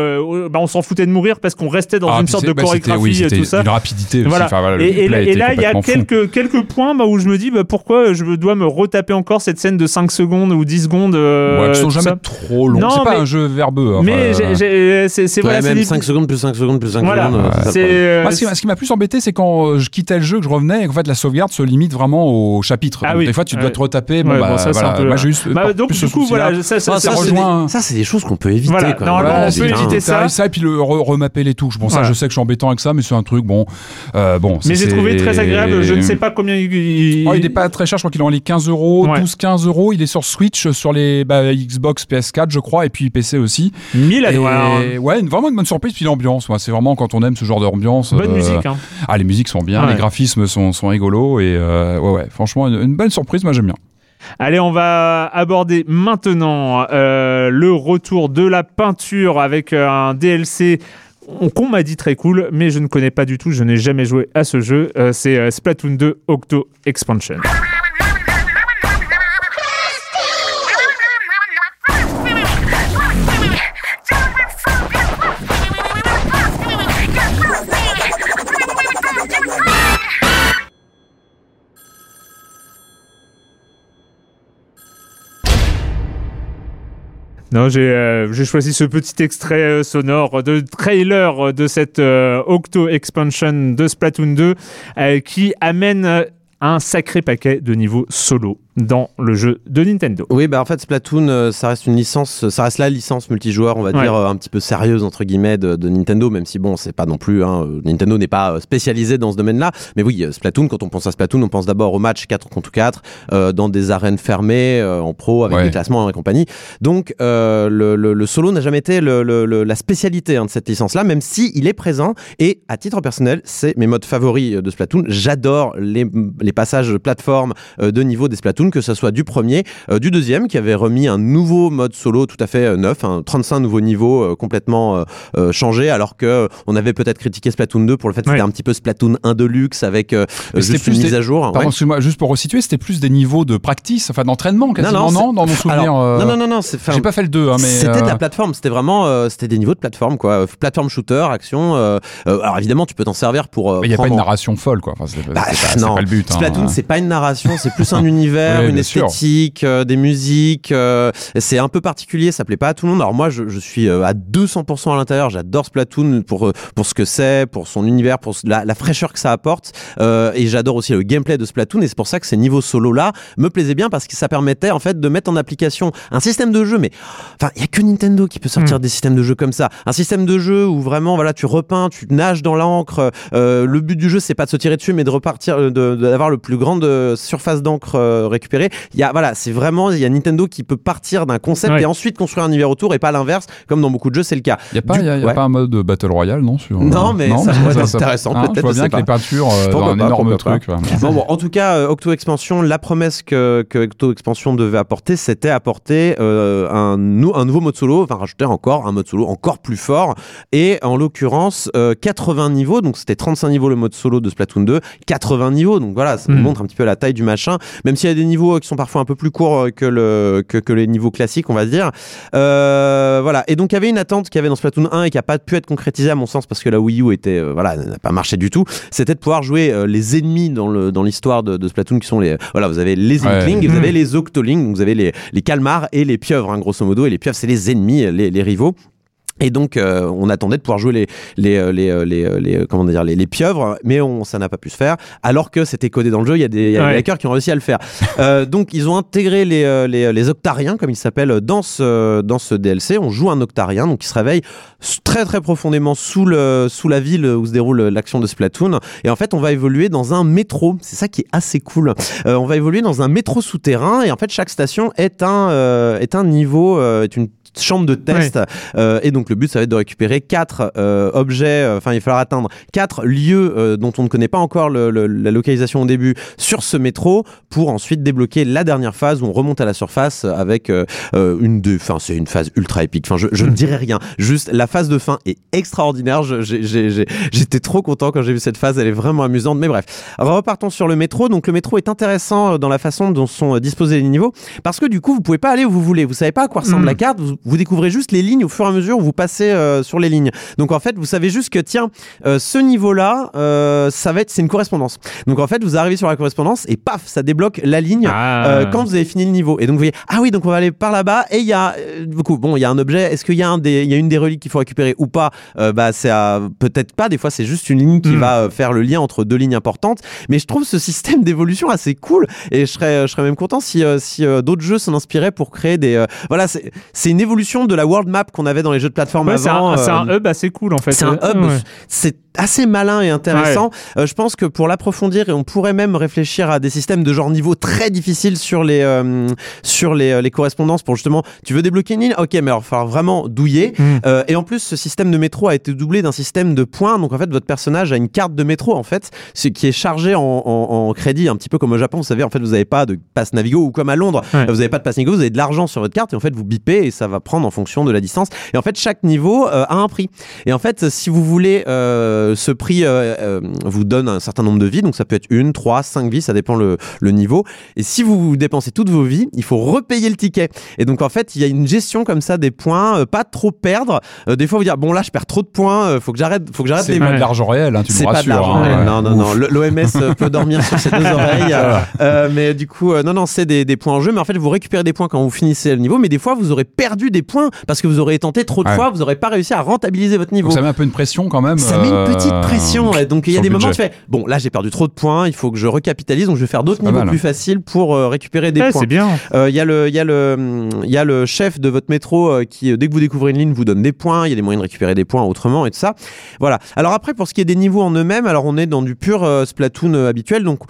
bah, on s'en foutait de mourir parce qu'on restait dans Ah, une sorte de bah, chorégraphie oui, tout ça. Une rapidité. Voilà. Enfin, voilà, Et, et et là, il y a fou. quelques, quelques points bah, où je me dis bah, pourquoi je dois me retaper encore cette scène de 5 secondes ou 10 secondes. euh, Ouais, qui sont jamais ça. trop longs. C'est pas un jeu verbeux. enfin, Mais euh, c'est Ouais, voilà, c'est même des- 5 secondes plus 5 secondes plus 5 Voilà, secondes. euh, problème. euh, Moi, ce qui, m'a plus embêté, c'est quand euh, je quittais le jeu, que je revenais, et qu'en fait la sauvegarde se limite vraiment au chapitre. Ah Donc, oui. des fois, tu dois Ouais. te retaper. Bon, Ouais, bah, voilà. donc du coup voilà ça, Ah, ça c'est rejoint- des- ça, c'est des choses qu'on peut éviter. Normalement, Ouais, on peut éviter ça. Et puis le remapper les touches. Bon, ça, je sais que je suis embêtant avec ça, mais c'est un truc, bon. Euh, bon Mais j'ai trouvé très agréable. Je ne sais pas combien il, Oh, il n'est pas très cher, je crois qu'il est en les 15 euros, Ouais. 12-15 euros. Il est sur Switch, sur les bah, Xbox, PS4, je crois, et puis PC aussi. 1000 à ouais, vraiment une bonne surprise, puis l'ambiance. ouais, c'est vraiment quand on aime ce genre d'ambiance. Bonne euh, musique. Hein. Ah, les musiques sont bien, Ouais. les graphismes sont, sont rigolos, et euh, ouais, ouais, franchement, une, une bonne surprise, moi j'aime bien. Allez, on va aborder maintenant euh, le retour de la peinture avec euh, un DLC qu'on m'a dit très cool, mais je ne connais pas du tout, je n'ai jamais joué à ce jeu. Euh, c'est euh, Splatoon 2 Octo Expansion. Non, j'ai euh, j'ai choisi ce petit extrait euh, sonore de trailer de cette euh, Octo Expansion de Splatoon 2 euh, qui amène un sacré paquet de niveaux solo dans le jeu de Nintendo. Oui, bah en fait, Splatoon, euh, ça reste une licence, ça reste la licence multijoueur, on va Ouais. dire, euh, un petit peu sérieuse, entre guillemets, de, de Nintendo, même si bon, c'est pas non plus, hein, euh, Nintendo n'est pas spécialisé dans ce domaine-là. Mais oui, Splatoon, quand on pense à Splatoon, on pense d'abord au match 4 contre 4, euh, dans des arènes fermées, euh, en pro, avec Ouais. des classements et compagnie. Donc, euh, le, le- le solo n'a jamais été le- la spécialité hein, de cette licence-là, même si il est présent. Et à titre personnel, c'est mes modes favoris de Splatoon. J'adore les, les passages plateforme de niveau des Splatoon, que ce soit du premier, euh, du deuxième, qui avait remis un nouveau mode solo tout à fait euh, neuf, hein, 35 nouveaux niveaux euh, complètement euh, euh, changés, alors que on avait peut-être critiqué Splatoon 2 pour le fait que Ouais. c'était un petit peu Splatoon 1 Deluxe avec juste une plus mise des- à jour. Pardon, Ouais. excuse-moi, juste pour resituer, c'était plus des niveaux de practice, enfin d'entraînement quasiment, non, c'est- Dans mon souvenir. Alors, non, non, non, non, J'ai pas fait le 2, hein, mais. C'était de la plateforme, c'était vraiment c'était des niveaux de plateforme quoi, plateforme shooter, action. alors évidemment, tu peux t'en servir pour. mais il n'y a pas une narration folle, quoi. Enfin, c'est Bah, pas, non. pas le but. hein. Splatoon, c'est pas une narration, c'est plus un *laughs* univers, Une esthétique, euh, des musiques. euh, c'est un peu particulier, ça plaît pas à tout le monde. Alors moi, je, je suis euh, à 200% à l'intérieur. J'adore Splatoon pour pour ce que c'est, pour son univers, pour la, la fraîcheur que ça apporte. Et j'adore aussi le gameplay de Splatoon. Et c'est pour ça que ces niveaux solo là me plaisaient bien parce que ça permettait en fait de mettre en application un système de jeu. Mais enfin, il y a que Nintendo qui peut sortir Mm. des systèmes de jeu comme ça. Un système de jeu où vraiment, voilà, tu repeins, tu nages dans l'encre. le but du jeu, c'est pas de se tirer dessus, mais de repartir, euh, de- de- d'avoir le plus grande surface d'encre euh, récupérer. Il y a voilà, c'est vraiment il y a Nintendo qui peut partir d'un concept Ouais. et ensuite construire un univers autour et pas l'inverse comme dans beaucoup de jeux c'est le cas. Il n'y a, pas, Du- y a, y a ouais. pas un mode Battle Royale, non sur, Non, mais ça pourrait être intéressant, hein, peut-être, Je vois bien que pas. les peintures euh, dans un pas, énorme truc. ouais. Bon, bon, en tout cas, euh, Octo Expansion, la promesse que, que Octo Expansion devait apporter, c'était apporter euh, un, nou- un nouveau mode solo, enfin rajouter encore un mode solo encore plus fort, et en l'occurrence euh, 80 niveaux, donc c'était 35 niveaux le mode solo de Splatoon 2, 80 niveaux, donc voilà, ça Mhm. montre un petit peu la taille du machin, même s'il y a des niveaux euh, qui sont parfois un peu plus courts euh, que, le, que, que les niveaux classiques, on va dire. Euh, voilà, et donc il y avait une attente qu'il y avait dans Splatoon 1 et qui n'a pas pu être concrétisée à mon sens parce que la Wii U était, euh, voilà, n'a pas marché du tout, c'était de pouvoir jouer euh, les ennemis dans le dans l'histoire de, de Splatoon qui sont les voilà vous avez les. Inklings et vous avez les Octolings donc vous avez les, les calmars et les pieuvres hein, grosso modo. Et les pieuvres c'est les ennemis les, les rivaux et donc, euh, on attendait de pouvoir jouer les les euh, les euh, les, euh, les, comment dire les, pieuvres, mais on ça n'a pas pu se faire. Alors que c'était codé dans le jeu, il y a des, y a Ouais. des hackers qui ont réussi à le faire. *laughs* Euh, donc, ils ont intégré les les, les octariens, comme ils s'appellent, dans ce dans ce DLC. On joue un octarien, donc qui se réveille très très profondément sous le sous la ville où se déroule l'action de Splatoon. Et en fait, on va évoluer dans un métro. C'est ça qui est assez cool. Euh, on va évoluer dans un métro souterrain, et en fait, chaque station est un euh, est un niveau, euh, est une chambre de test. Euh, et donc le but ça va être de récupérer quatre euh, objets euh, enfin il va falloir atteindre quatre lieux euh, dont on ne connaît pas encore le- le- la localisation au début sur ce métro pour ensuite débloquer la dernière phase où on remonte à la surface avec une de enfin c'est une phase ultra épique. Enfin je, je ne dirais rien. Juste la phase de fin est extraordinaire. J'étais trop content quand j'ai vu cette phase. Elle est vraiment amusante. Mais bref. Repartons sur le métro. Donc le métro est intéressant dans la façon dont sont disposés les niveaux parce que du coup vous pouvez pas aller où vous voulez. Vous savez pas à quoi ressemble Mm. la carte. Vous, vous découvrez juste les lignes au fur et à mesure où vous passez euh, sur les lignes. Donc en fait vous savez juste que tiens euh, ce niveau là ça va être c'est une correspondance. Donc en fait vous arrivez sur la correspondance et paf ça débloque la ligne Ah. euh, quand vous avez fini le niveau. Et donc vous voyez ah oui donc on va aller par là-bas et il y a euh, beaucoup bon il y a un objet. Est-ce qu'il y a un des il y a une des reliques qu'il faut récupérer ou pas? Euh, bah c'est peut-être pas. Des fois c'est juste une ligne qui Mm. va euh, faire le lien entre deux lignes importantes. Mais je trouve ce système *laughs* d'évolution assez cool et je serais je serais même content si euh, si euh, d'autres jeux s'en inspiraient pour créer des euh, voilà c'est une évolution de la world map qu'on avait dans les jeux de plateforme Ouais, avant c'est un euh, hub assez cool en fait. c'est un hub, ouais. c'est assez malin et intéressant. Euh, je pense que pour l'approfondir, et on pourrait même réfléchir à des systèmes de genre niveau très difficiles sur les euh, sur les, euh, les correspondances pour justement, tu veux débloquer une ligne, ok, mais alors il falloir vraiment douiller. Mm. Euh, et en plus, ce système de métro a été doublé d'un système de points. Donc en fait, votre personnage a une carte de métro en fait, ce qui est chargée en, en- en crédit, un petit peu comme au Japon. Vous savez, en fait, vous n'avez pas de passe Navigo ou comme à Londres, Ouais. vous n'avez pas de passe Navigo, vous avez de l'argent sur votre carte et en fait, vous bipez et ça va prendre en fonction de la distance. Et en fait, chaque niveau euh, a un prix. Et en fait, si vous voulez, euh, ce prix euh, vous donne un certain nombre de vies, donc ça peut être une, trois, cinq vies, ça dépend le, le niveau. Et si vous dépensez toutes vos vies, il faut repayer le ticket. Et donc en fait, il y a une gestion comme ça des points, pas trop perdre. Des fois, vous dire bon là, je perds trop de points, faut que j'arrête, faut que j'arrête C'est les pas de l'argent réel, hein, tu me pas de rassures. l'argent. hein, réel. ouais. Non, non, non. L'OMS peut dormir sur ses deux *laughs* oreilles. Mais du coup, non, non, c'est des, des points en jeu. Mais en fait, vous récupérez des points quand vous finissez le niveau. Mais des fois, vous aurez perdu des points parce que vous aurez tenté trop de Ouais. fois. Vous n'aurez pas réussi à rentabiliser votre niveau. Donc ça met un peu une pression quand même. Ça met une petite euh, pression. ouais. Donc il y a des moments où tu fais bon là j'ai perdu trop de points, il faut que je recapitalise donc je vais faire d'autres niveaux mal. plus faciles pour euh, récupérer des Ouais, points. c'est bien. Euh, Il y a le il y a le il y a le chef de votre métro euh, qui dès que vous découvrez une ligne vous donne des points, il y a des moyens de récupérer des points autrement et tout ça. Voilà. Alors après pour ce qui est des niveaux en eux-mêmes, alors on est dans du pur euh, Splatoon euh, habituel donc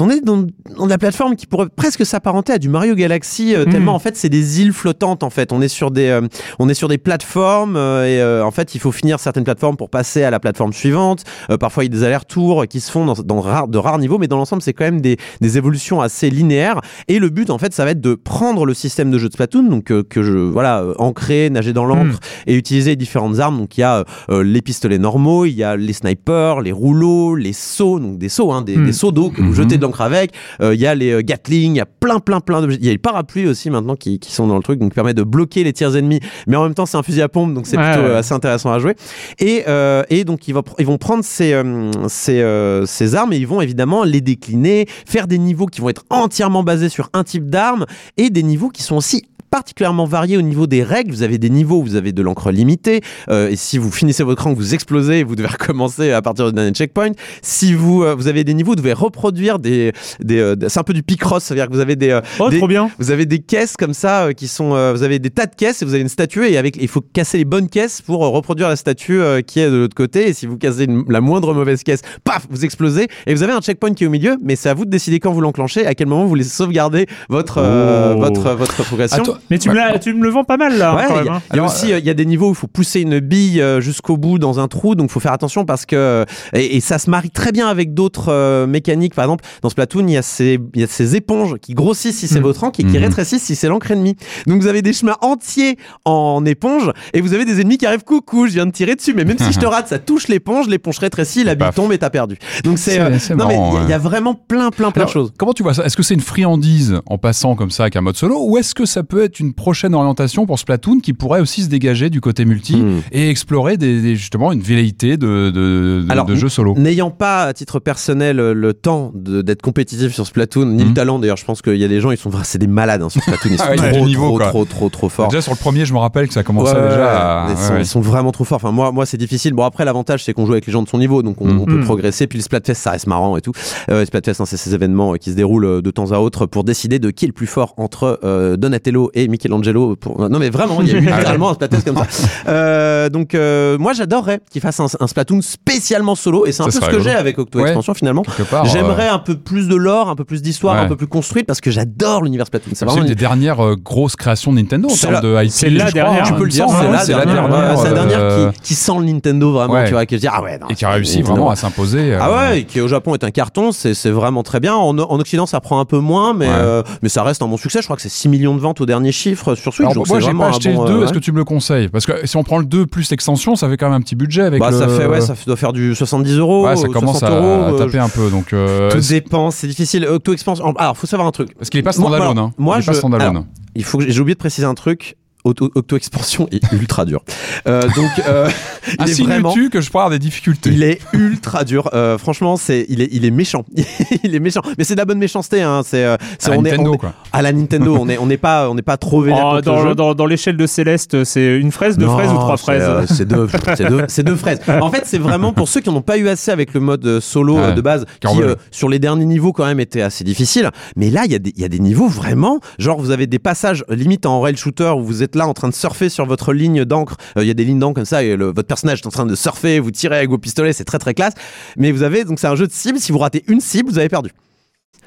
on est dans, dans de la plateforme qui pourrait presque s'apparenter à du Mario Galaxy euh, Mhm. tellement en fait c'est des îles flottantes en fait. On est sur des euh, on est sur des plateformes euh, et euh, en fait il faut finir certaines plateformes pour passer à la plateforme suivante. Euh, parfois il y a des allers-retours qui se font dans, dans de rares niveaux mais dans l'ensemble c'est quand même des, des évolutions assez linéaires et le but en fait ça va être de prendre le système de jeu de Splatoon donc que je voilà ancrer nager dans l'encre et utiliser différentes armes donc il y a euh, les pistolets normaux il y a les snipers les rouleaux les sauts donc des sauts hein, des, des sauts d'eau que vous jetez de l'encre avec Euh, il y a les euh, Gatling il y a plein plein plein d'objets il y a les parapluies aussi maintenant qui, qui sont dans le truc donc qui permet de bloquer les tirs ennemis. Mais en même temps c'est un fusil à pompe donc c'est Ouais, plutôt ouais. euh, assez intéressant à jouer. Et, et donc ils vont, ils vont prendre ces, ces, ces armes et ils vont évidemment les décliner, faire des niveaux qui vont être entièrement basés sur un type d'arme et des niveaux qui sont aussi particulièrement varié au niveau des règles. Vous avez des niveaux, vous avez de l'encre limitée, euh, et si vous finissez votre rang, vous explosez, vous devez *laughs* recommencer à partir du dernier checkpoint. Si vous, euh, vous avez des niveaux, vous devez reproduire des, des euh, c'est un peu du picross, c'est-à-dire que vous avez des, euh, Oh, des- trop bien. vous avez des caisses comme ça euh, qui sont, euh, vous avez des tas de caisses et vous avez une statue et avec, il faut casser les bonnes caisses pour reproduire la statue qui est de l'autre côté. Et si vous cassez une- la moindre mauvaise caisse, paf, vous explosez et vous avez un checkpoint qui est au milieu. Mais c'est à vous de décider quand vous l'enclenchez, à quel moment vous voulez sauvegarder votre euh, Oh. votre votre progression. Attends, Mais tu, me l'as- tu me le vends pas mal là, Ouais, quand il même. y a, hein. il y a Alors, aussi euh, il y a des niveaux où il faut pousser une bille euh, jusqu'au bout dans un trou, donc faut faire attention parce que et, et ça se marie très bien avec d'autres euh, mécaniques. Par exemple, dans Splatoon, il y a ces il y a ces éponges qui grossissent si c'est Mhm. votre encre et qui Mhm. rétrécissent si c'est l'encre ennemie. Donc vous avez des chemins entiers en éponge et vous avez des ennemis qui arrivent coucou, je viens de tirer dessus, mais même si je te *laughs* rate, ça touche l'éponge, l'éponge rétrécit, la bille tombe et t'as perdu. Donc c'est euh, non mais il y a- il y, vraiment plein plein plein Alors, de choses. Comment tu vois ça? Est-ce que c'est une friandise en passant comme ça avec un mode solo ou est-ce que ça peut être une prochaine orientation pour Splatoon qui pourrait aussi se dégager du côté multi Hmm. et explorer des, des- justement une velléité de, de, de, Alors, de jeu solo N'ayant pas à titre personnel le temps d'être compétitif sur Splatoon, ni Mhm. le talent d'ailleurs, je pense qu'il y a des gens, ils sont c'est des malades hein, sur Splatoon, ils *laughs* sont ouais, trop, niveau, trop, trop, trop, trop forts. Déjà sur le premier, je me rappelle que ça commençait Ouais, déjà à... ils, sont, ouais, ils sont vraiment trop forts. Enfin, moi, moi c'est difficile. Bon, après, l'avantage, c'est qu'on joue avec les gens de son niveau, donc on, on peut progresser. Puis le Splatfest, ça reste marrant et tout. Euh, le Splatfest, hein, c'est ces événements euh, qui se déroulent euh, de temps à autre pour décider de qui est le plus fort entre euh, Donatello et Michelangelo. Pour... Non, mais vraiment, il y a eu *laughs* littéralement un Splatfest comme ça. Euh, donc, euh, moi, j'adorerais qu'il fasse un, un Splatoon spécialement solo, et c'est un Ça peu ce que j'ai avec Octo Ouais. Expansion finalement. quelque part. J'aimerais euh, un peu plus de lore, un peu plus d'histoire, Ouais. un peu plus construite parce que j'adore l'univers Splatoon. C'est vraiment une des dernières euh, grosses créations de Nintendo en C'est termes la- de IP. c'est la dernière, hein. tu peux le dire c'est la dernière. dernière, Ouais, c'est la dernière euh, qui, qui sent le Nintendo vraiment, tu vois, qui se dit ah ouais. non, et qui a réussi vraiment à s'imposer. euh, Ah ouais, et qui au Japon est un carton, c'est c'est vraiment très bien. En, en Occident, ça prend un peu moins, euh, mais ça reste un bon succès. Je crois que c'est 6 millions de ventes au dernier chiffre sur Switch. Alors, moi, j'ai pas acheté bon, le 2. euh, Est-ce que tu me le conseilles? Parce que si on prend le 2 plus l'extension, ça fait quand même un petit budget avec bah, le... ça fait ouais, ça doit faire du 70 euros. Ouais, ça commence 60 à, euros, euh, taper un peu. Donc, euh, Tout dépend, c'est difficile. Octo Expansion. Alors, faut savoir un truc. parce qu'il est pas Moi- standalone. alors, hein. moi, il est pas je- standalone. alors, Il faut que j'ai oublié de préciser un truc. Auto- Octo-expansion est ultra dur. Euh, donc, euh, *laughs* il est vraiment. Insinues-tu que je pourrais avoir des difficultés Il est ultra dur. Euh, franchement, c'est il est il est méchant. *laughs* il est méchant. Mais c'est de la bonne méchanceté. Hein. C'est euh, c'est- à on est- Nintendo, on est- quoi. à la Nintendo. on est on n'est pas on n'est pas trop vénère Oh, dans jeu. dans, dans l'échelle de Céleste, c'est une fraise, deux Non, fraises ou trois fraises euh, C'est deux, *laughs* c'est deux, c'est deux fraises. En fait, c'est vraiment pour ceux qui n'ont pas eu assez avec le mode solo Ouais, de base, qui euh, sur les derniers niveaux quand même était assez difficile. Mais là, il y, a des- il y a des niveaux vraiment, genre vous avez des passages limite en rail shooter où vous êtes là en train de surfer sur votre ligne d'encre. Euh, Il y a des lignes d'encre comme ça et votre personnage est en train de surfer, vous tirez avec vos pistolets, c'est très très classe. Mais vous avez donc c'est un jeu de cible. Si vous ratez une cible, vous avez perdu.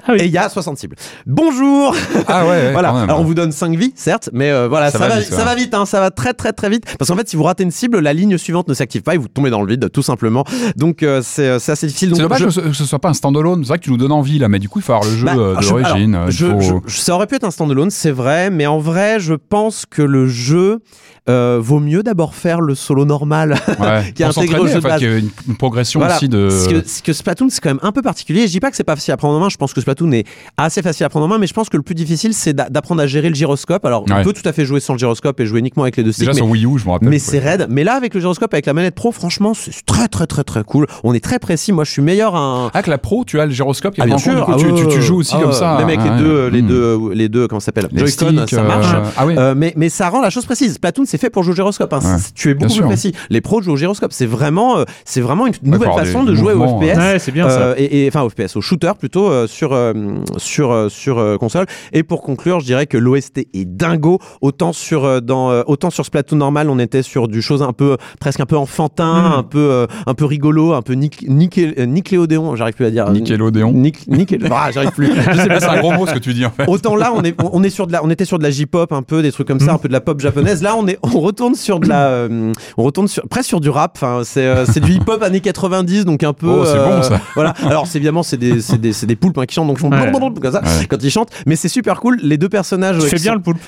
Ah oui. Et il y a 60 cibles. Bonjour Ah ouais, ouais, *laughs* voilà. quand même. Alors on vous donne 5 vies, certes, mais euh, voilà, ça, Ça va vite, ça va vite, hein, ça va très très très vite. Parce qu'en fait, si vous ratez une cible, la ligne suivante ne s'active pas et vous tombez dans le vide, tout simplement. Donc euh, c'est euh, c'est assez difficile. Donc, C'est dommage je- que, ce, soit pas un standalone. C'est vrai que tu nous donnes envie là, mais du coup, il faut avoir le jeu Bah, euh, de je- l'origine. alors, euh, je- faut- je- ça aurait pu être un standalone, c'est vrai, mais en vrai, je pense que le jeu euh, vaut mieux d'abord faire le solo normal. *laughs* Ouais, qui est intégré au jeu de base. qu'il y ait une, une progression Voilà. aussi de. Parce que, que Splatoon, c'est quand même un peu particulier. Je dis pas que c'est pas facile à prendre en main. Je pense que Splatoon est assez facile à prendre en main, mais je pense que le plus difficile, c'est d'a- d'apprendre à gérer le gyroscope. Alors, on peut tout à fait jouer sans le gyroscope et jouer uniquement avec les deux sticks. Déjà mais- sur Wii U, je me rappelle. mais ouais. c'est raide. Mais là, avec le gyroscope, avec la manette pro, franchement, c'est très très très très cool. On est très précis. Moi, je suis meilleur à un. Ah, avec la pro, tu as le gyroscope Ah, bien sûr. coup, Ah, tu, tu- tu ouais, joues aussi comme Ah, ça. Même avec les deux, les hmm. deux, les deux, comment ça s'appelle? Joy-Con, ça euh, marche. Ah oui. Euh, mais, mais ça rend la chose précise. Splatoon, c'est fait pour jouer au gyroscope. hein. Ouais. Tu es beaucoup Bien plus sûr. précis. Les pros jouent au gyroscope. C'est vraiment, euh, c'est vraiment une nouvelle façon de jouer au FPS. Ouais, c'est bien Euh, ça. et, et- enfin au FPS, au shooter plutôt euh, sur euh, sur euh, sur euh, console. Et pour conclure, je dirais que l'OST est dingo. Autant sur euh, dans euh, autant sur Splatoon normal, on était sur du chose un peu presque un peu enfantin, Mm. un peu euh, un peu rigolo, un peu Nick, Nickel- euh, Nickelodeon, j'arrive plus à dire. Nickelodeon. Nick, Nickel- ah, j'arrive plus. *laughs* Je sais pas C'est un gros mot ce que tu dis en fait. Autant là, on est, on est sur de la, on était sur de la J-pop un peu, des trucs comme ça, Mhm. un peu de la pop japonaise. Là, on est, on retourne sur de la, *clears throat* euh, on retourne sur, presque sur du rap. Enfin, c'est, euh, du hip-hop années 90, donc un peu. Oh, c'est bon, ça. Voilà. Alors, c'est évidemment, c'est des, c'est des, c'est des poulpes hein, qui chantent, donc ils font Ouais. comme ça Ouais. quand ils chantent. Mais c'est super cool. Les deux personnages. Tu euh, fais qui bien sont- le poulpe.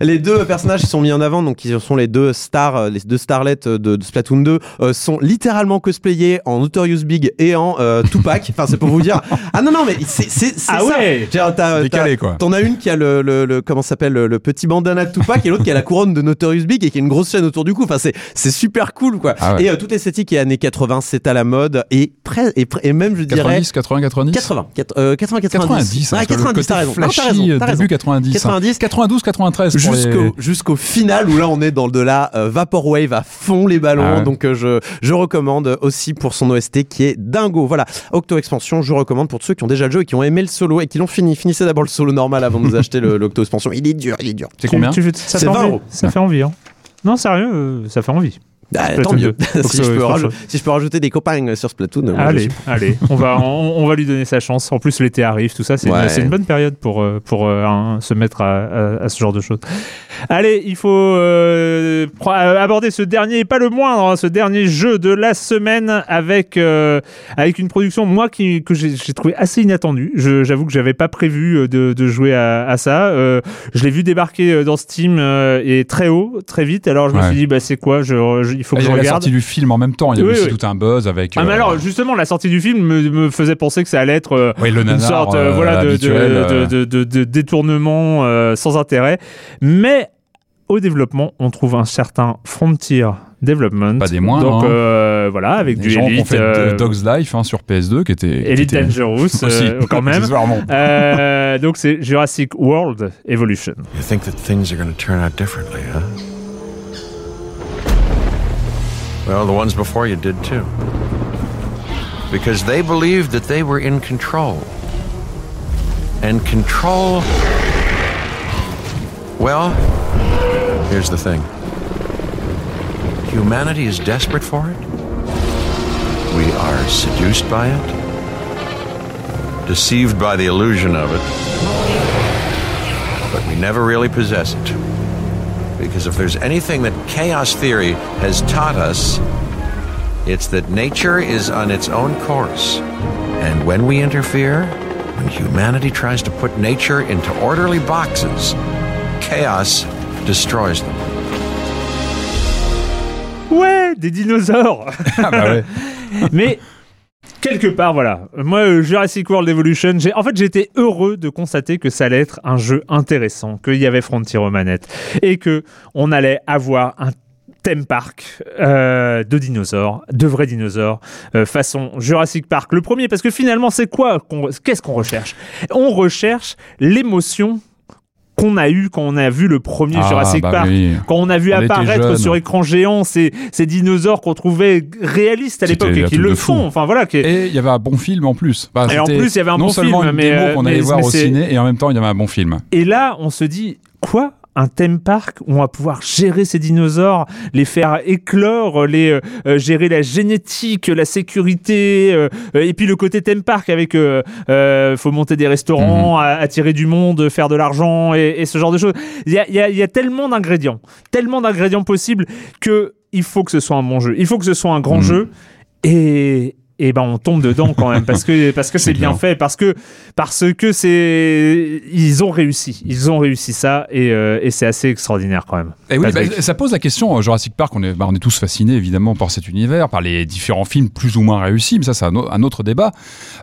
Les deux personnages qui sont mis en avant, donc qui sont les deux stars, euh, les deux starlets de, de Splatoon 2, euh, sont littéralement cosplayés en Notorious Big et en euh, Tupac. Enfin, c'est pour vous dire. Ah non non, mais c'est c'est Ah ça. ouais. Genre, t'as- Décalé, t'as- quoi. T'en as une qui a le, le, le- comment s'appelle le, le petit bandana de Tupac et l'autre qui a la couronne de Notorious Big et qui a une grosse chaîne autour du cou. Enfin, c'est c'est super cool quoi. Ah ouais. Et euh, toute l'esthétique est années 80, c'est à la mode et, près et, près- et même je dirais 90, 80, 90 80, quat- euh, 80, 90. 90, Ouais, parce que le 90, côté t'as raison. Non, t'as flashy, raison, euh, début raison. 90. 90. 92, 93 pour les- Jusqu'au final où là on est dans de la euh, vaporwave à fond les ballons Ah ouais. donc euh, je je recommande aussi pour son OST qui est dingo voilà Octo expansion je recommande pour ceux qui ont déjà le jeu et qui ont aimé le solo et qui l'ont fini finissez d'abord le solo normal avant de vous *laughs* acheter le- l'Octo expansion il est dur il est dur C'est Tu- combien tu- ça C'est fait 20 envie. Ça fait envie. Hein. Non, sérieux, euh, ça fait envie. Ah, tant mieux 2. *laughs* si, je peux rajouter, si je peux rajouter des copains sur Splatoon je Allez, allez, on va, *laughs* on, on va lui donner sa chance. En plus, l'été arrive, tout ça, c'est Ouais. une, bonne période pour, euh, pour euh, hein, se mettre à, à- à ce genre de choses. Allez, il faut euh, euh, aborder ce dernier, et pas le moindre, hein, ce dernier jeu de la semaine avec, euh, avec une production, moi, qui, que j'ai trouvé assez inattendue. J'avoue que j'avais pas prévu euh, de, de jouer à, à ça. Euh, je l'ai vu débarquer euh, dans Steam euh, et très haut, très vite. Alors je me suis dit, bah, c'est quoi? Je, je- Il faut Ah, que y je avait la regarde. sortie du film en même temps. Il y avait Oui, aussi oui. tout un buzz avec. Ah, mais euh, alors, justement, la sortie du film me, me faisait penser que ça allait être euh, oui, le une sorte euh, euh, voilà, de, de, habituel, de- de- de détournement euh, sans intérêt. Mais au développement, on trouve un certain Frontier Development. Pas des moindres, Donc hein. euh, voilà, avec des du gens ont fait euh, Dog's Life hein, sur PS2 qui était. qui Elite était- Dangerous *laughs* aussi, euh, quand même. *laughs* Euh, donc c'est Jurassic World Evolution. You think that things are going to turn out differently, huh? Well, the ones before you did too. Because they believed that they were in control. And control. Well, here's the thing humanity is desperate for it. We are seduced by it, deceived by the illusion of it but we never really possess it. Because if there's anything that chaos theory has taught us, it's that nature is on its own course. And when we interfere, when humanity tries to put nature into orderly boxes, chaos destroys them. Ouais, des dinosaures Ah bah ouais. *laughs* Mais quelque part, voilà. Moi, euh, Jurassic World Evolution, j'ai, en fait, j'étais heureux de constater que ça allait être un jeu intéressant, qu'il y avait Frontier aux manettes et que on allait avoir un theme park euh, de dinosaures, de vrais dinosaures, euh, façon Jurassic Park. Le premier, parce que finalement, c'est quoi Qu'est-ce qu'on recherche? On recherche l'émotion qu'on a eue quand on a vu le premier Ah, Jurassic bah Park. oui. Quand on a vu On apparaître sur écran géant ces, ces dinosaures qu'on trouvait réalistes à l'époque et qui le font. Enfin voilà, qui Et il y avait un bon film en plus. Bah, Et en plus, il y avait un non bon seulement film, une mais, démo euh, qu'on mais- allait voir au ciné et en même temps il y avait un bon film. Et là, on se dit quoi? Un theme park où on va pouvoir gérer ces dinosaures, les faire éclore, les euh, euh, gérer la génétique, la sécurité, euh, et puis le côté theme park avec euh, faut monter des restaurants, Mhm. attirer du monde, faire de l'argent et, et ce genre de choses. Il y a, il y a- il y a tellement d'ingrédients, tellement d'ingrédients possibles que il faut que ce soit un bon jeu, il faut que ce soit un grand Mhm. jeu et et ben on tombe dedans quand même parce que *laughs* parce que c'est bien bien. fait parce que parce que c'est ils ont réussi ils ont réussi ça et, euh, et c'est assez extraordinaire quand même Et oui, Patrick. bah, ça pose la question. euh, Jurassic Park, on est, bah, on est tous fascinés évidemment par cet univers, par les différents films plus ou moins réussis, mais ça c'est un, au- un autre débat.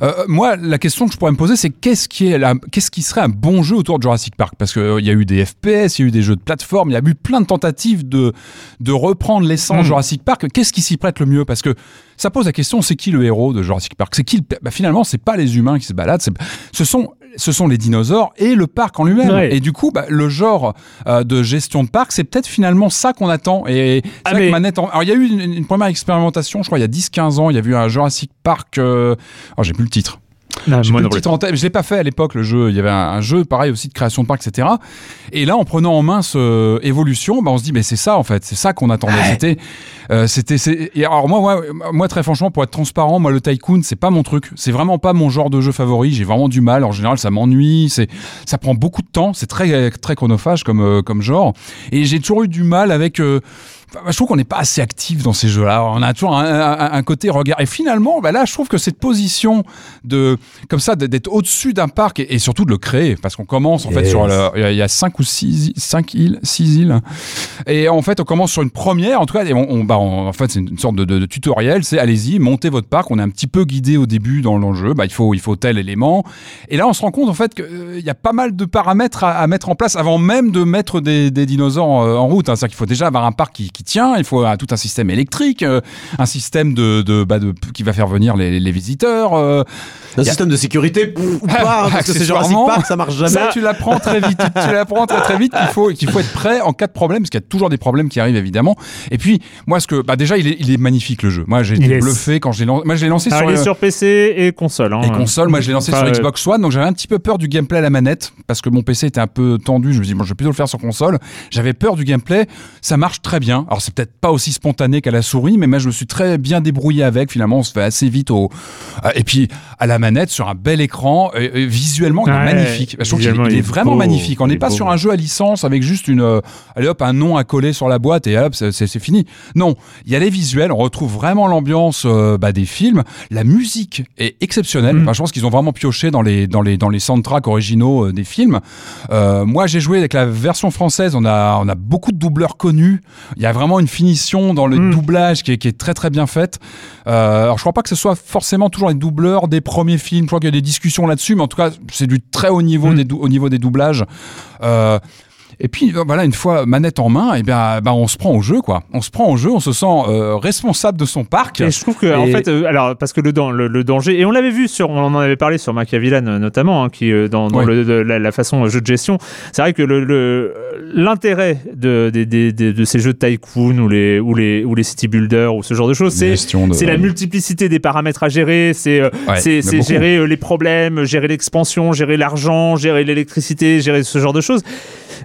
Euh, moi, la question que je pourrais me poser, c'est qu'est-ce qui est qu'est-ce qui serait un bon jeu autour de Jurassic Park? Parce qu'il y a eu des FPS, il y a eu des jeux de plateforme, il y a eu plein de tentatives de de reprendre l'essence Mm. Jurassic Park. Qu'est-ce qui s'y prête le mieux? Parce que ça pose la question, c'est qui le héros de Jurassic Park C'est qui bah, Finalement, c'est pas les humains qui se baladent, c'est- ce sont ce sont les dinosaures et le parc en lui-même. Ouais. Et du coup, bah, le genre euh, de gestion de parc, c'est peut-être finalement ça qu'on attend. Et Ah, mais- Manette en- Alors, il y a eu une, une première expérimentation, je crois, il y a 10-15 ans, il y a eu un Jurassic Park... Euh... alors, j'ai plus le titre. Ah, moi non en tête. Je l'ai pas fait à l'époque, le jeu. Il y avait un, un jeu, pareil, aussi de création de parc, etc. Et là, en prenant en main ce évolution, bah, on se dit, mais c'est ça, en fait. C'est ça qu'on attendait. C'était, euh, c'était, alors, moi, moi, moi, très franchement, pour être transparent, moi, le Tycoon, c'est pas mon truc. C'est vraiment pas mon genre de jeu favori. J'ai vraiment du mal. En général, ça m'ennuie. C'est, ça prend beaucoup de temps. C'est très, très chronophage comme, euh, comme genre. Et j'ai toujours eu du mal avec, euh, je trouve qu'on n'est pas assez actif dans ces jeux-là. On a toujours un, un- un côté regard. Et finalement, bah là, je trouve que cette position de, comme ça, d'être au-dessus d'un parc et, et surtout de le créer, parce qu'on commence en fait sur il y a- cinq ou six, cinq îles, six îles, et en fait, on commence sur une première. En tout cas, et on, on- bah, on- en fait, c'est une sorte de, de- de tutoriel. C'est allez-y, montez votre parc. On est un petit peu guidé au début dans le jeu. Bah, il faut, il faut tel élément. Et là, on se rend compte en fait qu'il y a pas mal de paramètres à, à mettre en place avant même de mettre des, des dinosaures en, en route. hein. C'est-à-dire qu'il faut déjà avoir un parc qui, qui tient, il faut euh, tout un système électrique, euh, un système de, de, bah, de qui va faire venir les, les visiteurs. euh, Un a- système de sécurité pff, ou pas, hein, parce que c'est Jurassic Park, ça marche jamais. Ça, tu l'apprends très vite. tu l'apprends très très vite qu'il faut qu'il faut être prêt en cas de problème, parce qu'il y a toujours des problèmes qui arrivent évidemment. Et puis moi, ce que bah déjà, il est, il est magnifique le jeu. Moi, j'ai été est- bluffé quand je l'ai lancé. Moi, je l'ai lancé Alors, sur. il est euh, sur PC et console. hein. et console, moi je l'ai lancé sur euh, Xbox One, donc j'avais un petit peu peur du gameplay à la manette, parce que mon PC était un peu tendu, je me dis bon je vais plutôt le faire sur console. J'avais peur du gameplay, ça marche très bien. Alors c'est peut-être pas aussi spontané qu'à la souris, mais moi je me suis très bien débrouillé avec, finalement on se fait assez vite au... euh, Et puis à la manette, sur un bel écran, visuellement il est Ouais, magnifique. Je trouve qu'il est- il est vraiment beau, magnifique. On n'est est pas beau. sur un jeu à licence avec juste une... euh, allez hop, un nom à coller sur la boîte et hop, c'est- fini. Non, il y a les visuels, on retrouve vraiment l'ambiance euh, bah, des films. La musique est exceptionnelle. Mm. Enfin, je pense qu'ils ont vraiment pioché dans les, dans les, dans les soundtracks originaux euh, des films. Euh, moi, j'ai joué avec la version française. On a, on a beaucoup de doubleurs connus. Il y a vraiment une finition dans le Mm. doublage qui est, qui est très très bien faite. Euh, alors, je crois pas que ce soit forcément toujours les doubleurs des premiers films. Je crois qu'il y a des discussions là-dessus, mais en tout cas, c'est du très haut niveau Mm. des dou- au niveau des doublages. Euh, et puis euh, voilà, une fois manette en main, et bien, ben, on se prend au jeu, quoi. On se prend au jeu, on se sent euh, responsable de son parc. Et je trouve que, en fait, euh, alors, parce que le, dan- le, le danger, et on l'avait vu sur, on en avait parlé sur Machiavellan euh, notamment, hein, qui, dans, le- la, la façon jeu de gestion, c'est vrai que l'intérêt de, ces jeux de tycoon ou les, ou les, ou les city builders ou ce genre de choses, c'est la multiplicité des paramètres à gérer, c'est Ouais, gérer les problèmes, gérer l'expansion, gérer l'argent, gérer l'électricité, gérer ce genre de choses.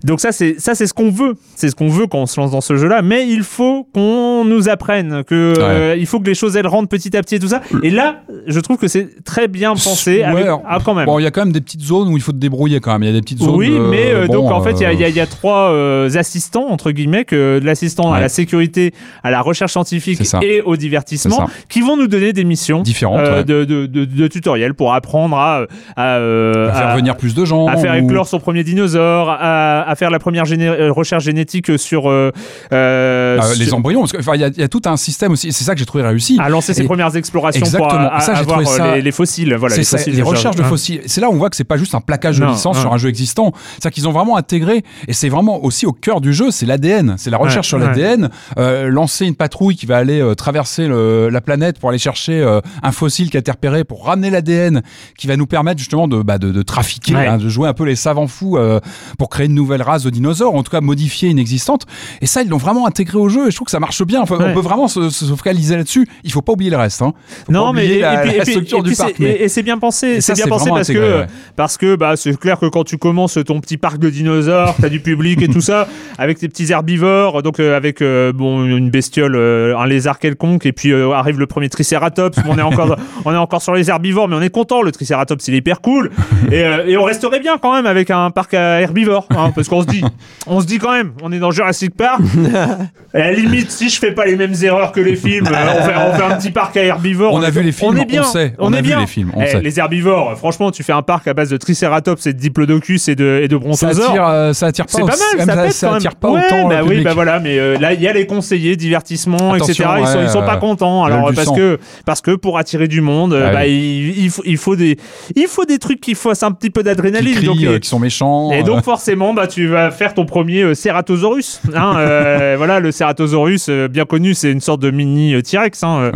Donc ça c'est ça c'est ce qu'on veut, c'est ce qu'on veut quand on se lance dans ce jeu-là. Mais il faut qu'on nous apprenne que euh, il faut que les choses elles rentrent petit à petit et tout ça. Et là, je trouve que c'est très bien pensé. Ouais, avec- alors, ah quand même. Bon, il y a quand même des petites zones où il faut te débrouiller quand même. Il y a des petites zones. Oui, mais euh, bon, donc en fait, il y a- euh, y, y a trois euh, assistants, entre guillemets, que l'assistant à la sécurité, à la recherche scientifique et au divertissement, qui vont nous donner des missions Différentes, euh, de, de, de, de tutoriels pour apprendre à, à, à faire venir plus de gens. à faire ou- éclore son premier dinosaure, à, à faire la première géné- euh, recherche génétique sur, euh, euh, euh, les sur- embryons. Il y, y a tout un système aussi. C'est ça que j'ai trouvé réussi. à lancer ses Et- premières explorations pour Exactement. à- à- Ça, j'ai avoir trouvé ça- les, les fossiles. Voilà, les, ça, fossiles, les recherches de cherche. fossiles. C'est là où on voit que c'est pas juste un plaquage de Non, licence non. sur un jeu existant. C'est qu'ils ont vraiment intégré, et c'est vraiment aussi au cœur du jeu, c'est l'ADN. C'est la recherche Ouais, sur ouais. l'ADN. Euh, lancer une patrouille qui va aller traverser le- la planète pour aller chercher un fossile qui a été repéré, pour ramener l'ADN, qui va nous permettre justement de, bah, de, de trafiquer, Ouais. hein, de jouer un peu les savants fous pour créer une nouvelle race de dinosaures, en tout cas modifier une existante. Et ça, ils l'ont vraiment intégré au jeu, et je trouve que ça marche bien. Enfin, Ouais. On peut vraiment se, se focaliser là-dessus. Il faut pas oublier le reste. Hein. Faut Non, mais et, la, puis- la et puis- structure du parc. mais- et, c'est bien pensé, c'est bien pensé parce que ouais. parce que bah c'est clair que quand tu commences ton petit parc de dinosaures, t'as du public et tout ça, *laughs* avec tes petits herbivores, donc euh, avec euh, bon une bestiole, euh, un lézard quelconque, et puis arrive le premier Triceratops. on est encore *laughs* on est encore sur les herbivores, mais on est content. Le Triceratops il est hyper cool, et, et on resterait bien quand même avec un parc à herbivores, hein, parce qu'on se dit *laughs* on se dit quand même, on est dans Jurassic Park. *laughs* à la limite, si je fais pas les mêmes erreurs que les films, *laughs* euh, on, fait, on fait un petit parc à herbivores. On a vu les films, on est on bien, sait, on, on a est vu bien. les films, on Eh, sait. Les herbivores, franchement, tu fais un parc à base de Triceratops et de Diplodocus et de, et de ça brontosaures. attire, euh, ça attire pas C'est pas mal, ça pète quand même. attire pas Ouais, autant bah oui, bah voilà, mais euh, là il y a les conseillers, divertissement, Attention, etc. Ils sont, ouais, ils sont pas contents. Alors parce que parce que pour attirer du monde, Ah bah, oui. il, il faut il faut des il faut des trucs qui fassent un petit peu qui d'adrénaline. crient, Donc, et- qui sont méchants. et donc forcément, bah tu vas faire ton premier euh, Ceratosaurus. Hein, euh, *laughs* voilà, le Ceratosaurus, euh, bien connu, c'est une sorte de mini T-Rex. Hein.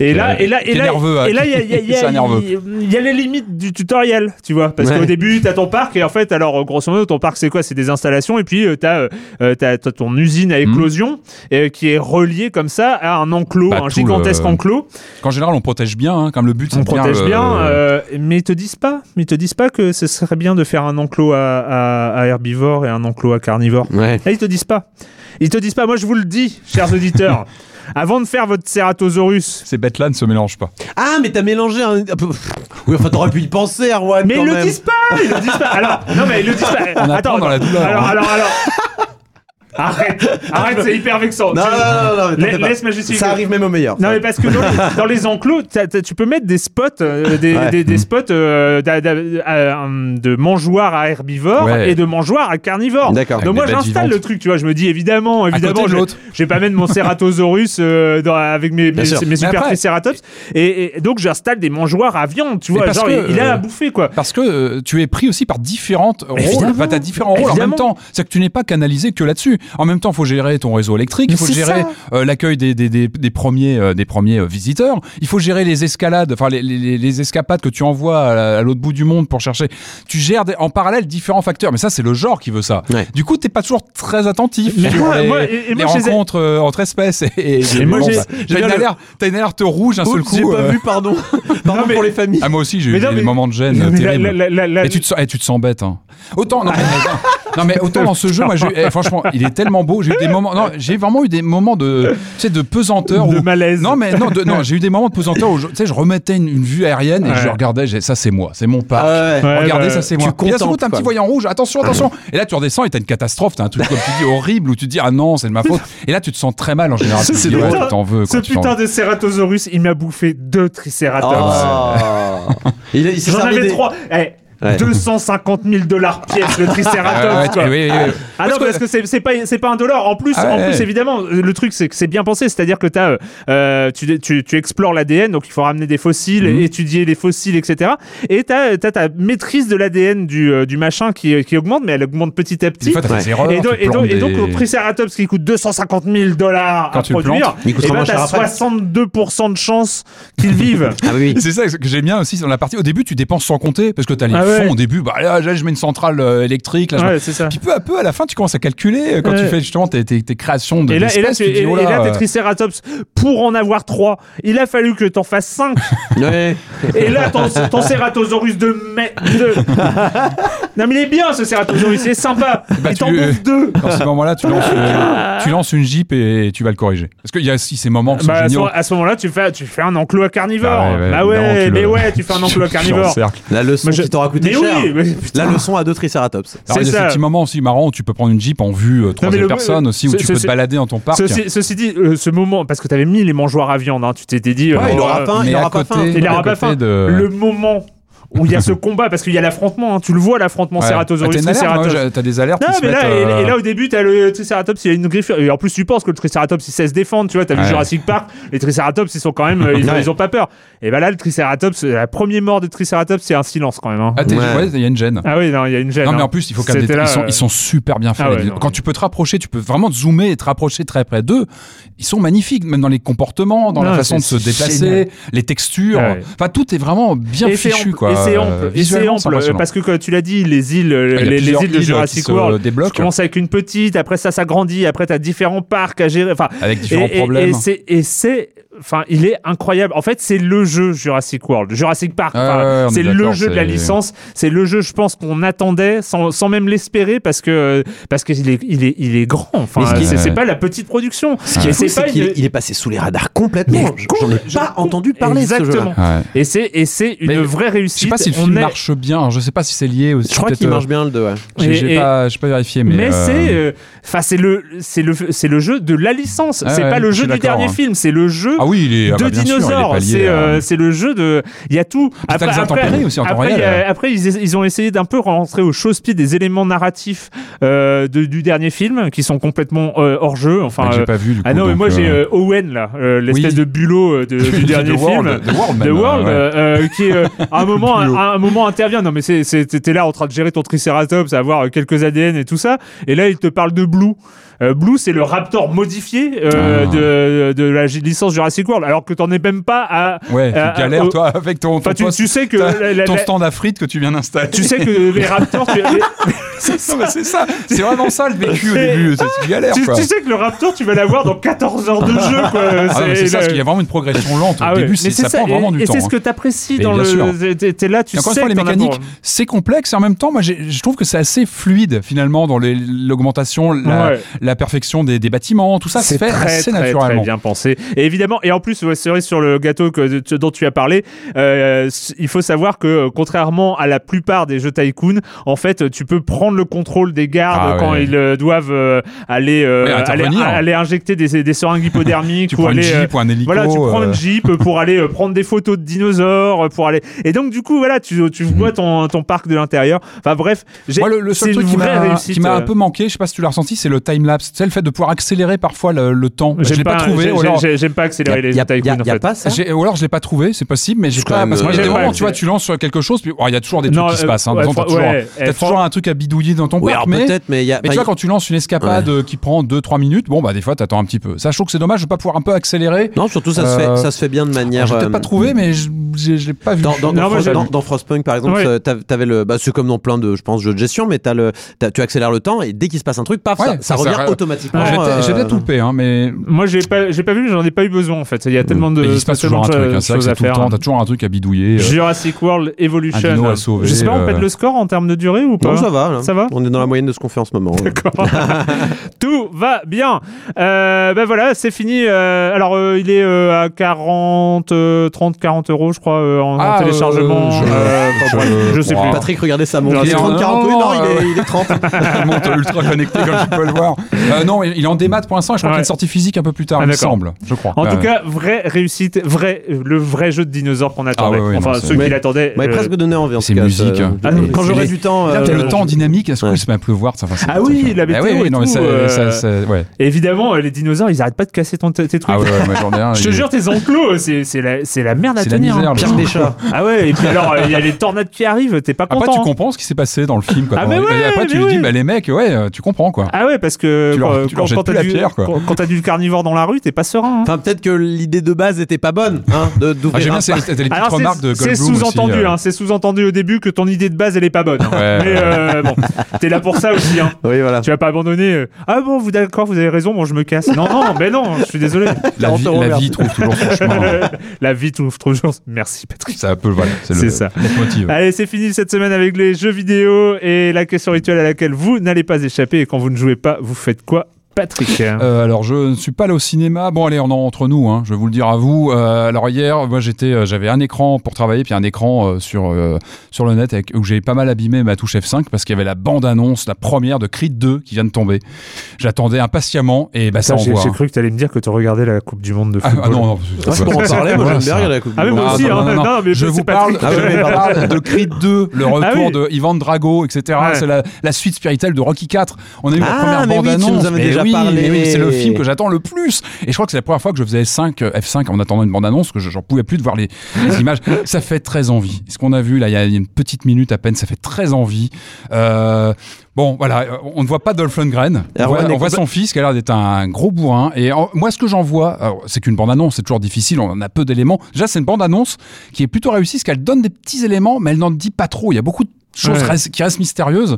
Et là, et là, et là, nerveux, hein, et là, il y a, y y *laughs* y les limites du tutoriel, tu vois, parce Ouais. qu'au début, t'as ton parc et en fait, alors grosso modo, ton parc c'est quoi? C'est des installations et puis euh, t'as, euh, euh, t'as, t'as ton usine à éclosion euh, qui est reliée comme ça à un enclos, Hmm. Bah, un gigantesque le- enclos. Qu'en général, on protège bien, hein, comme le but, c'est On protège le- bien, euh, mais ils te disent pas, mais ils te disent pas que ce serait bien de faire un enclos à, à, à herbivore et un enclos à carnivore. Ouais. Là, ils te disent pas. Ils te disent pas. Moi, je vous le dis, chers auditeurs. *laughs* Avant de faire votre Ceratosaurus, Ces bêtes-là ne se mélangent pas. Ah, mais t'as mélangé un. Oui, enfin, t'aurais pu y penser, Arwan. Mais quand ils le disent pas, ils le disent pas. Alors, non mais ils le disent pas. On apprend Attends, dans la douleur, Alors, hein. alors, alors. Arrête, arrête, c'est hyper vexant. Non, non, non, non, mais laisse ma. Ça arrive même au meilleur. Non mais parce que dans les, *laughs* dans les enclos, tu peux mettre des spots, euh, des, Ouais. des, des spots euh, euh, de mangeoires à herbivores Ouais. et de mangeoires à carnivores. D'accord. Donc moi j'installe le truc, tu vois, je me dis évidemment, évidemment, je, vais pas mettre mon Ceratosaurus dans- avec mes, mes, mes super Triceratops et, et donc j'installe des mangeoires à viande, tu vois, genre que, il, a à bouffer quoi. Parce que tu es pris aussi par différentes rôles. Enfin, t'as différents rôles en même temps. C'est que tu n'es pas canalisé que là-dessus. En même temps, il faut gérer ton réseau électrique, il faut gérer euh, l'accueil des, des, des, des premiers, euh, des premiers euh, visiteurs. Il faut gérer les escalades, enfin les, les, les escapades que tu envoies à, à l'autre bout du monde pour chercher. Tu gères des- en parallèle différents facteurs. Mais ça, c'est le genre qui veut ça. Ouais. Du coup, t'es pas toujours très attentif Mais sur moi- les, moi- et- et les moi, je les ai- rencontres euh, entre espèces. Et, et, Et moi, bon, j'ai- bah, j'ai une alerte, une alerte rouge un seul coup. j'ai pas euh, vu, pardon. *laughs* pardon mais- pour les familles. Ah moi aussi j'ai eu non, des moments de gêne *laughs* euh, terribles. Et tu te sens, bête. Hein. Autant, non, mais, *laughs* non, mais autant dans ce jeu, moi, j'ai eu- eh, franchement, il est tellement beau. J'ai eu des moments, non, j'ai vraiment eu des moments de, tu sais, de pesanteur. De où- malaise. Non, mais non, de- non, j'ai eu des moments de pesanteur où, je, tu sais, je remettais une, une vue aérienne et Ouais. je regardais, j'ai- ça c'est moi, c'est mon parc. Ah ouais. Regardez, ça c'est tu moi. Et là, coup, t'as un petit voyant rouge. Attention, attention. Et là, tu redescends et t'as une catastrophe. T'as un truc comme tu dis horrible où tu te dis ah non, c'est de ma faute. *laughs* Et là, tu te sens très mal en général. Tu te Ce dis ouais, putain- tu t'en veux. Ce tu putain de Ceratosaurus, il m'a bouffé deux Triceratops. Oh. Il, il J'en avais des- trois. Eh, Ouais. 250 000 dollars pièce le Triceratops. ouais, quoi. oui, oui, oui. Ah Parce non, que- parce que c'est pas, c'est pas un dollar. En plus, Ah en ouais. plus évidemment, le truc, c'est que c'est bien pensé. C'est-à-dire que as, euh, tu, tu, tu explores l'ADN, donc il faut ramener des fossiles, Mhm. étudier les fossiles, etc. Et tu as, ta maîtrise de l'ADN du, euh, du machin qui, qui augmente, mais elle augmente petit à petit. fois, Ouais. erreurs. Et donc, tu et, donc, et le Triceratops qui coûte 250 000 dollars à tu produire, coûtera et ben, après. 62% de chances qu'ils vivent. *laughs* Ah oui. C'est ça que j'aime bien aussi dans la partie. Au début, tu dépenses sans compter parce que t'as les Ah ouais. fonds au début. Bah là, là, je mets une centrale euh, électrique. Là, ouais, c'est ça. Puis peu à peu, à la fin, tu commences à calculer euh, quand Ouais. tu fais justement tes, tes, tes créations de Et là, et là, d'espèces, tu- et- oh et là, là, tes euh, Triceratops, pour en avoir 3, il a fallu que t'en fasses 5. *laughs* Ouais. Et là, ton, ton Ceratosaurus de mai. De... *laughs* non, mais il est bien ce Ceratosaurus, il est sympa. Bah, et t'en tu- bouffes deux. dans ces moments-là, tu lances, euh, tu lances une Jeep et tu vas le corriger. Parce qu'il y a aussi ces moments qui sont Bah, à ce, géniaux. à ce moment-là, tu fais, tu fais un enclos à carnivore. Bah ouais, bah ouais, mais le- ouais, tu fais un enclos à *laughs* carnivore. La leçon je- qui t'aura coûté mais cher. oui, mais. La leçon à deux Triceratops. Alors, il y a ça. ces petits moments aussi marrants où tu peux prendre une Jeep en vue euh, troisième le- personne aussi, où ce- tu ce- peux te balader dans ton parc. Ceci, ceci dit, euh, ce moment, parce que t'avais mis les mangeoires à viande, hein, tu t'étais dit. Ouais, il aura faim, il aura pas faim. Il aura pas faim. de- Le moment où il y a ce combat, parce qu'il y a l'affrontement, hein, tu le vois l'affrontement Ouais. Ceratosaurus Ah, Triceratops. j'ai- T'as des alertes Non, qui se mais là, mettent, et, euh, et là, au début, t'as le Triceratops, il a une griffe. Et en plus, tu penses que le Triceratops, il sait se défendre. Tu vois, t'as vu Ouais. Jurassic Park, les Triceratops, ils sont quand même, euh, ils, Ouais. ils ont pas peur. Et bah là, le Triceratops, la première mort de Triceratops, c'est un silence quand même. hein. Ah, t'es- Ouais. ouais, il y a une gêne. Ah oui, non, il y a une gêne. Non mais hein. en plus il faut quand même C'était des- là, ils, sont, euh, ils sont super bien faits. Ah ouais, non, Quand tu peux te rapprocher, tu peux vraiment te zoomer et te rapprocher très près d'eux. Ils sont magnifiques, même dans les comportements, dans Non, la façon de se déplacer, génial. les textures. Ah ouais. Enfin tout est vraiment bien et fichu quoi. et c'est Euh, ample, et c'est ample, impressionnant. parce que comme tu l'as dit, les îles, euh, les, îles de Jurassic World, tu commences avec une petite, après ça s'agrandit, après t'as différents parcs à gérer, enfin, avec différents et, problèmes. Et c'est, enfin, il est incroyable. En fait, c'est le jeu Jurassic World, Jurassic Park. Ouais, c'est le jeu de la licence. C'est le jeu, je pense, qu'on attendait sans, sans même l'espérer parce que parce qu'il est, il est, il est grand. Enfin, ce c'est, pas la petite production. Ce qui est Et fou, c'est c'est pas qu'il une- il est passé sous les radars complètement. Je- J'en ai je- pas entendu parler de ce jeu-là. Exactement. Ouais. Et c'est, et c'est une Mais vraie Je réussite. sais pas si le On film est- marche bien. Alors, Je sais pas si c'est lié aussi. Je crois qu'il marche bien le 2, ouais. J'ai pas, vérifié, mais. Mais, euh, c'est, euh, enfin, c'est le, c'est le, c'est le jeu de la licence. C'est pas le je jeu du dernier hein. film. C'est le jeu Ah oui, il est. ah de bah, il est dinosaures. C'est euh, euh, c'est le jeu de. Il y a tout. aussi en après, a- ils, ils ont essayé d'un peu rentrer au chausse-pied des éléments narratifs euh, de- du dernier film qui sont complètement euh, hors jeu. Enfin. euh, J'ai pas vu du coup. ah non, mais moi j'ai Owen là, l'espèce Oui. de bulot de- du *laughs* The dernier film. World, The World, The même, World, ouais. qui à *laughs* un moment, à un moment intervient. Non, mais t'es là en train de gérer ton Triceratops, à avoir quelques ADN et tout ça. Et là, il te parle de Blue. Euh, Blue, c'est le Raptor modifié euh, Ah. de, de la licence Jurassic World, alors que t'en es même pas à. Ouais, tu galères toi avec ton, ton Enfin, tu, poste- tu sais que la- la- ton stand à frites que tu viens d'installer. tu sais que les Raptors, *laughs* c'est ça, c'est vraiment ça le vécu au début, c'est tu galères tu, quoi. tu sais que le Raptor, tu vas l'avoir dans 14 heures de jeu, quoi. Ah c'est ça, le- parce qu'il y a vraiment une progression lente. Au Ah ouais, début, c'est- c'est ça, prend vraiment et, du et temps. c'est ce hein. que t'apprécies Mais dans bien le. sûr. T'es là, tu Et encore une sais fois, les mécaniques, pour- c'est complexe et en même temps, moi, je trouve que c'est assez fluide finalement dans l'augmentation, la, Ouais. La perfection des, des bâtiments, tout ça se c'est fait très, assez très, naturellement. très bien pensé. Et évidemment, et en plus, ouais, cerise sur le gâteau que, de- dont tu as parlé, euh, il faut savoir que euh, contrairement à la plupart des jeux Tycoon, en fait, tu peux prendre le contrôle des gardes Ah quand ouais. ils euh, doivent euh, aller, aller, aller injecter des, des seringues hypodermiques *laughs* Tu ou prends une aller. euh, jeep ou un hélico. voilà, tu prends une jeep pour aller prendre des photos de dinosaures, pour aller. Et donc du coup, voilà, tu, tu vois ton, ton parc de l'intérieur. Enfin bref, j'ai. Moi, le, le seul truc une qui m'a un peu manqué, je sais pas si tu l'as ressenti, c'est le time Tu sais, le fait de pouvoir accélérer parfois le, le temps. Je l'ai pas, trouvé. j'ai- ou alors- j'ai- J'aime pas accélérer gérer les y a, a- en a fait. pas ça Ou alors je l'ai pas trouvé, c'est possible, mais j'ai C'est quand pas. Parce que euh, a tu vois, c'est- tu lances sur quelque chose, puis oh, il y a toujours des Non, trucs qui se euh, passent. Hein. ouais, t'as toujours, ouais, t'as eh, toujours un truc à bidouiller dans ton Oui, parc, mais. peut-être, mais il y a. Mais tu vois, quand tu lances une escapade euh, qui prend 2-3 minutes, bon, bah, des fois, t'attends un petit peu. Ça, je trouve que c'est dommage de pas pouvoir un peu accélérer. Non, surtout ça, se Euh, fait, ça se fait bien de manière. J'ai peut-être euh, pas trouvé, mais je l'ai pas vu. Dans, Frostpunk, par exemple, euh, t'avais le, bah, c'est comme dans plein de, je pense, jeux de gestion, mais t'as le, t'as- tu accélères le temps et dès qu'il se passe un truc, paf, ça revient automatiquement. J'ai euh, j'ai peut-être loupé, hein, mais. Moi, j'ai pas, j'ai pas vu, j'en ai pas eu besoin en fait. Il y a tellement de, mais il se passe toujours un truc. hein. C'est vrai que choses c'est à tout le faire. temps, t'as toujours un truc à bidouiller. euh. Jurassic World Evolution. Un dino à sauver, Je sais pas, on pète euh. le score en termes de durée ou pas Non, ça va, là. Ça va On est dans la moyenne de ce qu'on fait en ce moment. D'accord. *laughs* *laughs* Tout va bien. Euh, ben voilà, c'est fini. Euh, alors, euh, il est euh, à 40, euh, 30, 40 euros, je crois, euh, en, en Ah, téléchargement. euh, je- Euh, enfin, je- bref, je sais plus. Patrick, regardez sa montre. Il est c'est- 30, 40, oui, non, non, il euh, est, il est 30. Il monte ultra connecté comme tu peux le voir. Euh, non, il est en démat pour l'instant. et Je crois Ouais. qu'il est sorti physique un peu plus tard, Ah, il me semble. Je crois. En tout cas, vraie réussite, vrai, le vrai jeu de dinosaures qu'on attendait. Ah ouais, ouais, enfin, non, ceux qui l'attendaient. M'avait euh, presque donné envie en c'est musique. ça- Ah, non, quand j'aurai du temps. Là, euh, t'as le temps dynamique, est-ce ouais. qu'il se met à pleuvoir ça, Ah oui, ça. la Ah météo ça- euh, ça- ça-. Évidemment, les dinosaures, ils arrêtent pas de casser ton, tes trucs. *laughs* Je te jure, tes enclos, c'est la, merde à C'est la tenir. Pire des chats. Ah ouais, et puis alors, il y a les tornades qui arrivent, t'es pas content. Après, tu hein. comprends ce qui s'est passé dans le film. Ah, après, tu dis, bah, les mecs, ouais, tu comprends quoi. Ah ouais, parce que Tu leur- quand, tu leur quand- t'as du, pierre, quoi. quand- quand t'as du carnivore dans la rue, t'es pas serein. hein. Enfin, peut-être que l'idée de base était pas bonne, hein, de- Ah, d'ouvrir c'est- remarques de c'est Goldblum sous-entendu, euh. hein, c'est sous-entendu au début que ton idée de base elle est pas bonne. hein. Ouais, Mais euh, bon, t'es là pour ça aussi. Hein. Oui, voilà. Tu vas pas abandonner. euh, ah bon, vous d'accord, vous avez raison, bon, je me casse. Non, non, mais non, je suis désolé. *laughs* La vie, la vie trouve toujours son chemin. *laughs* La vie trouve toujours. Merci Patrick. C'est un peu, voilà, c'est ça. leitmotiv. Allez, c'est fini cette semaine avec les jeux vidéo et la question rituelle à laquelle vous n'allez pas échapper. Et quand vous ne jouez pas, vous faites quoi, Patrick Euh, alors je ne suis pas allé au cinéma. Bon allez, on est entre nous. Hein, je vais vous le dire à vous. Euh, alors hier, moi j'étais, euh, j'avais un écran pour travailler, puis un écran euh, sur euh, sur le net avec, où j'ai pas mal abîmé ma touche F5 parce qu'il y avait la bande annonce, la première de Creed 2 qui vient de tomber. J'attendais impatiemment et bah ça J'ai envoie. j'ai hein. cru que tu allais me dire que tu regardais la Coupe du Monde de Ah, football. ah, non, non, Ah, c'est pour en *laughs* parler, moi j'aime bien regarder la Coupe Ah, du mais Monde. moi Ah, aussi, non, hein. non, non. Non, mais je vous parle, je Ah, vous ouais. parle de Creed 2, le retour Ah oui. de Ivan Drago, etc. Ouais. C'est la, la suite spirituelle de Rocky 4. On a eu la Ah, première mais bande oui, tu nous annonce. En oui, parlé. mais oui, c'est le film que j'attends le plus. Et je crois que c'est la première fois que je faisais F5, euh, F5 en attendant une bande annonce, que je- j'en pouvais plus de voir les, les images. *laughs* Ça fait très envie. Ce qu'on a vu là, il y a une petite minute à peine, ça fait très envie. Euh, Bon, voilà, euh, on ne voit pas Dolph Lundgren. On voit, est on voit son fils qui a l'air d'être un gros bourrin. Et en- moi, ce que j'en vois, c'est qu'une bande-annonce, c'est toujours difficile, on a peu d'éléments. Déjà, c'est une bande-annonce qui est plutôt réussie, parce qu'elle donne des petits éléments, mais elle n'en dit pas trop. Il y a beaucoup de Ouais. restent- qui restent mystérieuses.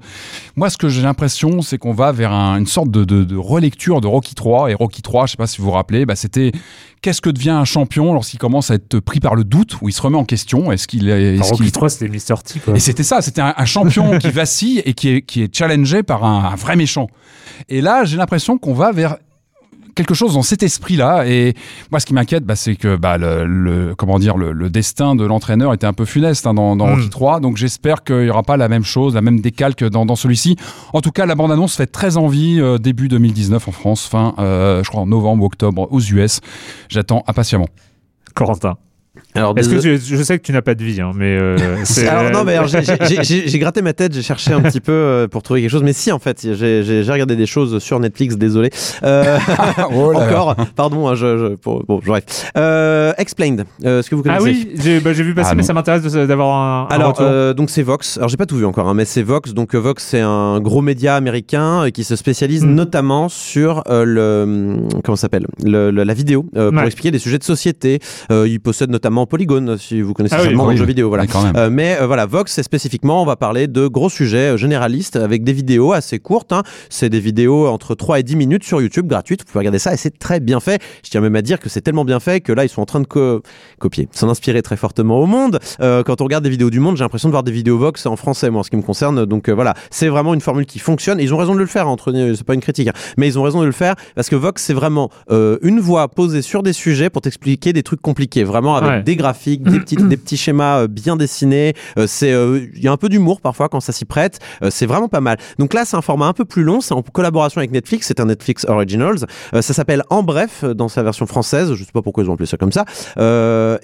Moi, ce que j'ai l'impression, c'est qu'on va vers un- une sorte de, de- de relecture de Rocky 3. Et Rocky 3, je sais pas si vous vous rappelez, bah, c'était qu'est-ce que devient un champion lorsqu'il commence à être pris par le doute, où il se remet en question? Est-ce qu'il est, Rocky qu'il- 3, c'était Mr. T, quoi. et c'était ça, c'était un, un champion *laughs* qui vacille et qui est, qui est challengé par un, un vrai méchant. Et là, j'ai l'impression qu'on va vers quelque chose dans cet esprit-là. Et moi, ce qui m'inquiète, bah, c'est que bah, le, le- comment dire, le, le destin de l'entraîneur était un peu funeste hein, dans, dans Mm. Rocky 3. Donc j'espère qu'il n'y aura pas la même chose, la même décalque dans, dans celui-ci. En tout cas, la bande-annonce fait très envie euh, début 2019 en France, fin, euh, je crois, en novembre ou octobre aux US. J'attends impatiemment. Corentin. Alors, Est-ce que tu- je sais que tu n'as pas de vie, hein, mais euh, *laughs* c'est. Alors non mais alors, j'ai- j'ai- j'ai j'ai gratté ma tête, j'ai cherché un petit peu euh, pour trouver quelque chose, mais si en fait j'ai j'ai- j'ai regardé des choses sur Netflix, désolé. Euh, *laughs* Oh encore, pardon, hein, je, je- pour- bon bref. Euh, Explained, euh, est-ce que vous connaissez Ah oui, j'ai bah, j'ai vu passer, Ah mais ça m'intéresse de- d'avoir un, Alors, euh, donc c'est Vox. Alors, j'ai pas tout vu encore, hein, mais c'est Vox. Donc, Vox, c'est un gros média américain qui se spécialise Mm. notamment sur euh, le comment ça s'appelle? Le- le- la vidéo euh, pour Ouais. expliquer des sujets de société. Euh, il possède notamment Polygon, si vous connaissez Ah oui, seulement dans oui. le jeu vidéo. Voilà. Euh, mais euh, voilà, Vox, c'est spécifiquement, on va parler de gros sujets euh, généralistes avec des vidéos assez courtes. hein. C'est des vidéos entre 3 et 10 minutes sur YouTube gratuites. Vous pouvez regarder ça et c'est très bien fait. Je tiens même à dire que c'est tellement bien fait que là, ils sont en train de co- copier, s'en inspirer très fortement au monde. Quand on regarde des vidéos du monde, j'ai l'impression de voir des vidéos Vox en français, moi, en ce qui me concerne. Donc voilà, c'est vraiment une formule qui fonctionne. Et ils ont raison de le faire, entre c'est pas une critique, hein. mais ils ont raison de le faire parce que Vox, c'est vraiment une voix posée sur des sujets pour t'expliquer des trucs compliqués, vraiment avec Ouais. des graphiques, des petits, des petits schémas euh, bien dessinés. Euh, c'est, euh, il y a un peu d'humour parfois quand ça s'y prête. C'est vraiment pas mal. Donc là, c'est un format un peu plus long. C'est en collaboration avec Netflix. C'est un Netflix Originals. Ça s'appelle En Bref dans sa version française. Je sais pas pourquoi ils ont appelé ça comme ça.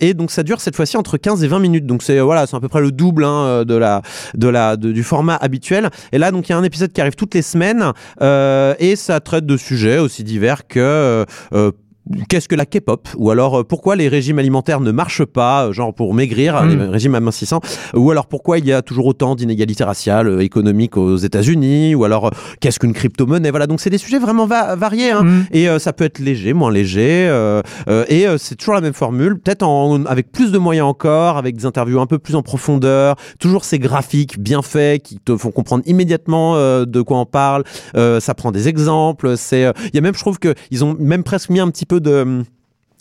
Et donc ça dure cette fois-ci entre 15 et 20 minutes. Donc c'est voilà, c'est à peu près le double hein, de la de la du format habituel. Et là, donc il y a un épisode qui arrive toutes les semaines euh, et ça traite de sujets aussi divers que euh, qu'est-ce que la K-pop Ou alors euh, pourquoi les régimes alimentaires ne marchent pas, euh, genre pour maigrir, Mm. les régimes amincissants Ou alors pourquoi il y a toujours autant d'inégalités raciales, euh, économiques aux États-Unis Ou alors euh, qu'est-ce qu'une crypto-monnaie Voilà, donc c'est des sujets vraiment va- variés. hein. Mm. Et euh, ça peut être léger, moins léger. euh, euh, et euh, c'est toujours la même formule, peut-être avec plus de moyens encore, avec des interviews un peu plus en profondeur. Toujours ces graphiques bien faits qui te font comprendre immédiatement euh, de quoi on parle. Euh, ça prend des exemples. C'est, euh, il y a même, je trouve que ils ont même presque mis un petit peu de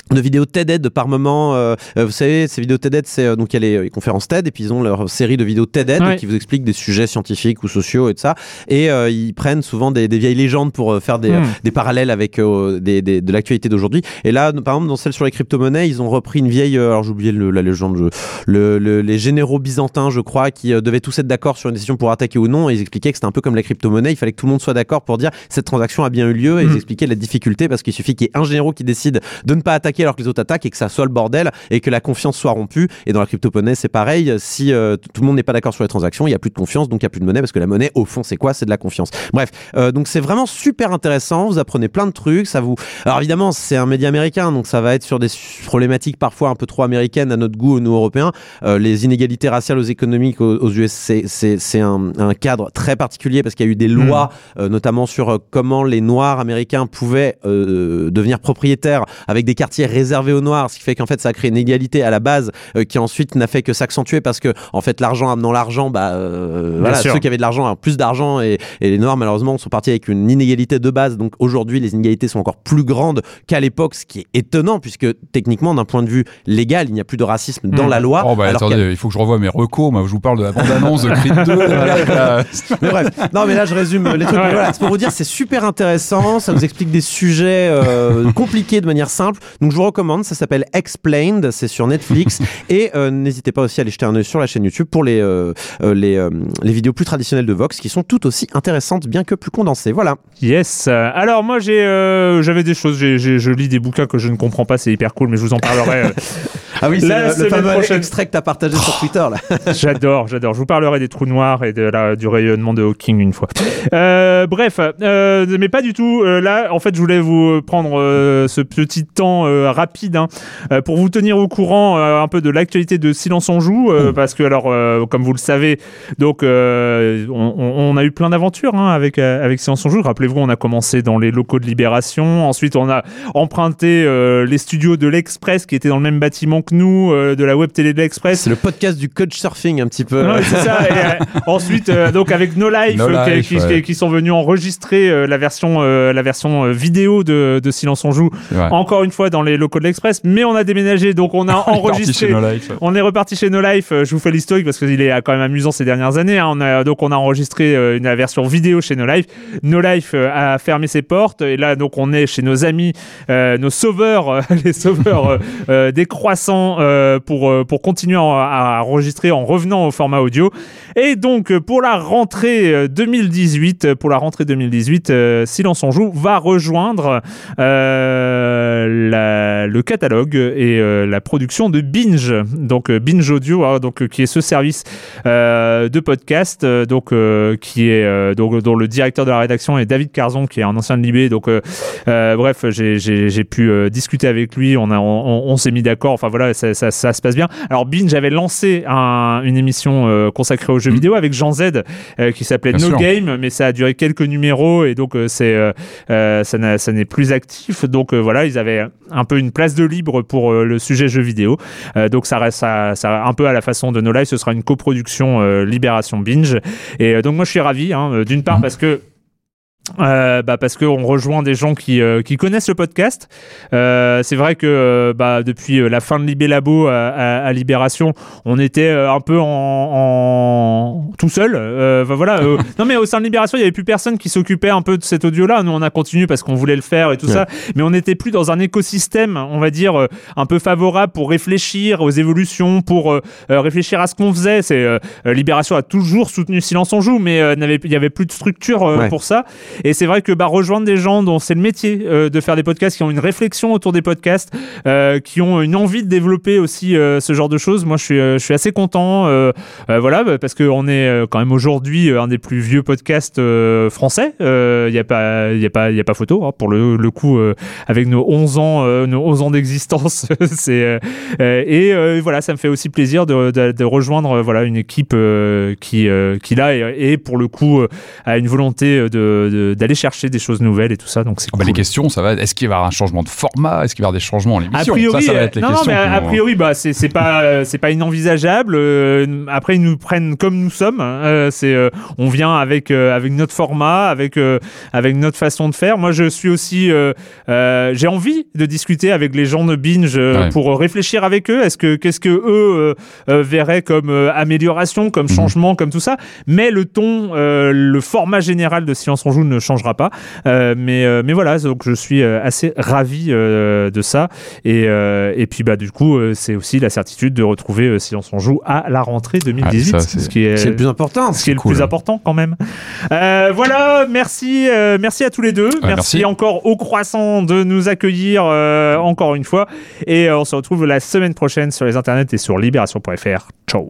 de vidéos TED par moment. euh, euh, vous savez, ces vidéos TED, c'est euh, donc il y a les, les conférences TED et puis ils ont leur série de vidéos TED Ouais. qui vous expliquent des sujets scientifiques ou sociaux et de ça. Et euh, ils prennent souvent des, des vieilles légendes pour euh, faire des, Hmm. euh, des parallèles avec euh, des, des- de l'actualité d'aujourd'hui. Et là, par exemple, dans celle sur les crypto-monnaies, ils ont repris une vieille. euh, alors j'ai oublié le- la légende. je- le, le- les généraux byzantins, je crois, qui euh, devaient tous être d'accord sur une décision pour attaquer ou non. Et ils expliquaient que c'était un peu comme la crypto-monnaie. Il fallait que tout le monde soit d'accord pour dire cette transaction a bien eu lieu. Et ils Hmm. expliquaient la difficulté parce qu'il suffit qu'il y ait un généraux qui décide de ne pas attaquer alors que les autres attaquent et que ça soit le bordel et que la confiance soit rompue. Et dans la crypto-monnaie, c'est pareil. Si euh, tout le monde n'est pas d'accord sur les transactions, il n'y a plus de confiance, donc il n'y a plus de monnaie parce que la monnaie, au fond, c'est quoi? C'est de la confiance. Bref, euh, donc c'est vraiment super intéressant. Vous apprenez plein de trucs. Ça vous. Alors évidemment, c'est un média américain, donc ça va être sur des problématiques parfois un peu trop américaines à notre goût, nous Européens. Euh, les inégalités raciales aux économiques aux, aux US, c'est- un, un cadre très particulier parce qu'il y a eu des lois, euh, notamment sur comment les Noirs américains pouvaient devenir propriétaires avec des quartiers réservés aux Noirs, ce qui fait qu'en fait ça a créé une égalité à la base euh, qui ensuite n'a fait que s'accentuer parce que en fait l'argent amenant l'argent, bah euh, voilà, sûr. ceux qui avaient de l'argent ont plus d'argent et, et les Noirs malheureusement sont partis avec une inégalité de base. Donc aujourd'hui les inégalités sont encore plus grandes qu'à l'époque, ce qui est étonnant puisque techniquement d'un point de vue légal il n'y a plus de racisme dans Mm. la loi. Oh bah alors attendez, il faut que je revoie mes recos. Moi, je vous parle de la bande-annonce de Creed 2. là, là. *laughs* Mais bref, non mais là je résume les trucs. Voilà, c'est pour vous dire, c'est super intéressant, ça vous explique des sujets euh, compliqués de manière simple. Donc je vous recommande, ça s'appelle Explained, c'est sur Netflix. *laughs* Et euh, n'hésitez pas aussi à aller jeter un œil sur la chaîne YouTube pour les, euh, euh, les, euh, les vidéos plus traditionnelles de Vox qui sont tout aussi intéressantes, bien que plus condensées. Voilà. Yes. Alors moi j'ai, j'avais des choses. J'ai, j'ai- je lis des bouquins que je ne comprends pas. C'est hyper cool, mais je vous en parlerai. *laughs* Ah oui, c'est le- le fameux prochaine. extrait que tu as partagé sur Twitter là. *laughs* J'adore, j'adore. Je vous parlerai des trous noirs et de la, du rayonnement de Hawking une fois. Euh, bref, euh, mais pas du tout. Euh, là, en fait, je voulais vous prendre ce petit temps rapide hein, pour vous tenir au courant un peu de l'actualité de Silence on joue, euh, parce que alors, comme vous le savez, donc on, a eu plein d'aventures hein, avec avec Silence on joue. Rappelez-vous, on a commencé dans les locaux de Libération. Ensuite, on a emprunté les studios de l'Express qui étaient dans le même bâtiment que nous, euh, de la web télé de l'Express. C'est le podcast du coach surfing un petit peu. Ouais, c'est ça. Et, euh, *laughs* ensuite, euh, donc avec No Life, No euh, qui- Life, qui, ouais. qui- qui sont venus enregistrer euh, la version, euh, la version euh, vidéo de, de Silence on joue. Encore une fois dans les locaux de l'Express, mais on a déménagé, donc on a *laughs* enregistré. No Life. On est reparti chez No Life. Je vous fais l'historique parce qu'il est quand même amusant ces dernières années. hein. On a, donc on a enregistré euh, une version vidéo chez No Life. No Life euh, a fermé ses portes et là donc on est chez nos amis, euh, nos sauveurs, euh, *laughs* les sauveurs euh, euh, des croissants euh, pour euh, pour continuer à, enregistrer en revenant au format audio. Et donc euh, pour la rentrée euh, 2018, euh, pour la rentrée 2018, euh, Silence on joue va rejoindre la- le catalogue et la production de Binge, donc Binge Audio, hein, donc qui est ce service de podcast, donc qui est donc dont le directeur de la rédaction est David Carzon, qui est un ancien de Libé. Donc bref, j'ai- pu discuter avec lui, on, on- on s'est mis d'accord. Enfin voilà, ça, ça, ça se passe bien. Alors Binge avait lancé un- une émission euh, consacrée aux jeux vidéo avec Jean Z euh, qui s'appelait No sûr. Game, mais ça a duré quelques numéros et donc euh, c'est ça n'est plus actif. Donc voilà, ils avaient un peu une place de libre pour le sujet jeux vidéo. Donc ça reste ça, ça- un peu à la façon de No Life, ce sera une coproduction Libération Binge. Et donc moi je suis ravi, hein, d'une part Mhm. parce que euh, bah parce qu'on rejoint des gens qui, euh, qui connaissent le podcast. Euh, c'est vrai que euh, bah, depuis euh, la fin de Libé Labo à, à- à Libération, on était euh, un peu en, en- tout seul. Euh, bah, voilà. *laughs* non mais au sein de Libération, il y avait plus personne qui s'occupait un peu de cet audio-là. Nous, on a continué parce qu'on voulait le faire et tout Ouais. ça, mais on n'était plus dans un écosystème, on va dire, un peu favorable pour réfléchir aux évolutions, pour réfléchir à ce qu'on faisait. C'est Libération a toujours soutenu Silence on joue, mais il y avait plus de structure Ouais. pour ça. Et c'est vrai que bah, rejoindre des gens dont c'est le métier euh, de faire des podcasts, qui ont une réflexion autour des podcasts, euh, qui ont une envie de développer aussi euh, ce genre de choses, moi je suis, je suis assez content. voilà, bah, parce qu'on est quand même aujourd'hui un des plus vieux podcasts français. Il n'y a, pas- a, a pas photo, hein, pour le, coup, avec nos 11 ans, nos 11 ans d'existence. *laughs* et voilà, ça me fait aussi plaisir de, rejoindre voilà, une équipe qui, qui là, et, pour le coup, a une volonté de- d'aller chercher des choses nouvelles et tout ça. Donc c'est Ah bah, les questions, ça va. Est-ce qu'il va y avoir un changement de format? Est-ce qu'il va y avoir des changements en A l'émission priori, Ça, ça va être les non, non, mais a, priori, bah, c'est pas, euh, c'est pas inenvisageable. Euh, après, ils nous prennent comme nous sommes. hein. Euh, c'est, euh, on vient avec euh, avec notre format, avec euh, avec notre façon de faire. Moi, je suis aussi, euh, euh, j'ai envie de discuter avec les gens de Binge euh, Ouais. pour réfléchir avec eux. Est-ce que qu'est-ce que eux euh, euh, verraient comme euh, amélioration, comme Mhm. changement, comme tout ça? Mais le ton, euh, le format général de Silence on joue ne changera pas. Euh, mais euh, mais voilà, donc je suis euh, assez ravi euh, de ça. Et, euh, et puis bah du coup, euh, c'est aussi la certitude de retrouver euh, Silence on joue à la rentrée 2018, Ah, ça, ce qui est le plus important. ce qui est le plus important quand même. Euh, voilà, merci, euh, merci à tous les deux. merci, merci. encore au croissant de nous accueillir euh, encore une fois. Et euh, on se retrouve la semaine prochaine sur les internets et sur libération.fr. Ciao.